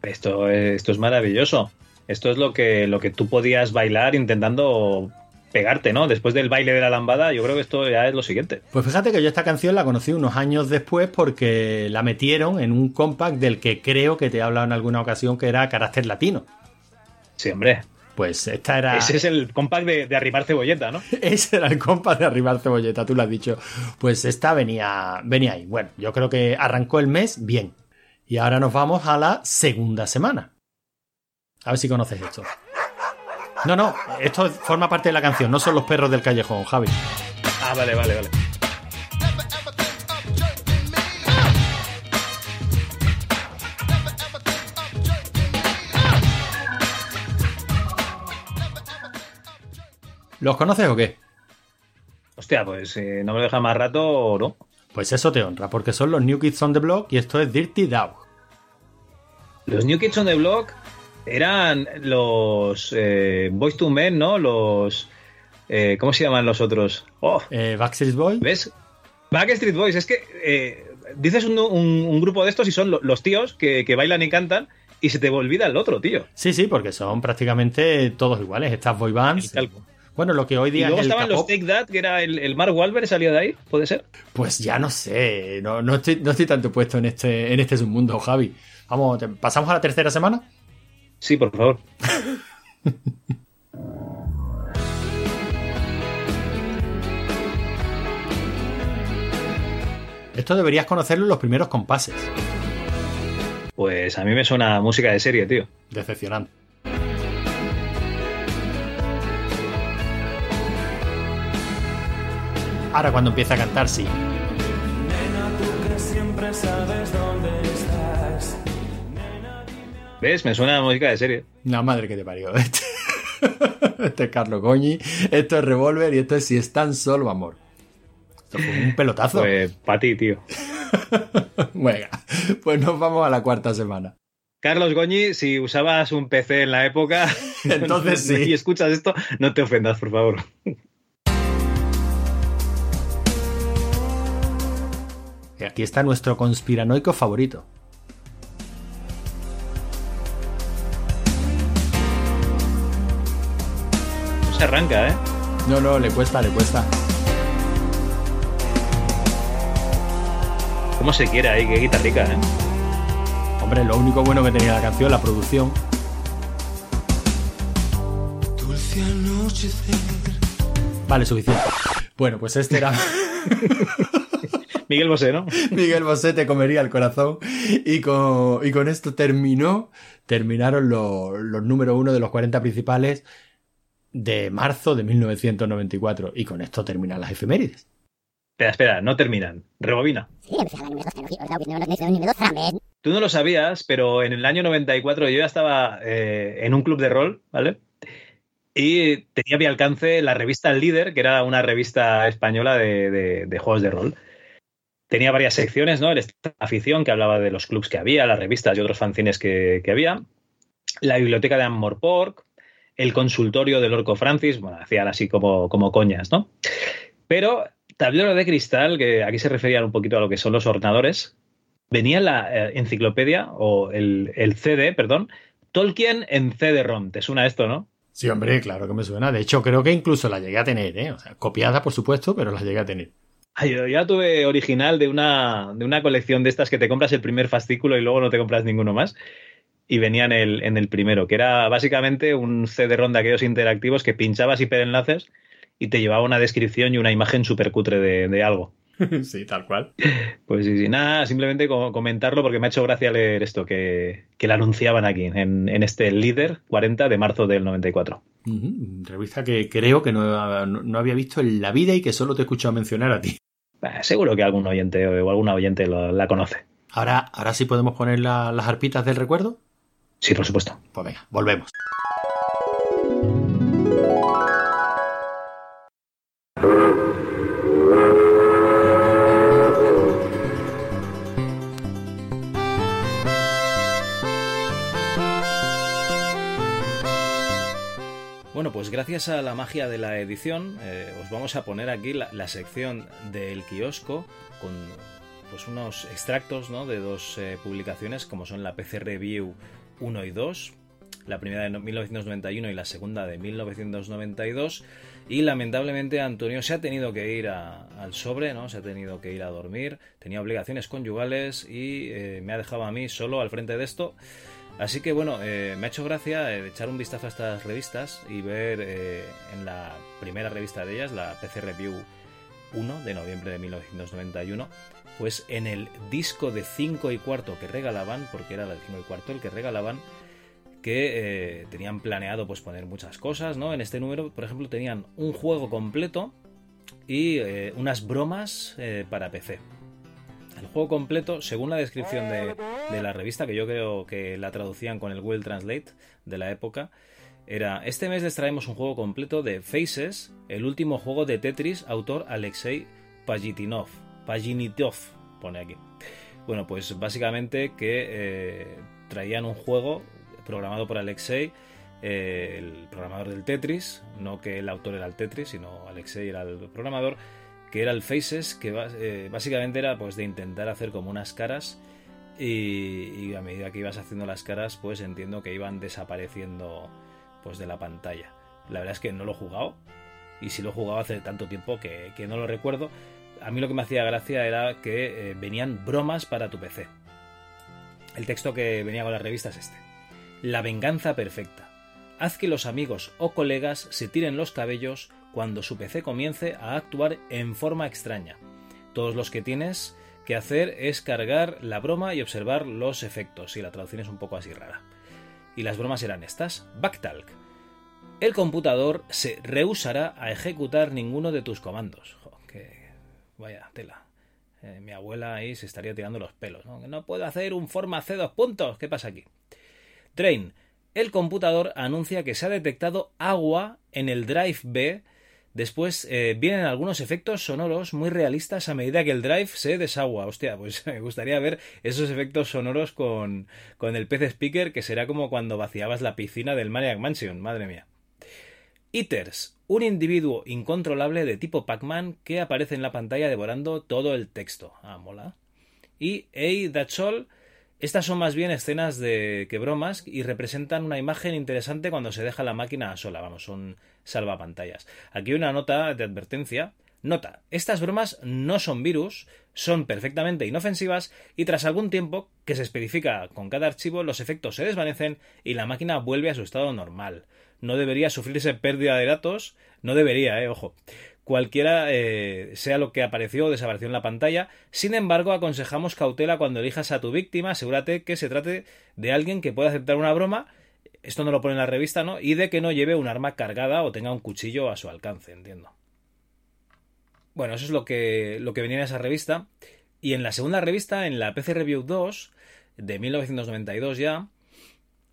S4: Esto, esto es maravilloso. Esto es lo que, lo que tú podías bailar intentando pegarte, ¿no? Después del baile de la lambada, yo creo que esto ya es lo siguiente.
S6: Pues fíjate que yo esta canción la conocí unos años después porque la metieron en un compact del que creo que te he hablado en alguna ocasión que era carácter latino.
S4: Sí, hombre.
S6: Pues esta era.
S4: Ese es el compact de, de arrimar cebolleta, ¿no?
S6: Ese era el compact de arribar cebolleta, tú lo has dicho. Pues esta venía, venía ahí. Bueno, yo creo que arrancó el mes bien. Y ahora nos vamos a la segunda semana. A ver si conoces esto. No, no, esto forma parte de la canción, no son los perros del callejón, Javi.
S4: Ah, vale, vale, vale.
S6: ¿Los conoces o qué?
S4: Hostia, pues eh, no me lo deja más rato, ¿no?
S6: Pues eso te honra, porque son los New Kids on the Block y esto es Dirty Dog.
S4: Los New Kids on the Block eran los eh, Boys to Men, ¿no? Los. eh, ¿Cómo se llaman los otros? Oh,
S6: Eh, Backstreet Boy.
S4: ¿Ves? Backstreet Boys, es que eh, dices un, un- un grupo de estos y son lo- los tíos que, que bailan y cantan y se te olvida el otro, tío.
S6: Sí, sí, porque son prácticamente todos iguales, estas boy bands. Bueno, lo que hoy
S4: Y
S6: día
S4: luego
S6: es el
S4: estaban los Take That, que era el, el Mark Wahlberg, salía de ahí, ¿puede ser?
S6: Pues ya no sé, no, no, estoy, no estoy tanto puesto en este, en este submundo, Javi. Vamos, ¿pasamos a la tercera semana?
S4: Sí, por favor.
S6: Esto deberías conocerlo en los primeros compases.
S4: Pues a mí me suena música de serie, tío.
S6: Decepcionante. Ahora cuando empieza a cantar, sí.
S4: ¿Ves? Me suena a música de serie.
S6: La madre que te parió. Este, este es Carlos Goñi, esto es Revolver y esto es Si es tan solo amor. Esto fue un pelotazo.
S4: Pues para ti, tío.
S6: Venga, pues nos vamos a la cuarta semana.
S4: Carlos Goñi, si usabas un PC en la época,
S6: Entonces sí.
S4: y escuchas esto, no te ofendas, por favor.
S6: Y aquí está nuestro conspiranoico favorito.
S4: Se arranca, ¿eh?
S6: No, no, le cuesta, le cuesta.
S4: ¿Cómo se quiere ahí? Qué guitarrica, ¿eh?
S6: Hombre, lo único bueno que tenía la canción, la producción.
S24: Dulce anochecer.
S6: Vale, suficiente. Bueno, pues este era
S4: Miguel Bosé, ¿no?
S6: Miguel Bosé te comería el corazón. Y con, y con esto terminó, terminaron los, los número uno de los 40 principales de marzo de 1994. Y con esto terminan las efemérides.
S4: Espera, espera, no terminan. Rebobina. Tú no lo sabías, pero en el año 94 yo ya estaba eh, en un club de rol, ¿vale? Y tenía a mi alcance la revista El Líder, que era una revista española de, de- de juegos de rol. Tenía varias secciones, ¿no? El Afición, que hablaba de los clubs que había, las revistas y otros fanzines que, que había. La biblioteca de Ammorpork, el consultorio del Orco Francis, bueno, hacían así como, como coñas, ¿no? Pero tablero de cristal, que aquí se referían un poquito a lo que son los ordenadores, venía en la eh, enciclopedia, o el, el CD, perdón, Tolkien en CD-ROM. ¿Te suena esto, no?
S6: Sí, hombre, claro que me suena. De hecho, creo que incluso la llegué a tener, ¿eh? O sea, copiada, por supuesto, pero la llegué a tener.
S4: Ay, yo ya tuve original de una, de una colección de estas que te compras el primer fascículo y luego no te compras ninguno más. Y venía en el, en el primero, que era básicamente un CD-ROM de aquellos interactivos que pinchabas hiperenlaces y te llevaba una descripción y una imagen súper cutre de, de algo.
S6: sí, tal cual.
S4: Pues sí, sí, nada, simplemente co- comentarlo porque me ha hecho gracia leer esto, que, que la anunciaban aquí, en, en este Líder 40 de marzo del 94.
S6: Ujú, Revista que creo que no, no- no había visto en la vida y que solo te he escuchado mencionar a ti.
S4: Bah, seguro que algún oyente o alguna oyente lo- la conoce.
S6: Ahora, ahora sí podemos poner la- las arpitas del recuerdo.
S4: Sí, por supuesto.
S6: Pues venga, volvemos.
S4: Bueno, pues gracias a la magia de la edición, eh, os vamos a poner aquí la, la sección del kiosco con pues unos extractos ¿no? de dos eh, publicaciones como son la PC Review 1 y 2, la primera de no- 1991 y la segunda de 1992. Y lamentablemente Antonio se ha tenido que ir a- al sobre, ¿no? Se ha tenido que ir a dormir, tenía obligaciones conyugales y eh, me ha dejado a mí solo al frente de esto. Así que bueno, eh, me ha hecho gracia eh, echar un vistazo a estas revistas y ver en la primera revista de ellas, la PC Review 1 de noviembre de 1991, pues en el disco de 5 y cuarto que regalaban, porque era el 5 y cuarto el que regalaban, que eh, tenían planeado pues poner muchas cosas, ¿no? En este número, por ejemplo, tenían un juego completo y eh, unas bromas eh, para PC. El juego completo, según la descripción de, de la revista, que yo creo que la traducían con el Google Translate de la época, era, este mes les traemos un juego completo de Faces, el último juego de Tetris, autor Alexei Pajitinov. Pajinitov, pone aquí. Bueno, pues básicamente que eh, traían un juego programado por Alexei, eh, el programador del Tetris, no que el autor era el Tetris, sino Alexei era el programador, que era el Faces, que eh, básicamente era pues de intentar hacer como unas caras y, y a medida que ibas haciendo las caras, pues entiendo que iban desapareciendo pues de la pantalla. La verdad es que no lo he jugado y si lo he jugado hace tanto tiempo que, que no lo recuerdo. A mí lo que me hacía gracia era que eh, venían bromas para tu PC. El texto que venía con la revista es este. La venganza perfecta. Haz que los amigos o colegas se tiren los cabellos cuando su PC comience a actuar en forma extraña. Todos los que tienes que hacer es cargar la broma y observar los efectos, y la traducción es un poco así rara. Y las bromas eran estas. Backtalk. El computador se rehusará a ejecutar ninguno de tus comandos. Vaya tela. Eh, mi abuela ahí se estaría tirando los pelos. ¿no? No puedo hacer un forma C dos puntos. ¿Qué pasa aquí? Train. El computador anuncia que se ha detectado agua en el Drive B. Después eh, vienen algunos efectos sonoros muy realistas a medida que el Drive se desagua. Hostia, pues me gustaría ver esos efectos sonoros con, con el PC Speaker, que será como cuando vaciabas la piscina del Maniac Mansion. Madre mía. Eaters, un individuo incontrolable de tipo Pac-Man que aparece en la pantalla devorando todo el texto. Ah, mola. Y Hey, That's. Estas son más bien escenas de que bromas y representan una imagen interesante cuando se deja la máquina sola. Vamos, son salvapantallas. Aquí una nota de advertencia. Nota, estas bromas no son virus, son perfectamente inofensivas y tras algún tiempo, que se especifica con cada archivo, los efectos se desvanecen y la máquina vuelve a su estado normal no debería sufrirse pérdida de datos, no debería, eh, ojo. Cualquiera eh, sea lo que apareció o desapareció en la pantalla. Sin embargo, aconsejamos cautela cuando elijas a tu víctima. Asegúrate que se trate de alguien que pueda aceptar una broma. Esto no lo pone en la revista, ¿no? Y de que no lleve un arma cargada o tenga un cuchillo a su alcance, entiendo. Bueno, eso es lo que, lo que venía en esa revista. Y en la segunda revista, en la PC Review 2, de 1992 ya,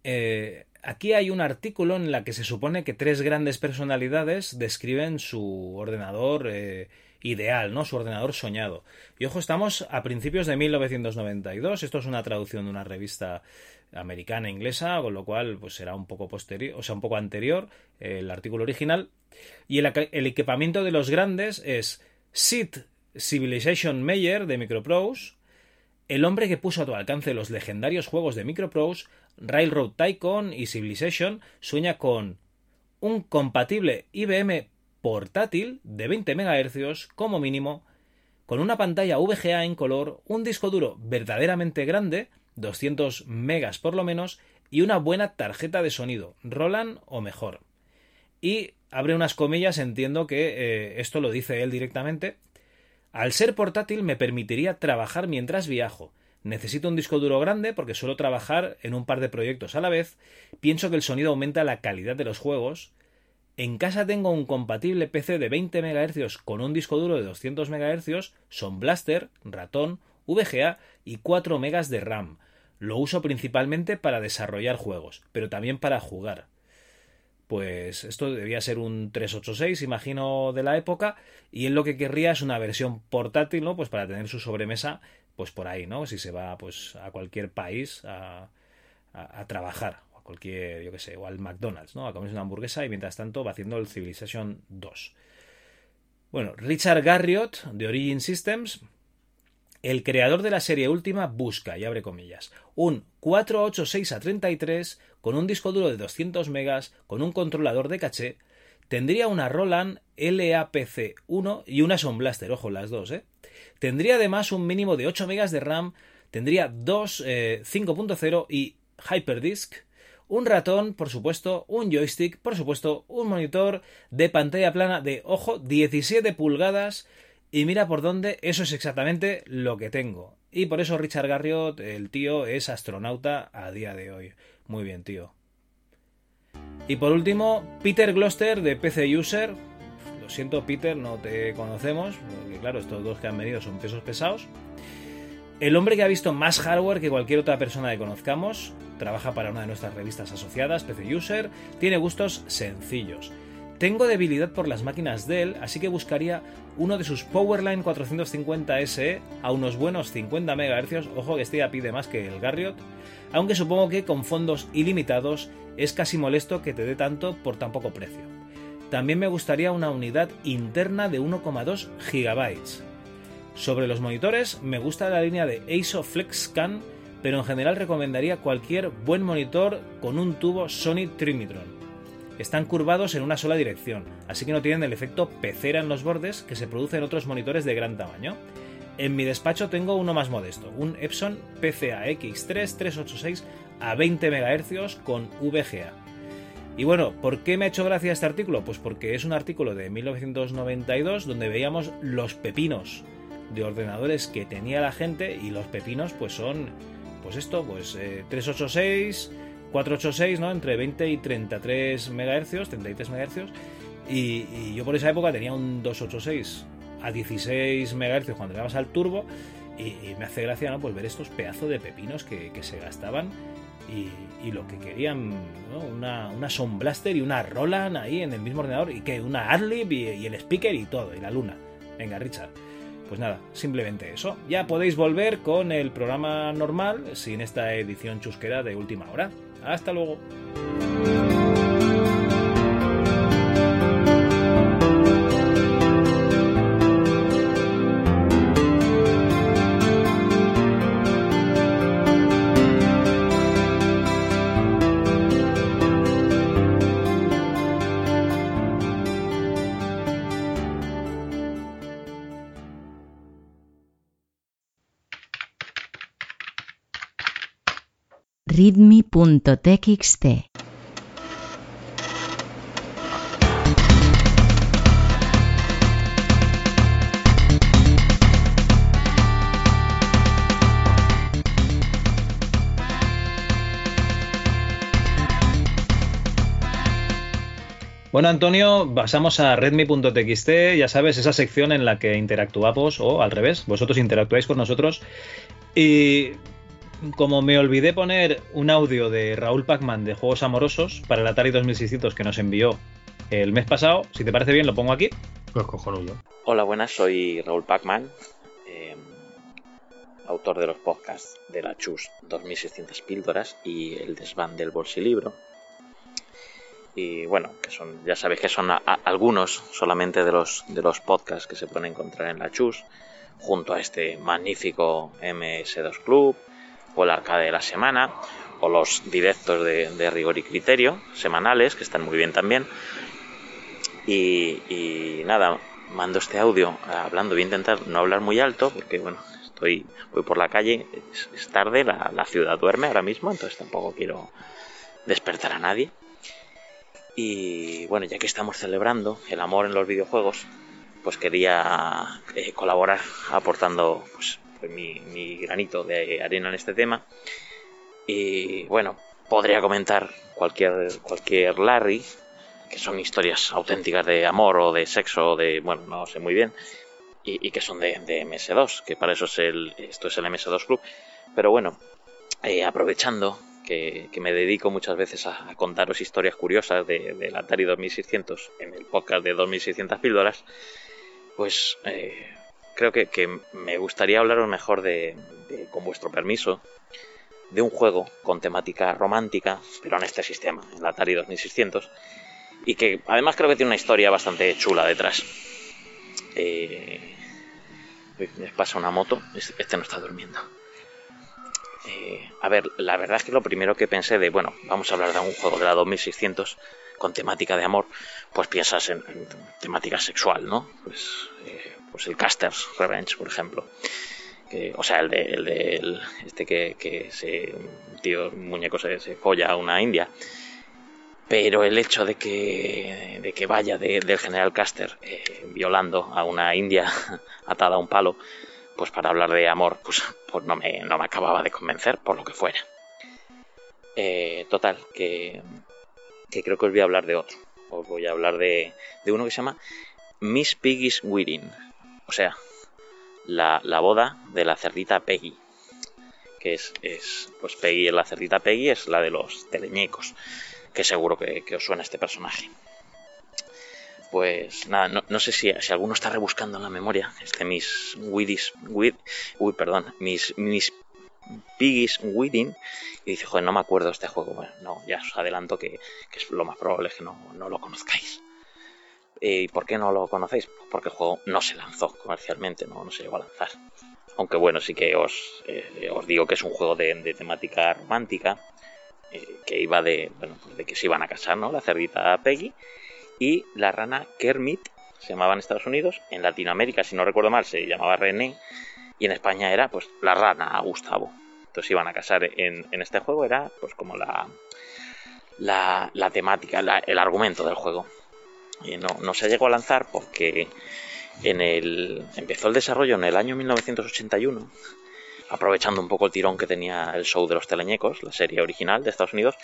S4: eh, Aquí hay un artículo en la que se supone que tres grandes personalidades describen su ordenador eh, ideal, ¿no? Su ordenador soñado. Y ojo, estamos a principios de 1992. Esto es una traducción de una revista americana inglesa, con lo cual pues será un poco posterior, o sea, un poco anterior eh, el artículo original. Y el, equipamiento de los grandes es SID Civilization Meyer de Microprose, el hombre que puso a tu alcance los legendarios juegos de Microprose, Railroad Tycoon y Civilization, sueña con un compatible IBM portátil de 20 MHz como mínimo, con una pantalla VGA en color, un disco duro verdaderamente grande, 200 megas por lo menos, y una buena tarjeta de sonido, Roland o mejor. Y abre unas comillas, entiendo que eh, esto lo dice él directamente, al ser portátil me permitiría trabajar mientras viajo. Necesito un disco duro grande porque suelo trabajar en un par de proyectos a la vez. Pienso que el sonido aumenta la calidad de los juegos. En casa tengo un compatible PC de 20 MHz con un disco duro de 200 MHz, son Blaster, ratón, VGA y 4 MB de RAM. Lo uso principalmente para desarrollar juegos, pero también para jugar pues esto debía ser un 386, imagino, de la época, y él lo que querría es una versión portátil, ¿no? Pues para tener su sobremesa, pues por ahí, ¿no? Si se va, pues, a cualquier país a, trabajar, o a cualquier, yo qué sé, o al McDonald's, ¿no? A comerse una hamburguesa y mientras tanto va haciendo el Civilization 2. Bueno, Richard Garriott, de Origin Systems, el creador de la serie última busca, y abre comillas, un 486 a 33 con un disco duro de 200 megas, con un controlador de caché, tendría una Roland LAPC1 y una Sound Blaster, ojo las dos, ¿eh? Tendría además un mínimo de 8 megas de RAM, tendría dos 5.0 eh, y Hyperdisk, un ratón, por supuesto, un joystick, por supuesto, un monitor de pantalla plana de, ojo, 17 pulgadas y mira por dónde, eso es exactamente lo que tengo. Y por eso Richard Garriott, el tío, es astronauta a día de hoy. Muy bien, tío. Y por último, Peter Gloster de PC User. Siento, Peter, no te conocemos, porque claro, estos dos que han venido son pesos pesados. El hombre que ha visto más hardware que cualquier otra persona que conozcamos, trabaja para una de nuestras revistas asociadas, PC User, tiene gustos sencillos. Tengo debilidad por las máquinas Dell, así que buscaría uno de sus Powerline 450 SE a unos buenos 50 MHz. Ojo que este ya pide más que el Garriott, aunque supongo que con fondos ilimitados es casi molesto que te dé tanto por tan poco precio. También me gustaría una unidad interna de 1,2 GB. Sobre los monitores, me gusta la línea de ASO FlexScan, pero en general recomendaría cualquier buen monitor con un tubo Sony Trimitron están curvados en una sola dirección, así que no tienen el efecto pecera en los bordes que se produce en otros monitores de gran tamaño. En mi despacho tengo uno más modesto, un Epson PCA X3 386 a 20 MHz con VGA. Y bueno, ¿por qué me ha hecho gracia este artículo? Pues porque es un artículo de 1992 donde veíamos los pepinos de ordenadores que tenía la gente y los pepinos pues son, pues esto, pues 386, eh, 486, ¿no? Entre 20 y 33 MHz, 33 MHz. Y, yo por esa época tenía un 286 a 16 MHz cuando le al turbo. Y, y me hace gracia ¿no? pues ver estos pedazos de pepinos que se gastaban y, lo que querían, ¿no? una, una Sound Blaster y una Roland ahí en el mismo ordenador y que una Adlib y, y el speaker y todo, y la luna. Venga, Richard. Pues nada, simplemente eso. Ya podéis volver con el programa normal sin esta edición chusquera de última hora. Hasta luego.
S28: readme.txt
S4: Bueno, Antonio, pasamos a redmi.txt, ya sabes, esa sección en la que interactuamos, o al revés, vosotros interactuáis con nosotros. Y como me olvidé poner un audio de Raúl Pacman de Juegos Amorosos para el Atari 2600 que nos envió el mes pasado, si te parece bien, lo pongo aquí.
S6: Pues cojonudo.
S29: Hola, buenas, soy Raúl Pacman, eh, autor de los podcasts de la Chus 2600 píldoras y el desván del bolsilibro. Y bueno, que son, ya sabéis que son a- a- algunos solamente de los, de los podcasts que se pueden encontrar en la Chus, junto a este magnífico MS2 Club, o el Arcade de la Semana, o los directos de, rigor y criterio semanales, que están muy bien también. Y, nada, mando este audio hablando, voy a intentar no hablar muy alto, porque bueno, estoy voy por la calle, es, tarde, la, la ciudad duerme ahora mismo, entonces tampoco quiero despertar a nadie. Y bueno, ya que estamos celebrando el amor en los videojuegos, pues quería eh, colaborar aportando pues, pues, mi, granito de arena en este tema. Y bueno, podría comentar cualquier, cualquier Larry, que son historias auténticas de amor o de sexo, o de, bueno, no sé muy bien, y, que son de, de MS2, que para eso es el, esto es el MS2 Club. Pero bueno, eh, aprovechando que, me dedico muchas veces a, contaros historias curiosas de- del Atari 2600 en el podcast de 2600 píldoras, pues eh, creo que, que me gustaría hablaros mejor de, de, con vuestro permiso, de un juego con temática romántica, pero en este sistema, en el Atari 2600, y que además creo que tiene una historia bastante chula detrás. Eh, me pasa una moto, este no está durmiendo. Eh, a ver, la verdad es que lo primero que pensé de, bueno, vamos a hablar de un juego de la 2600 con temática de amor, pues piensas en, en temática sexual, ¿no? Pues, eh, pues el Caster's Revenge, por ejemplo. O sea, el de, el de el- este que, que se, un tío, muñeco se, se folla a una india. Pero el hecho de que, de que vaya de- del general Caster eh, violando a una india atada a un palo, pues para hablar de amor, pues, pues no, me, no me acababa de convencer, por lo que fuera. Eh, total, que, que creo que os voy a hablar de otro. Os voy a hablar de, de uno que se llama Miss Piggy's Wedding. O sea, la, la boda de la cerdita Peggy. Que es, es, pues Peggy, la cerdita Peggy es la de los teleñecos. Que seguro que, os suena este personaje. Pues nada, no, no sé si, si alguno está rebuscando en la memoria este Miss Widdy's, Wid, uy, perdón, Miss, Miss Piggy's Wedding y dice, joder, no me acuerdo de este juego. Bueno, no, ya os adelanto que, que es lo más probable es que no, no lo conozcáis. ¿Y por qué no lo conocéis? Porque el juego no se lanzó comercialmente, no, se llegó a lanzar. Aunque bueno, sí que os, eh, digo que es un juego de, de temática romántica, eh, que iba de, bueno, pues de que se iban a casar, ¿no? La cerdita Peggy y la rana Kermit, se llamaba en Estados Unidos, en Latinoamérica, si no recuerdo mal, se llamaba René, y en España era pues la rana Gustavo. Entonces iban a casar en, en este juego, era pues como la, la, la temática, la- el argumento del juego. Y no, no se llegó a lanzar porque en el, empezó el desarrollo en el año 1981, aprovechando un poco el tirón que tenía el show de los teleñecos, la serie original de Estados Unidos,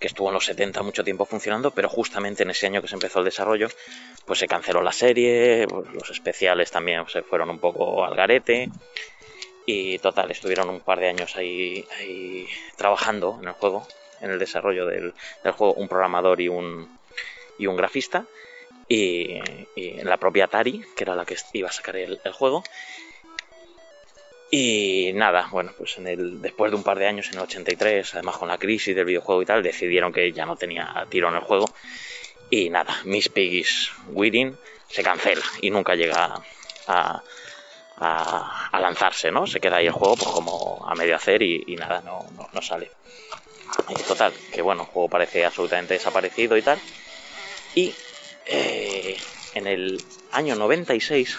S29: que estuvo en los 70 mucho tiempo funcionando, pero justamente en ese año que se empezó el desarrollo, pues se canceló la serie, pues, los especiales también se fueron un poco al garete, Y total, estuvieron un par de años ahí, ahí trabajando en el juego, en el desarrollo del, del juego, un programador y un, y un grafista. Y, y la propia Atari, que era la que iba a sacar el, juego. Y nada, bueno, pues en el, después de un par de años, en el 83, además con la crisis del videojuego y tal, decidieron que ya no tenía tiro en el juego. Y nada, Miss Piggy's Wedding se cancela y nunca llega a, a, a lanzarse, ¿no? Se queda ahí el juego pues como a medio hacer y, nada, no, no, sale. Total, que bueno, el juego parece absolutamente desaparecido y tal. Y eh, en el año 96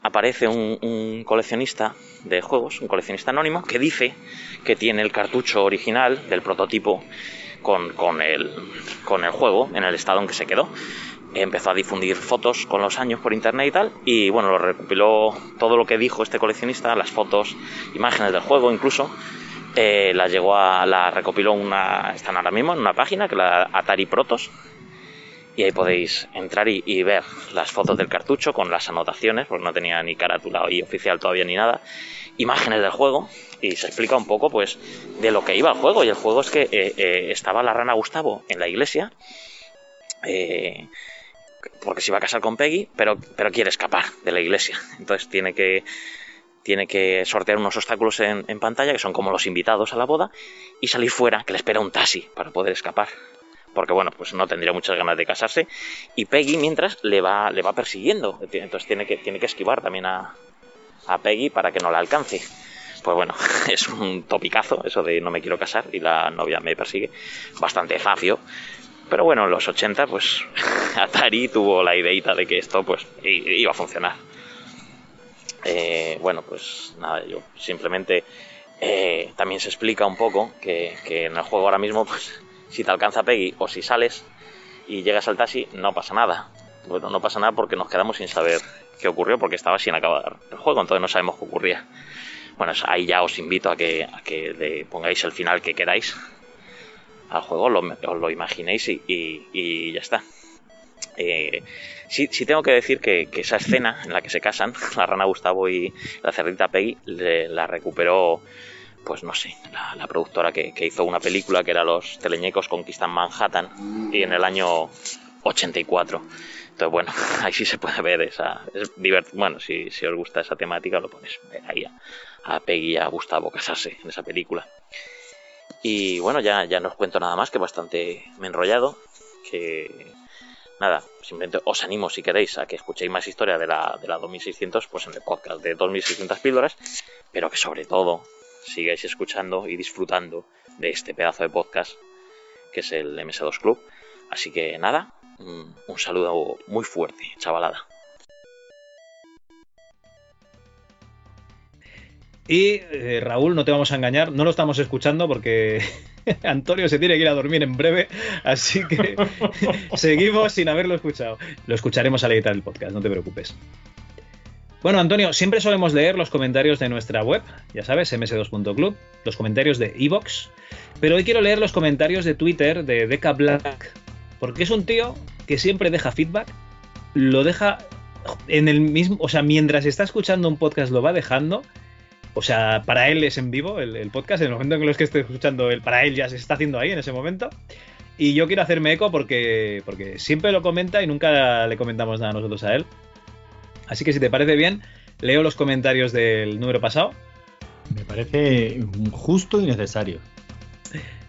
S29: aparece un, coleccionista de juegos, un coleccionista anónimo, que dice que tiene el cartucho original del prototipo con, con, el, con el juego en el estado en que se quedó. Empezó a difundir fotos con los años por internet y tal, y bueno, lo recopiló todo lo que dijo este coleccionista, las fotos, imágenes del juego incluso, eh, la llegó a, la recopiló una, están ahora mismo en una página que la Atari Protos, y ahí podéis entrar y, ver las fotos del cartucho con las anotaciones, porque no tenía ni carátula y oficial todavía ni nada, imágenes del juego y se explica un poco pues de lo que iba el juego. Y el juego es que eh, eh, estaba la rana Gustavo en la iglesia eh, porque se iba a casar con Peggy, pero, pero quiere escapar de la iglesia, entonces tiene que tiene que sortear unos obstáculos en, en pantalla que son como los invitados a la boda y salir fuera que le espera un taxi para poder escapar porque bueno, pues no tendría muchas ganas de casarse. Y Peggy, mientras, le va, le va persiguiendo. Entonces tiene que, tiene que esquivar también a, a Peggy para que no la alcance. Pues bueno, es un topicazo eso de no me quiero casar y la novia me persigue. Bastante fácil. Pero bueno, en los 80, pues Atari tuvo la ideita de que esto pues iba a funcionar. Eh, bueno, pues nada, yo simplemente eh, también se explica un poco que, que en el juego ahora mismo pues si te alcanza Peggy o si sales y llegas al taxi, no pasa nada. Bueno, no pasa nada porque nos quedamos sin saber qué ocurrió porque estaba sin acabar el juego, entonces no sabemos qué ocurría. Bueno, ahí ya os invito a que, a que le pongáis el final que queráis al juego, lo, os lo imaginéis y, y, ya está. Eh, sí, tengo que decir que, esa escena en la que se casan, la rana Gustavo y la cerdita Peggy, la recuperó pues no sé, la, la productora que, que, hizo una película que era Los teleñecos conquistan Manhattan y en el año 84. Entonces, bueno, ahí sí se puede ver esa. Es. Bueno, si, si os gusta esa temática, lo pones ahí a, a Peggy y a Gustavo casarse en esa película. Y bueno, ya, ya no os cuento nada más, que bastante me he enrollado. Que nada, simplemente os animo si queréis a que escuchéis más historia de la, de la 2600, pues en el podcast de 2600 píldoras, pero que sobre todo sigáis escuchando y disfrutando de este pedazo de podcast que es el MS2 Club. Así que nada, un, saludo muy fuerte, chavalada.
S4: Y eh, Raúl, no te vamos a engañar, no lo estamos escuchando porque Antonio se tiene que ir a dormir en breve, así que seguimos sin haberlo escuchado. Lo escucharemos al editar el podcast, no te preocupes. Bueno, Antonio, siempre solemos leer los comentarios de nuestra web, ya sabes, ms2.club, los comentarios de Evox, pero hoy quiero leer los comentarios de Twitter de Deca Black, porque es un tío que siempre deja feedback, lo deja en el mismo, o sea, mientras está escuchando un podcast lo va dejando, o sea, para él es en vivo el, el podcast, en el momento en el que esté escuchando, él, para él ya se está haciendo ahí en ese momento. Y yo quiero hacerme eco porque, porque siempre lo comenta y nunca le comentamos nada nosotros a él. Así que si te parece bien, leo los comentarios del número pasado.
S6: Me parece justo y necesario.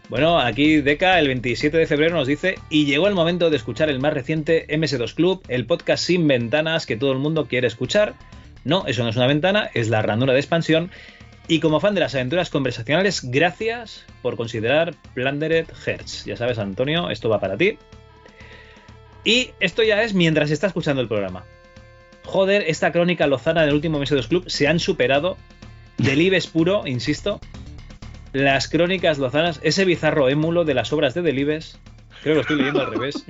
S4: Bueno, aquí Deca el 27 de febrero nos dice, y llegó el momento de escuchar el más reciente MS2 Club, el podcast sin ventanas que todo el mundo quiere escuchar. No, eso no es una ventana, es la ranura de expansión. Y como fan de las aventuras conversacionales, gracias por considerar Plundered Hertz. Ya sabes, Antonio, esto va para ti. Y esto ya es mientras está escuchando el programa. Joder, esta crónica lozana del último MS2 Club se han superado. Delibes puro, insisto. Las crónicas lozanas, ese bizarro émulo de las obras de Delibes. Creo que lo estoy leyendo al revés.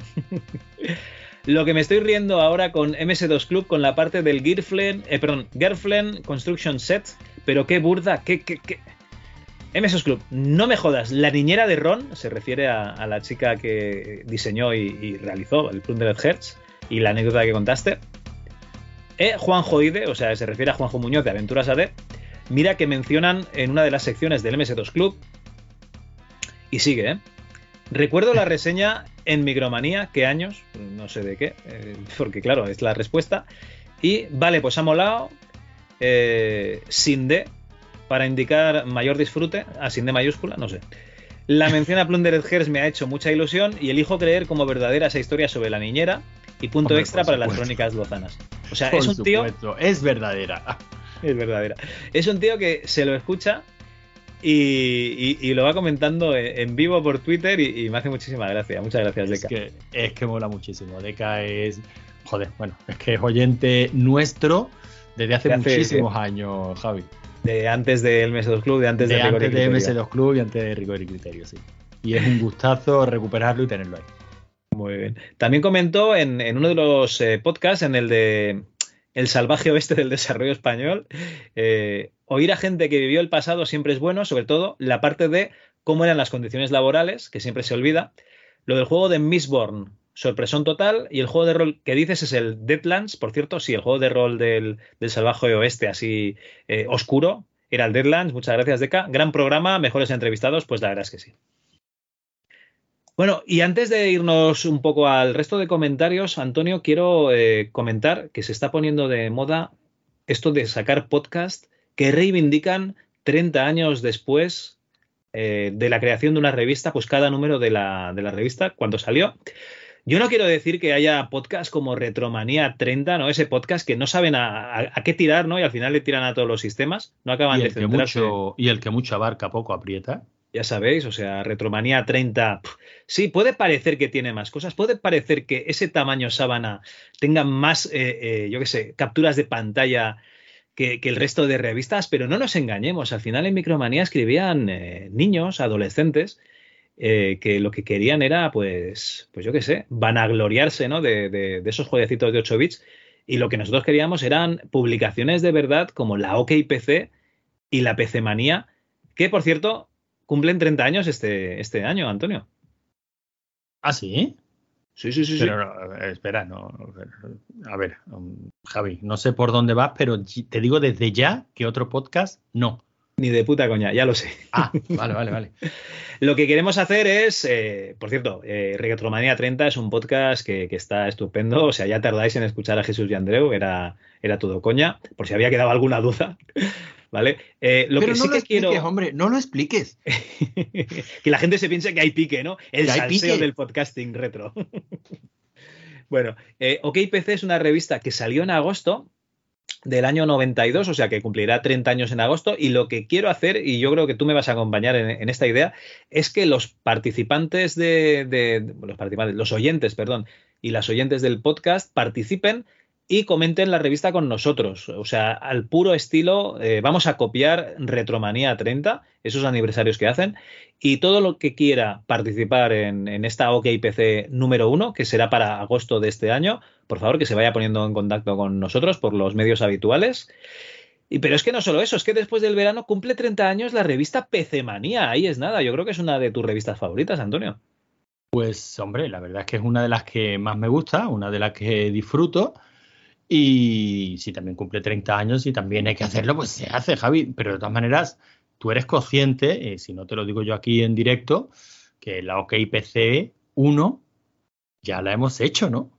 S4: Lo que me estoy riendo ahora con MS2 Club, con la parte del Girflen, eh, perdón, Girflen Construction Set, pero qué burda, qué, qué, qué. MS2 Club, no me jodas, la niñera de Ron, se refiere a, a la chica que diseñó y, y realizó el Plundered Hertz y la anécdota que contaste. Eh, Juanjo Ide, o sea, se refiere a Juanjo Muñoz de Aventuras AD. Mira que mencionan en una de las secciones del MS2 Club. Y sigue, ¿eh? Recuerdo la reseña en Micromanía, ¿qué años? No sé de qué, eh, porque claro, es la respuesta. Y vale, pues ha molado eh, sin D para indicar mayor disfrute, a sin D mayúscula, no sé. La mención a Plundered Hearts me ha hecho mucha ilusión y elijo creer como verdadera esa historia sobre la niñera y punto
S6: Hombre,
S4: extra para las crónicas lozanas. O sea,
S6: Por
S4: es un tío
S6: es verdadera.
S4: es verdadera. Es un tío que se lo escucha y, y- y lo va comentando en, vivo por Twitter y, y me hace muchísima gracia. Muchas gracias,
S6: Es
S4: Deca.
S6: que, es que mola muchísimo. Deca es. Joder, bueno, es que es oyente nuestro desde hace muchísimos años, Javi.
S4: De antes del MS2 Club, de antes de,
S6: de antes de
S4: Criterio.
S6: MS2 Club y antes de Rigor y Criterio, sí. Y es un gustazo recuperarlo y tenerlo ahí.
S4: Muy bien. También comentó en, uno de los eh, podcasts, en el de El salvaje oeste del desarrollo español, eh, oír a gente que vivió el pasado siempre es bueno, sobre todo la parte de cómo eran las condiciones laborales, que siempre se olvida. Lo del juego de Mistborn, sorpresón total. Y el juego de rol que dices es el Deadlands, por cierto, sí, el juego de rol del, del salvaje oeste, así eh, oscuro, era el Deadlands. Muchas gracias, Deca. Gran programa, mejores entrevistados, pues la verdad es que sí. Bueno, y antes de irnos un poco al resto de comentarios, Antonio, quiero eh, comentar que se está poniendo de moda esto de sacar podcast que reivindican 30 años después eh, de la creación de una revista, pues cada número de la, de la revista, cuando salió. Yo no quiero decir que haya podcast como Retromanía 30, ¿no? Ese podcast que no saben a, a- a qué tirar, ¿no? Y al final le tiran a todos los sistemas. No acaban
S6: Y
S4: de centrarse.
S6: mucho, y el que mucho abarca, poco aprieta.
S4: Ya sabéis, o sea, Retromanía 30. pf, Sí, puede parecer que tiene más cosas, puede parecer que ese tamaño sábana tenga más, eh, eh, yo qué sé, capturas de pantalla que, que el resto de revistas, pero no nos engañemos. Al final en Micromanía escribían eh, niños, adolescentes, que lo que querían era, pues, pues yo qué sé, vanagloriarse ¿no? de, de- de esos jueguecitos de 8 bits. Y lo que nosotros queríamos eran publicaciones de verdad como la OKPC y la PC Manía, que por cierto cumplen 30 años este, este año, Antonio.
S6: ¿Ah, sí?
S4: Sí, sí, sí.
S6: Pero no, eh, espera, no. A ver, um, Javi, no sé por dónde vas, pero te digo desde ya que otro podcast no.
S4: Ni de puta coña, ya lo sé.
S6: Ah, vale, vale, vale.
S4: Lo que queremos hacer es, eh, por cierto, eh, Retromanía 30 es un podcast que, que está estupendo. O sea, ya tardáis en escuchar a Jesús y Andreu, era, era todo coña, por si había quedado alguna duda. ¿Vale? Eh, lo
S6: Pero
S4: que
S6: no
S4: sí
S6: lo
S4: que
S6: expliques,
S4: quiero.
S6: hombre, no lo expliques.
S4: que la gente se piense que hay pique, ¿no? El salseo del podcasting retro. bueno, eh, OKPC es una revista que salió en agosto del año 92, o sea que cumplirá 30 años en agosto, y lo que quiero hacer, y yo creo que tú me vas a acompañar en, esta idea, es que los participantes de, de- de- los participantes, los oyentes, perdón, y las oyentes del podcast participen y comenten la revista con nosotros. O sea, al puro estilo, eh, vamos a copiar Retromanía 30, esos aniversarios que hacen, y todo lo que quiera participar en, en esta OKPC número uno, que será para agosto de este año, por favor que se vaya poniendo en contacto con nosotros por los medios habituales. Y, pero es que no solo eso, es que después del verano cumple 30 años la revista PC Manía. Ahí es nada, yo creo que es una de tus revistas favoritas, Antonio.
S6: Pues, hombre, la verdad es que es una de las que más me gusta, una de las que disfruto. Y si también cumple 30 años y también hay que hacerlo, pues se hace, Javi. Pero de todas maneras, tú eres consciente, eh, si no te lo digo yo aquí en directo, que la OKPC 1 ya la hemos hecho, ¿no?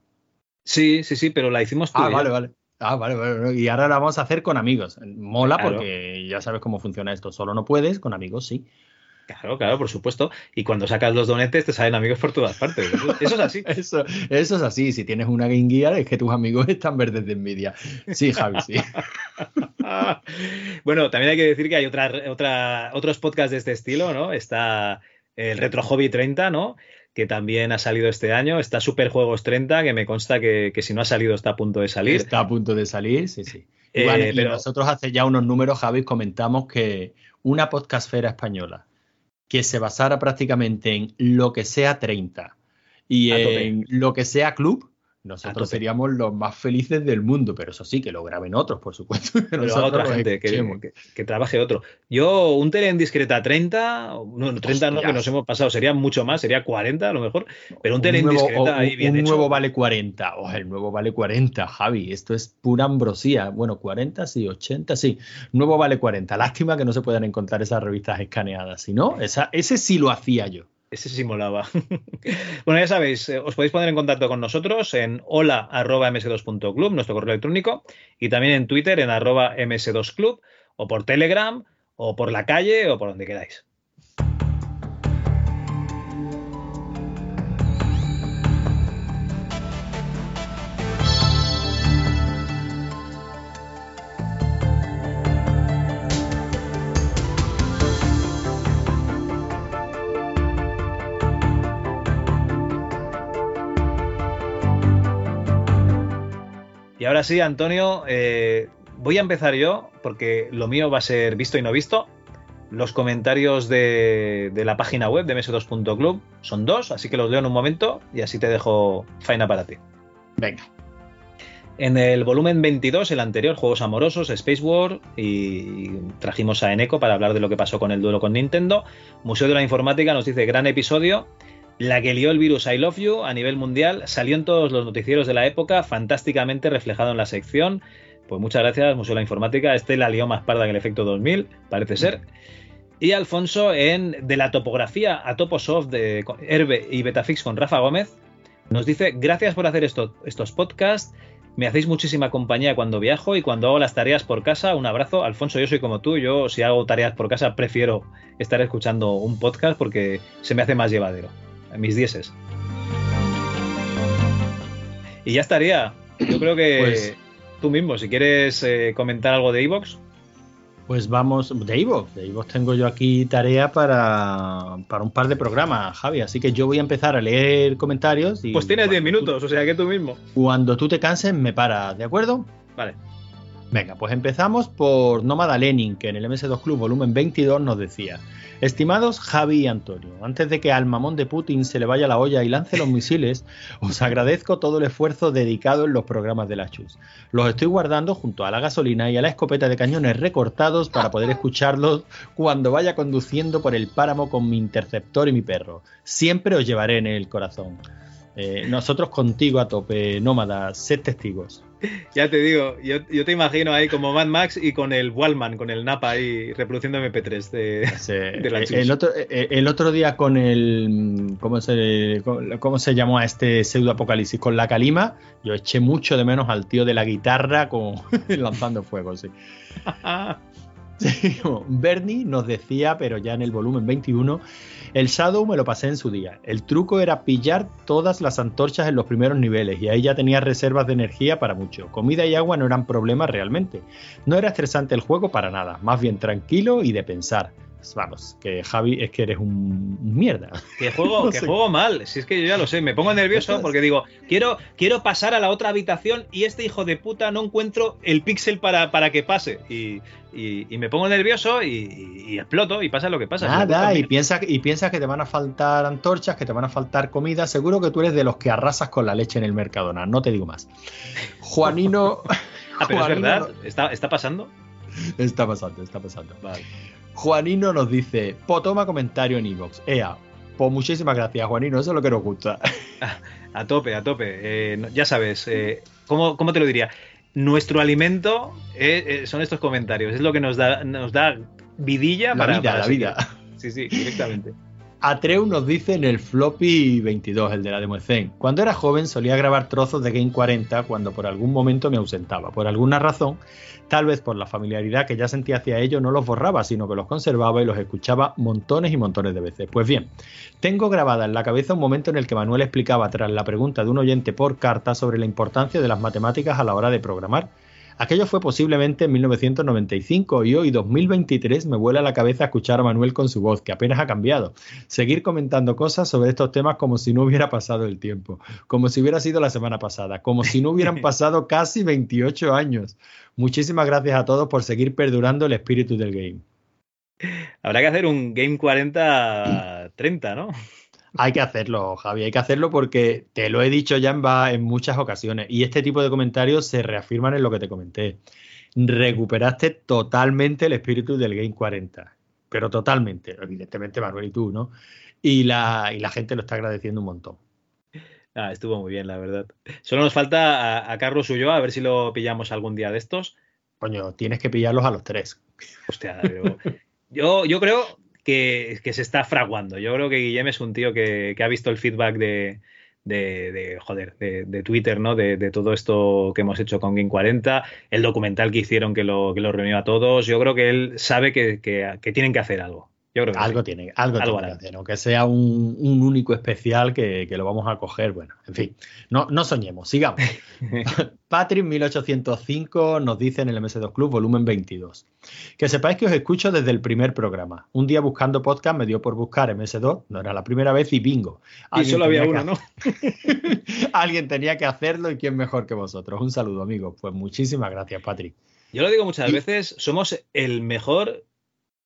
S4: Sí, sí, sí, pero la hicimos tú.
S6: Ah, vale, vale. Ah, vale, vale, vale. Y ahora la vamos a hacer con amigos. Mola
S4: Claro.
S6: porque ya sabes cómo funciona esto. Solo no puedes, con amigos sí.
S4: Claro, claro, por supuesto. Y cuando sacas los donetes te salen amigos por todas partes. Eso, eso es así.
S6: Eso, eso es así. Si tienes una Game Gear, es que tus amigos están verdes de envidia. Sí, Javi, sí.
S4: bueno, también hay que decir que hay otra, otra, otros podcasts de este estilo, ¿no? Está el Retro Hobby 30, ¿no? Que también ha salido este año. Está Super Juegos 30, que me consta que, que si no ha salido está a punto de salir.
S6: Está a punto de salir, sí, sí.
S4: Eh,
S6: vale, y
S4: pero-
S6: nosotros hace ya unos números, Javi, comentamos que una podcastfera española que se basara prácticamente en lo que sea 30 y en lo que sea club, nosotros seríamos los más felices del mundo, pero eso sí, que lo graben otros, por supuesto. Que
S4: Pero otra gente, que, que- que trabaje otro. Yo, un tele en discreta 30, no, 30 no, que nos hemos pasado, sería mucho más, sería 40 a lo mejor, pero un tele en discreta
S6: o-
S4: ahí bien
S6: un
S4: hecho.
S6: nuevo vale 40. Oh, el nuevo vale 40, Javi. Esto es pura ambrosía. Bueno, 40 sí, 80 sí. Nuevo vale 40. Lástima que no se puedan encontrar esas revistas escaneadas. Si no, esa, ese sí lo hacía yo.
S4: Ese sí molaba. bueno, ya sabéis, eh, os podéis poner en contacto con nosotros en hola.ms2.club, nuestro correo electrónico, y también en Twitter en arroba ms2club, o por Telegram, o por la calle, o por donde queráis. Y ahora sí, Antonio, eh, voy a empezar yo, porque lo mío va a ser visto y no visto. Los comentarios de, de la página web de ms2.club son dos, así que los leo en un momento y así te dejo faena para ti.
S6: Venga.
S4: En el volumen 22, el anterior, Juegos Amorosos, Space War, y trajimos a Eneco para hablar de lo que pasó con el duelo con Nintendo. Museo de la Informática nos dice, gran episodio, la que lió el virus I Love You a nivel mundial, salió en todos los noticieros de la época, fantásticamente reflejado en la sección. Pues muchas gracias, Museo de la Informática. Este la lió más parda que el efecto 2000, parece ser. Y Alfonso en De la topografía a Toposoft de Herbe y Betafix con Rafa Gómez nos dice, gracias por hacer esto- estos podcasts. Me hacéis muchísima compañía cuando viajo y cuando hago las tareas por casa. Un abrazo. Alfonso, yo soy como tú. Yo si hago tareas por casa prefiero estar escuchando un podcast porque se me hace más llevadero. Mis dieces. Y ya estaría. Yo creo que
S6: Pues-
S4: tú mismo, si quieres eh, comentar algo de Evox.
S6: Pues vamos, de Ivox, de Ivox tengo yo aquí tarea para, para un par de programas, Javi, así que yo voy a empezar a leer comentarios y
S4: Pues tienes 10 minutos, o sea que tú mismo.
S6: cuando tú te canses me paras, ¿de acuerdo?
S4: Vale.
S6: Venga, pues empezamos por Nómada Lenin, que en el MS2 Club volumen 22 nos decía, estimados Javi y Antonio, antes de que al mamón de Putin se le vaya la olla y lance los misiles, os agradezco todo el esfuerzo dedicado en los programas de la Chus. Los estoy guardando junto a la gasolina y a la escopeta de cañones recortados para poder escucharlos cuando vaya conduciendo por el páramo con mi interceptor y mi perro. Siempre os llevaré en el corazón. Eh, nosotros contigo a tope, nómada, sed testigos.
S4: Ya te digo, yo, yo te imagino ahí como Mad Max y con el Wallman, con el Napa ahí reproduciendo MP3 de, de la
S6: Eh, el, otro, eh, el otro día con el. ¿cómo se, ¿Cómo se llamó a este pseudo apocalipsis? Con la Calima, yo eché mucho de menos al tío de la guitarra con, lanzando fuego, sí. Bernie nos decía, pero ya en el volumen 21, el Shadow me lo pasé en su día. El truco era pillar todas las antorchas en los primeros niveles y ahí ya tenía reservas de energía para mucho. Comida y agua no eran problemas realmente. No era estresante el juego para nada, más bien tranquilo y de pensar. Vamos, que Javi es que eres un mierda.
S4: Que juego,
S6: No
S4: que
S6: sé.
S4: juego mal, si es que yo ya lo sé, me pongo nervioso porque digo, quiero, quiero pasar a la otra habitación y este hijo de puta no encuentro el píxel para, para que pase. Y, y- y me pongo nervioso y, y exploto y pasa lo que pasa.
S6: Nada, y piensas y piensa que te van a faltar antorchas, que te van a faltar comida. Seguro que tú eres de los que arrasas con la leche en el Mercadona, no te digo más. Juanino.
S4: Ah, pero es verdad, ¿está, está pasando?
S6: Está pasando, está pasando. Juanino nos dice, po toma comentario en iVoox. Ea, pues muchísimas gracias, Juanino, eso es lo que nos gusta.
S4: A tope, a tope. Eh, ya sabes, eh, ¿cómo, cómo te lo diría? Nuestro alimento eh, eh, son estos comentarios, es lo que nos da, nos da vidilla
S6: La
S4: para,
S6: vida,
S4: para
S6: la
S4: seguir.
S6: vida.
S4: Sí, sí, directamente.
S6: Atreu nos dice en el floppy 22, el de la Demo Zen. Cuando era joven solía grabar trozos de Game 40 cuando por algún momento me ausentaba. Por alguna razón, tal vez por la familiaridad que ya sentía hacia ello, no los borraba, sino que los conservaba y los escuchaba montones y montones de veces. Pues bien, tengo grabada en la cabeza un momento en el que Manuel explicaba tras la pregunta de un oyente por carta sobre la importancia de las matemáticas a la hora de programar. Aquello fue posiblemente en 1995 y hoy 2023 me vuela a la cabeza escuchar a Manuel con su voz, que apenas ha cambiado. Seguir comentando cosas sobre estos temas como si no hubiera pasado el tiempo, como si hubiera sido la semana pasada, como si no hubieran pasado casi 28 años. Muchísimas gracias a todos por seguir perdurando el espíritu del game.
S4: Habrá que hacer un Game 40-30, ¿no?
S6: Hay que hacerlo, Javi, hay que hacerlo porque te lo he dicho ya en, va- en muchas ocasiones y este tipo de comentarios se reafirman en lo que te comenté. Recuperaste totalmente el espíritu del Game 40, pero totalmente, evidentemente Manuel y tú, ¿no? Y la, y la gente lo está agradeciendo un montón.
S4: Ah, estuvo muy bien, la verdad. Solo nos falta a, a Carlos Ulloa, a ver si lo pillamos algún día de estos.
S6: Coño, tienes que pillarlos a los tres.
S4: Hostia, yo creo que, se está fraguando. Yo creo que Guillem es un tío que, que ha visto el feedback de, de, de, joder, de, Twitter, ¿no? De, todo esto que hemos hecho con Game 40, el documental que hicieron que lo, que lo reunió a todos. Yo creo que él sabe que- que tienen que hacer algo. Yo creo que
S6: Algo
S4: sí.
S6: tiene, algo
S4: Algo
S6: tiene que hacer, aunque sea un, un único especial que, que lo vamos a coger. Bueno, en fin, no, no soñemos, sigamos. Patrick 1805 nos dice en el MS2 Club, volumen 22. Que sepáis que os escucho desde el primer programa. Un día buscando podcast me dio por buscar MS2, no era la primera vez, y bingo.
S4: Y solo había uno, ¿no?
S6: Alguien tenía que hacerlo y quién mejor que vosotros. Un saludo, amigos. Pues muchísimas gracias, Patrick.
S4: Yo lo digo muchas veces, somos el mejor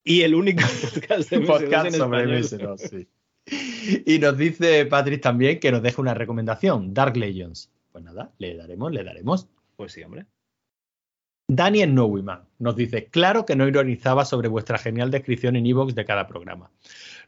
S4: y el único podcast de MS2
S6: podcast
S4: en
S6: sobre. MS2, sí. Y nos dice Patrick también que nos deja una recomendación, Dark Legends. Pues nada, le daremos, le daremos.
S4: Pues sí, hombre.
S6: Daniel Nowiman nos dice, claro que no ironizaba sobre vuestra genial descripción en iVoox de cada programa.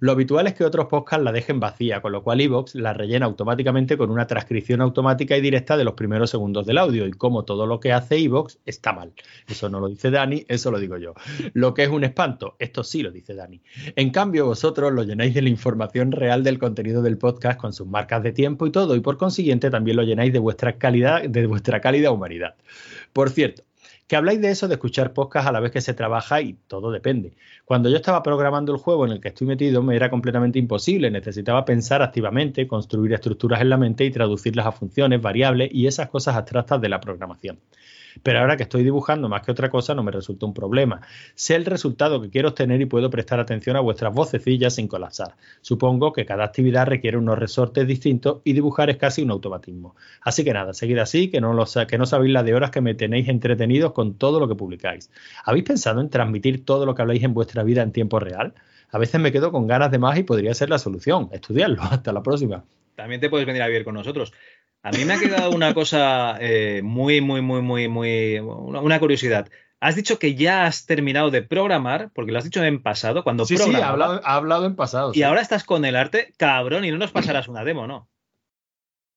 S6: Lo habitual es que otros podcasts la dejen vacía, con lo cual iVoox la rellena automáticamente con una transcripción automática y directa de los primeros segundos del audio. Y como todo lo que hace iVoox está mal. Eso no lo dice Dani, eso lo digo yo. Lo que es un espanto, esto sí lo dice Dani. En cambio, vosotros lo llenáis de la información real del contenido del podcast con sus marcas de tiempo y todo, y por consiguiente también lo llenáis de vuestra calidad, de vuestra cálida humanidad. Por cierto, que habláis de eso de escuchar podcast a la vez que se trabaja y todo depende. Cuando yo estaba programando el juego en el que estoy metido me era completamente imposible, necesitaba pensar activamente, construir estructuras en la mente y traducirlas a funciones, variables y esas cosas abstractas de la programación. Pero ahora que estoy dibujando más que otra cosa no me resulta un problema. Sé el resultado que quiero obtener y puedo prestar atención a vuestras vocecillas sin colapsar. Supongo que cada actividad requiere unos resortes distintos y dibujar es casi un automatismo. Así que nada, seguid así, que no, que no sabéis la de horas que me tenéis entretenidos con todo lo que publicáis. ¿Habéis pensado en transmitir todo lo que habláis en vuestra vida en tiempo real? A veces me quedo con ganas de más y podría ser la solución. Estudiarlo. Hasta la próxima.
S4: También te puedes venir a vivir con nosotros. A mí me ha quedado una cosa eh, muy, muy, muy, muy, muy. Una, curiosidad. Has dicho que ya has terminado de programar, porque lo has dicho en pasado, cuando
S6: Sí, sí, ha hablado, ha hablado en pasado.
S4: Y
S6: sí.
S4: ahora estás con el arte, cabrón, y no nos pasarás una demo, ¿no?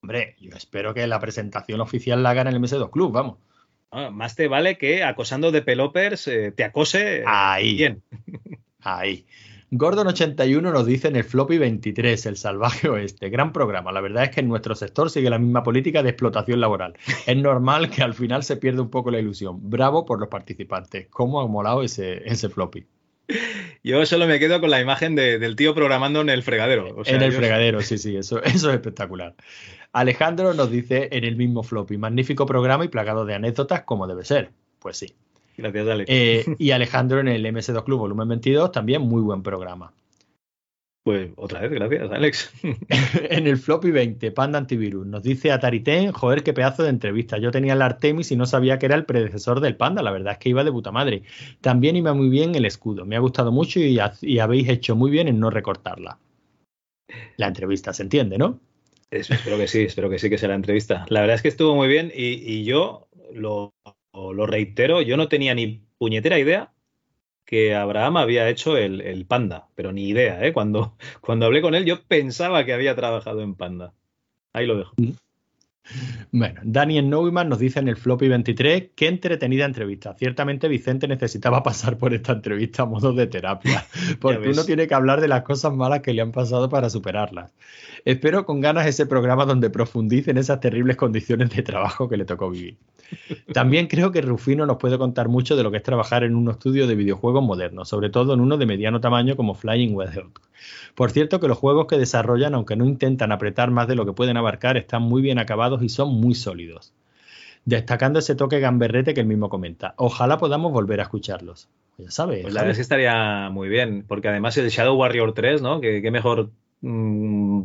S6: Hombre, yo espero que la presentación oficial la haga en el MS2 Club, vamos.
S4: Ah, Más te vale que acosando developers eh, te acose eh,
S6: Ahí.
S4: bien.
S6: Ahí. Gordon81 nos dice en el Floppy 23, el salvaje oeste. Gran programa. La verdad es que en nuestro sector sigue la misma política de explotación laboral. Es normal que al final se pierda un poco la ilusión. Bravo por los participantes. ¿Cómo ha molado ese, ese floppy?
S4: Yo solo me quedo con la imagen de- del tío programando en el fregadero. O sea,
S6: en el
S4: yo-
S6: fregadero, sí, sí, eso, eso es espectacular. Alejandro nos dice en el mismo floppy, magnífico programa y plagado de anécdotas como debe ser. Pues sí.
S4: Gracias, Alex.
S6: Eh, y Alejandro en el MS2 Club volumen 22, también muy buen programa.
S4: Pues otra vez, gracias, Alex.
S6: en el floppy 20, Panda Antivirus, nos dice Atariten, joder, qué pedazo de entrevista. Yo tenía el Artemis y no sabía que era el predecesor del Panda, la verdad es que iba de puta madre. También iba muy bien el escudo, me ha gustado mucho y, ha- y habéis hecho muy bien en no recortarla. La entrevista, ¿se entiende, no?
S4: Es- espero que sí, espero que sí que sea la entrevista. La verdad es que estuvo muy bien y, y yo lo, lo reitero, yo no tenía ni puñetera idea que Abraham había hecho el, el Panda, pero ni idea, ¿eh? Cuando, cuando hablé con él yo pensaba que había trabajado en Panda. Ahí lo dejo.
S6: Bueno, Daniel Neumann nos dice en el Floppy 23 qué entretenida entrevista. Ciertamente Vicente necesitaba pasar por esta entrevista a modo de terapia, porque uno tiene que hablar de las cosas malas que le han pasado para superarlas. Espero con ganas ese programa donde profundice en esas terribles condiciones de trabajo que le tocó vivir. También creo que Rufino nos puede contar mucho de lo que es trabajar en un estudio de videojuegos modernos, sobre todo en uno de mediano tamaño como Flying Weather. Por cierto que los juegos que desarrollan, aunque no intentan apretar más de lo que pueden abarcar, están muy bien acabados y son muy sólidos. Destacando ese toque gamberrete que él mismo comenta. Ojalá podamos volver a escucharlos. Ya sabes.
S4: Pues la verdad es que estaría muy bien, porque además el Shadow Warrior 3, ¿no? Que qué mejor mm,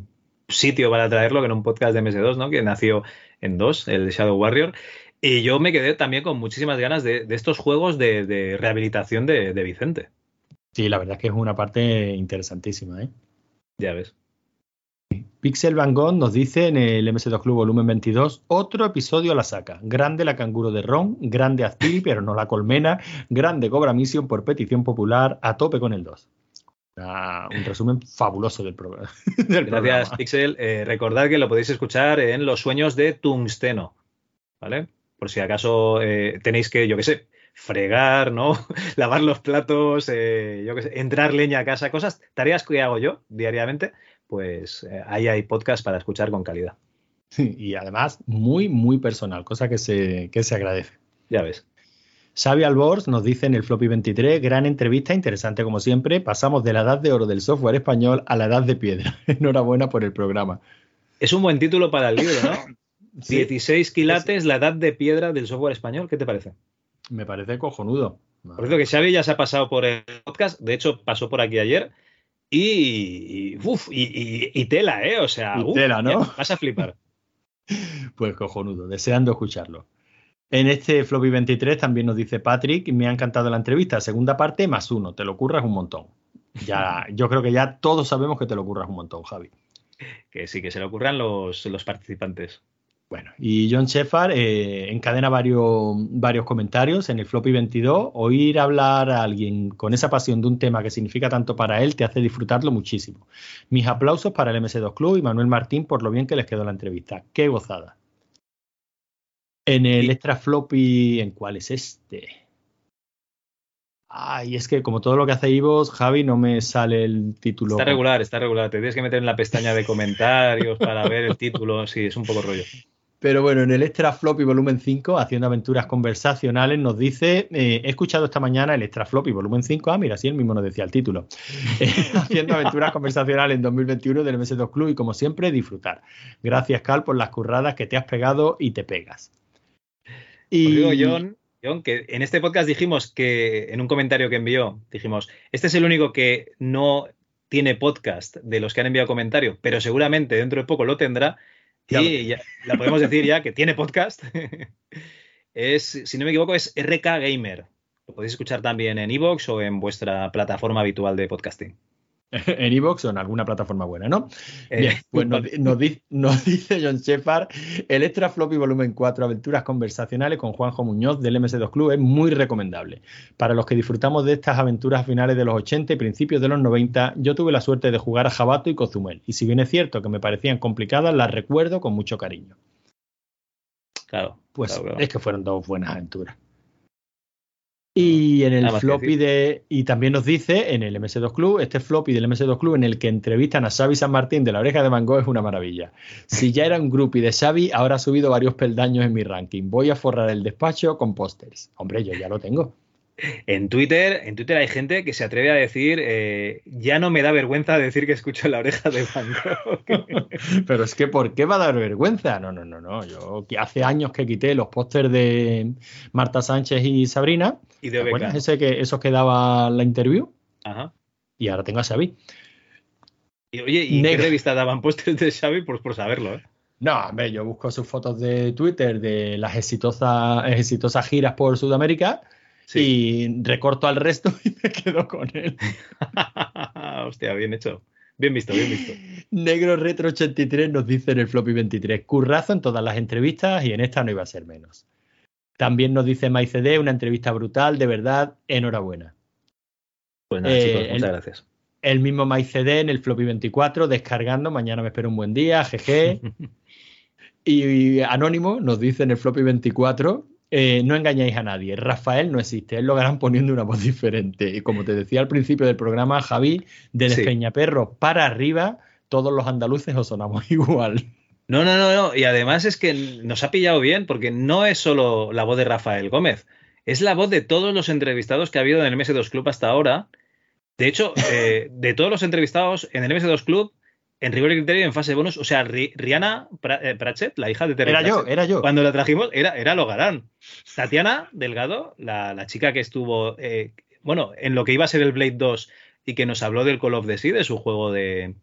S4: sitio para traerlo que en un podcast de MS2, ¿no? Que nació en dos, el Shadow Warrior. Y yo me quedé también con muchísimas ganas de, de estos juegos de, de rehabilitación de, de Vicente.
S6: Sí, la verdad es que es una parte interesantísima, ¿eh?
S4: Ya ves.
S6: Pixel Van Gogh nos dice en el MS2 Club volumen 22, otro episodio a la saca. Grande la canguro de Ron, grande Azpiri, pero no la colmena, grande Cobra Mission por petición popular, a tope con el 2. Una- un resumen fabuloso del, programa. del
S4: Gracias,
S6: programa.
S4: Pixel. Eh, recordad que lo podéis escuchar en Los Sueños de Tungsteno, ¿vale? Por si acaso eh, tenéis que, yo qué sé, fregar, ¿no? Lavar los platos, eh, yo qué sé, entrar leña a casa, cosas, tareas que hago yo diariamente, pues eh, ahí hay podcast para escuchar con calidad.
S6: Y además, muy, muy personal, cosa que se, que se agradece.
S4: Ya ves.
S6: Xavi Albors nos dice en el Floppy 23, gran entrevista, interesante como siempre. Pasamos de la edad de oro del software español a la edad de piedra. Enhorabuena por el programa.
S4: Es un buen título para el libro, ¿no?
S6: Sí.
S4: 16 quilates, la edad de piedra del software español. ¿Qué te parece?
S6: Me parece cojonudo.
S4: Por cierto, que Xavi ya se ha pasado por el podcast, de hecho pasó por aquí ayer y, y, uf, y, y- tela, ¿eh? O sea, uf,
S6: tela, ¿no?
S4: vas a flipar.
S6: Pues cojonudo, deseando escucharlo. En este Floppy 23 también nos dice Patrick, me ha encantado la entrevista, segunda parte más uno, te lo curras un montón. Ya, yo creo que ya todos sabemos que te lo curras un montón, Javi.
S4: Que sí, que se le ocurran los, los participantes.
S6: Bueno, y John Shepard eh, encadena varios, varios comentarios en el Floppy 22. Oír hablar a alguien con esa pasión de un tema que significa tanto para él te hace disfrutarlo muchísimo. Mis aplausos para el MS2 Club y Manuel Martín por lo bien que les quedó la entrevista. ¡Qué gozada! En el extra floppy, ¿en cuál es este? Ay, es que como todo lo que hace Ivos, Javi, no me sale el título.
S4: Está regular, está regular. Te tienes que meter en la pestaña de comentarios para ver el título. Sí, es un poco rollo.
S6: Pero bueno, en el Extra Floppy volumen 5, haciendo aventuras conversacionales, nos dice, eh, he escuchado esta mañana el Extra Floppy volumen 5, ah, mira, sí, él mismo nos decía el título, Eh, haciendo aventuras conversacionales en 2021 del MS2 Club y como siempre, disfrutar. Gracias, Cal, por las curradas que te has pegado y te pegas.
S4: Os digo, John, John, que en este podcast dijimos que, en un comentario que envió, dijimos, este es el único que no tiene podcast de los que han enviado comentario, pero seguramente dentro de poco lo tendrá.
S6: Lo
S4: y ya, la podemos decir ya que tiene podcast. es, si no me equivoco, es RK Gamer. Lo podéis escuchar también en Evox o en vuestra plataforma habitual de podcasting.
S6: en Evox o en alguna plataforma buena, ¿no?
S4: Eh,
S6: Bien, pues nos, di- nos di- nos dice John Shepard, el Extra Floppy Volumen 4, Aventuras Conversacionales con Juanjo Muñoz del MS2 Club es muy recomendable. Para los que disfrutamos de estas aventuras finales de los 80 y principios de los 90, yo tuve la suerte de jugar a Jabato y Cozumel, y si bien es cierto que me parecían complicadas, las recuerdo con mucho cariño.
S4: Claro.
S6: Pues
S4: claro, claro.
S6: es que fueron dos buenas aventuras. Y en el
S4: Nada
S6: floppy de. Y también nos dice en el MS2 Club, este floppy del MS2 Club en el que entrevistan a Xavi San Martín de la oreja de Van Gogh es una maravilla. Si ya era un groupie de Xavi, ahora ha subido varios peldaños en mi ranking. Voy a forrar el despacho con pósters. Hombre, yo ya lo tengo.
S4: En Twitter, en Twitter hay gente que se atreve a decir, eh, ya no me da vergüenza decir que escucho la oreja de Van Gogh.
S6: Pero es que, ¿por qué va a dar vergüenza? No, no, no, no. Yo hace años que quité los pósters de Marta Sánchez y Sabrina.
S4: Y de
S6: ¿Te ese que, esos que daba la interview?
S4: Ajá.
S6: Y ahora tengo a Xavi.
S4: Y oye, ¿y
S6: Negro.
S4: qué revista daban pósters de Xavi? Pues por saberlo, ¿eh?
S6: No, hombre, yo busco sus fotos de Twitter de las exitosas, exitosas giras por Sudamérica y recorto al resto y me quedo con él.
S4: Hostia, bien hecho. Bien visto, bien visto.
S6: Negro Retro 83 nos dice en el Floppy 23, currazo en todas las entrevistas y en esta no iba a ser menos. También nos dice MyCD, una entrevista brutal, de verdad, enhorabuena.
S4: Pues nada,
S6: Eh,
S4: chicos, muchas
S6: el-
S4: gracias.
S6: El mismo MyCD en el Floppy 24, descargando, mañana me espero un buen día, jeje. y, Anónimo nos dice en el Floppy 24, eh, no engañáis a nadie, Rafael no existe, él lo harán poniendo una voz diferente. Y como te decía al principio del programa, Javi, de
S4: Sí.
S6: Despeñaperro para arriba, todos los andaluces os sonamos igual.
S4: No, no, no, no. Y además es que nos ha pillado bien, porque no es solo la voz de Rafael Gómez, es la voz de todos los entrevistados que ha habido en el MS2 Club hasta ahora. De hecho, eh, de todos los entrevistados en el MS2 Club, en rigor y criterio en fase bonus, o sea, Ri- Rihanna eh, Pratchett, la hija de Terry
S6: Era yo, era yo.
S4: Cuando la trajimos, era, era Logarán. Tatiana Delgado, la, la chica que estuvo, eh, bueno, en lo que iba a ser el Blade 2 y que nos habló del Call of the Sea, de su juego de,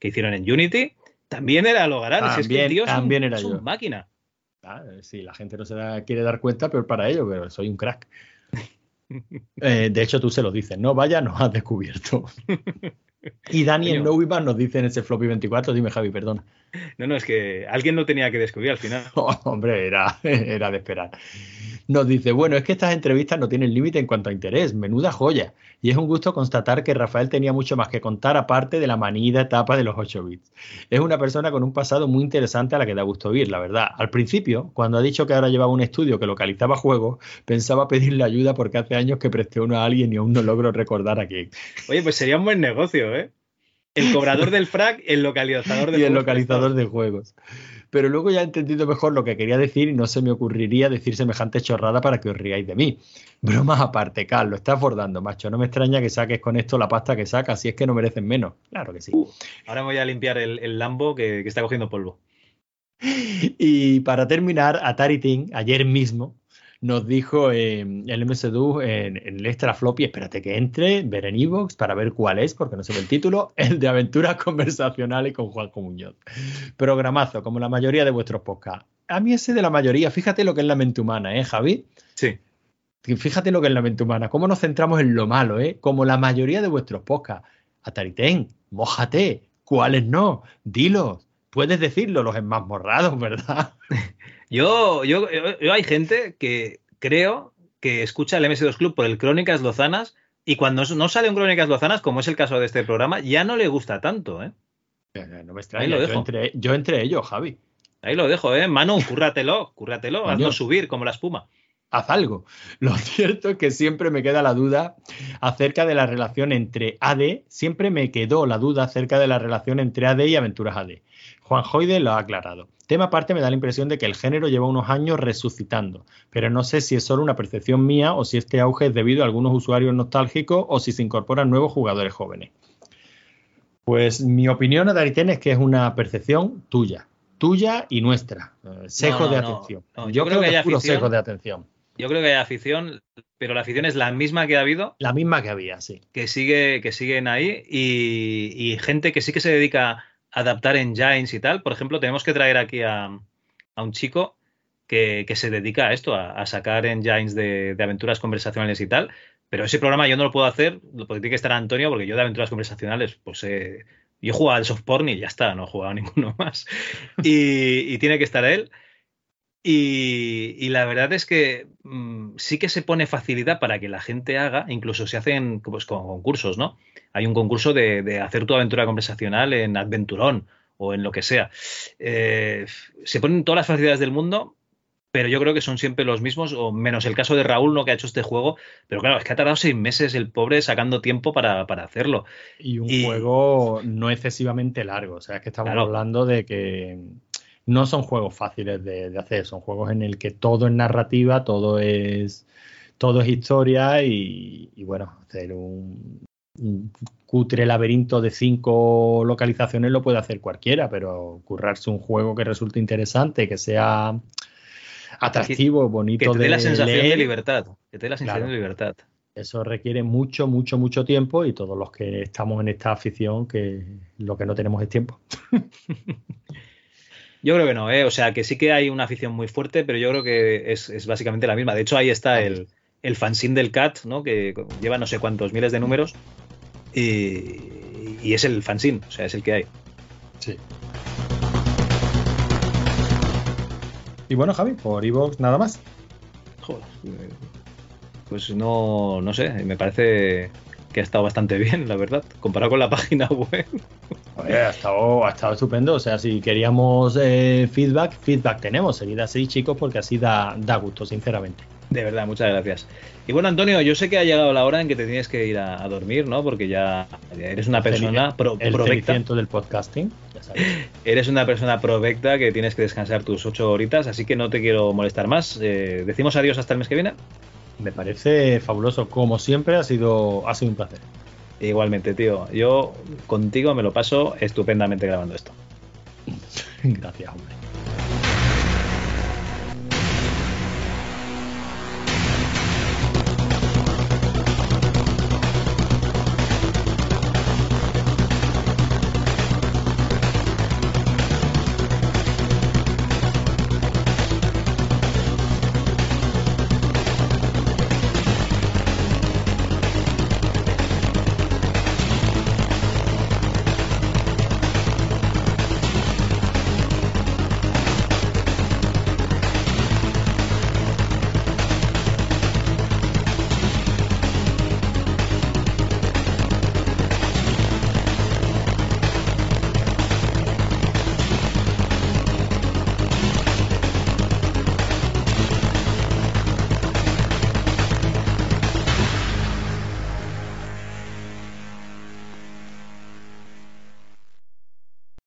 S4: que hicieron en Unity, también era Logarán. Si es que el
S6: También-
S4: tío es un-
S6: también era
S4: es un
S6: yo.
S4: máquina.
S6: Ah, sí, la gente no se da- quiere dar cuenta, pero para ello, pero soy un crack. Eh, de hecho, tú se lo dices, no vaya, nos has descubierto. Y Dani en
S4: Coño.
S6: No Viva nos dice en ese floppy 24, dime Javi, perdona.
S4: No, no, es que alguien lo tenía que descubrir al final.
S6: Oh, hombre, era, era de esperar. Nos dice, bueno, es que estas entrevistas no tienen límite en cuanto a interés, menuda joya. Y es un gusto constatar que Rafael tenía mucho más que contar aparte de la manida etapa de los 8 bits. Es una persona con un pasado muy interesante a la que da gusto oír, la verdad. Al principio, cuando ha dicho que ahora llevaba un estudio que localizaba juegos, pensaba pedirle ayuda porque hace años que presté uno a alguien y aún no logro recordar a quién.
S4: Oye, pues sería un buen negocio, ¿eh? El cobrador del frac, el localizador de
S6: y el
S4: juegos
S6: localizador de juegos. Pero luego ya he entendido mejor lo que quería decir y no se me ocurriría decir semejante chorrada para que os riáis de mí. Bromas aparte, Carlos, estás bordando, macho. No me extraña que saques con esto la pasta que sacas, si es que no merecen menos. Claro que sí.
S4: Ahora me voy a limpiar el, el Lambo que, que está cogiendo polvo.
S6: Y para terminar, Atari Team, ayer mismo, nos dijo eh, el MSDU en, en el extra floppy, espérate que entre, ver en Evox para ver cuál es, porque no sé el título, el de aventuras conversacionales con Juanjo Muñoz. Programazo, como la mayoría de vuestros podcasts. A mí ese de la mayoría, fíjate lo que es la mente humana, ¿eh, Javi?
S4: Sí.
S6: Fíjate lo que es la mente humana, cómo nos centramos en lo malo, ¿eh? Como la mayoría de vuestros podcasts. Atari Ten, mójate, ¿cuáles no? Dilos, puedes decirlo, los enmasmorrados, ¿verdad?
S4: Yo, yo, yo, yo hay gente que creo que escucha el MS2 Club por el Crónicas Lozanas y cuando no sale un Crónicas Lozanas, como es el caso de este programa, ya no le gusta tanto, ¿eh?
S6: No me
S4: Ahí
S6: extraña,
S4: lo
S6: yo
S4: dejo.
S6: entre, yo entre ellos, Javi.
S4: Ahí lo dejo, ¿eh? Manu, cúrratelo, cúrratelo,
S6: Coño.
S4: hazlo subir como la espuma.
S6: haz algo. Lo cierto es que siempre me queda la duda acerca de la relación entre AD, siempre me quedó la duda acerca de la relación entre AD y Aventuras AD. Juan Joide lo ha aclarado. Tema aparte me da la impresión de que el género lleva unos años resucitando, pero no sé si es solo una percepción mía o si este auge es debido a algunos usuarios nostálgicos o si se incorporan nuevos jugadores jóvenes. Pues mi opinión, Adaritén, es que es una percepción tuya, tuya y nuestra. Eh,
S4: No, no,
S6: de atención.
S4: no,
S6: yo,
S4: yo
S6: creo,
S4: creo que hay
S6: puro
S4: afición.
S6: sesgo de atención.
S4: Yo creo que hay afición, pero la afición es la misma que ha habido,
S6: La misma que había, sí.
S4: que sigue, que siguen ahí, y, y gente que sí que se dedica adaptar engines y tal. Por ejemplo, tenemos que traer aquí a, un chico que, se dedica a esto, a, sacar engines de, de aventuras conversacionales y tal. Pero ese programa yo no lo puedo hacer, porque tiene que estar Antonio, porque yo de aventuras conversacionales, pues eh, yo he jugado al soft porn y ya está, no he jugado ninguno más. Y tiene que estar él. Y, y la verdad es que mm, sí que se pone facilidad para que la gente haga, incluso se hacen pues, con concursos, ¿no? Hay un concurso de, de hacer tu aventura conversacional en Adventurón o en lo que sea. Eh, se ponen todas las facilidades del mundo, pero yo creo que son siempre los mismos, o menos el caso de Raúl, ¿no? que ha hecho este juego. Pero claro, es que ha tardado seis meses el pobre sacando tiempo para, para hacerlo.
S6: Y un
S4: Y-
S6: juego no excesivamente largo. O sea, es que estamos
S4: Claro.
S6: hablando de que no son juegos fáciles de, de hacer, son juegos en el que todo es narrativa, todo es todo es historia y, y, bueno, hacer un, un cutre laberinto de cinco localizaciones lo puede hacer cualquiera, pero currarse un juego que resulte interesante, que sea atractivo,
S4: Que
S6: bonito
S4: te dé la sensación de libertad. Que te dé la sensación
S6: Claro.
S4: de libertad.
S6: eso requiere mucho, mucho, mucho tiempo y todos los que estamos en esta afición, que lo que no tenemos es tiempo.
S4: Yo creo que no, ¿eh? O sea, que sí que hay una afición muy fuerte, pero yo creo que es, es básicamente la misma. De hecho, ahí está el, el fanzine del CAT, ¿no? Que lleva no sé cuántos miles de números. Y, y es el fanzine, o sea, es el que hay.
S6: Sí. Y bueno, Javi, por Evox nada más.
S4: Joder. eh, Pues no, no sé, me parece que ha estado bastante bien, la verdad, comparado con la página web.
S6: Oye, ha estado, ha estado estupendo. O sea, si queríamos eh, feedback, feedback tenemos. Seguid así, chicos, porque así da, da gusto, sinceramente.
S4: De verdad, muchas gracias. Y bueno, Antonio, yo sé que ha llegado la hora en que te tienes que ir a, a dormir, ¿no? Porque ya eres una persona pro,
S6: el
S4: provecta.
S6: del podcasting, ya sabes.
S4: Eres una persona provecta que tienes que descansar tus ocho horitas, así que no te quiero molestar más. Eh, Decimos adiós hasta el mes que viene.
S6: Me parece fabuloso. Como siempre, ha sido, ha sido un placer.
S4: Igualmente, tío. Yo contigo me lo paso estupendamente grabando esto.
S6: Gracias, hombre.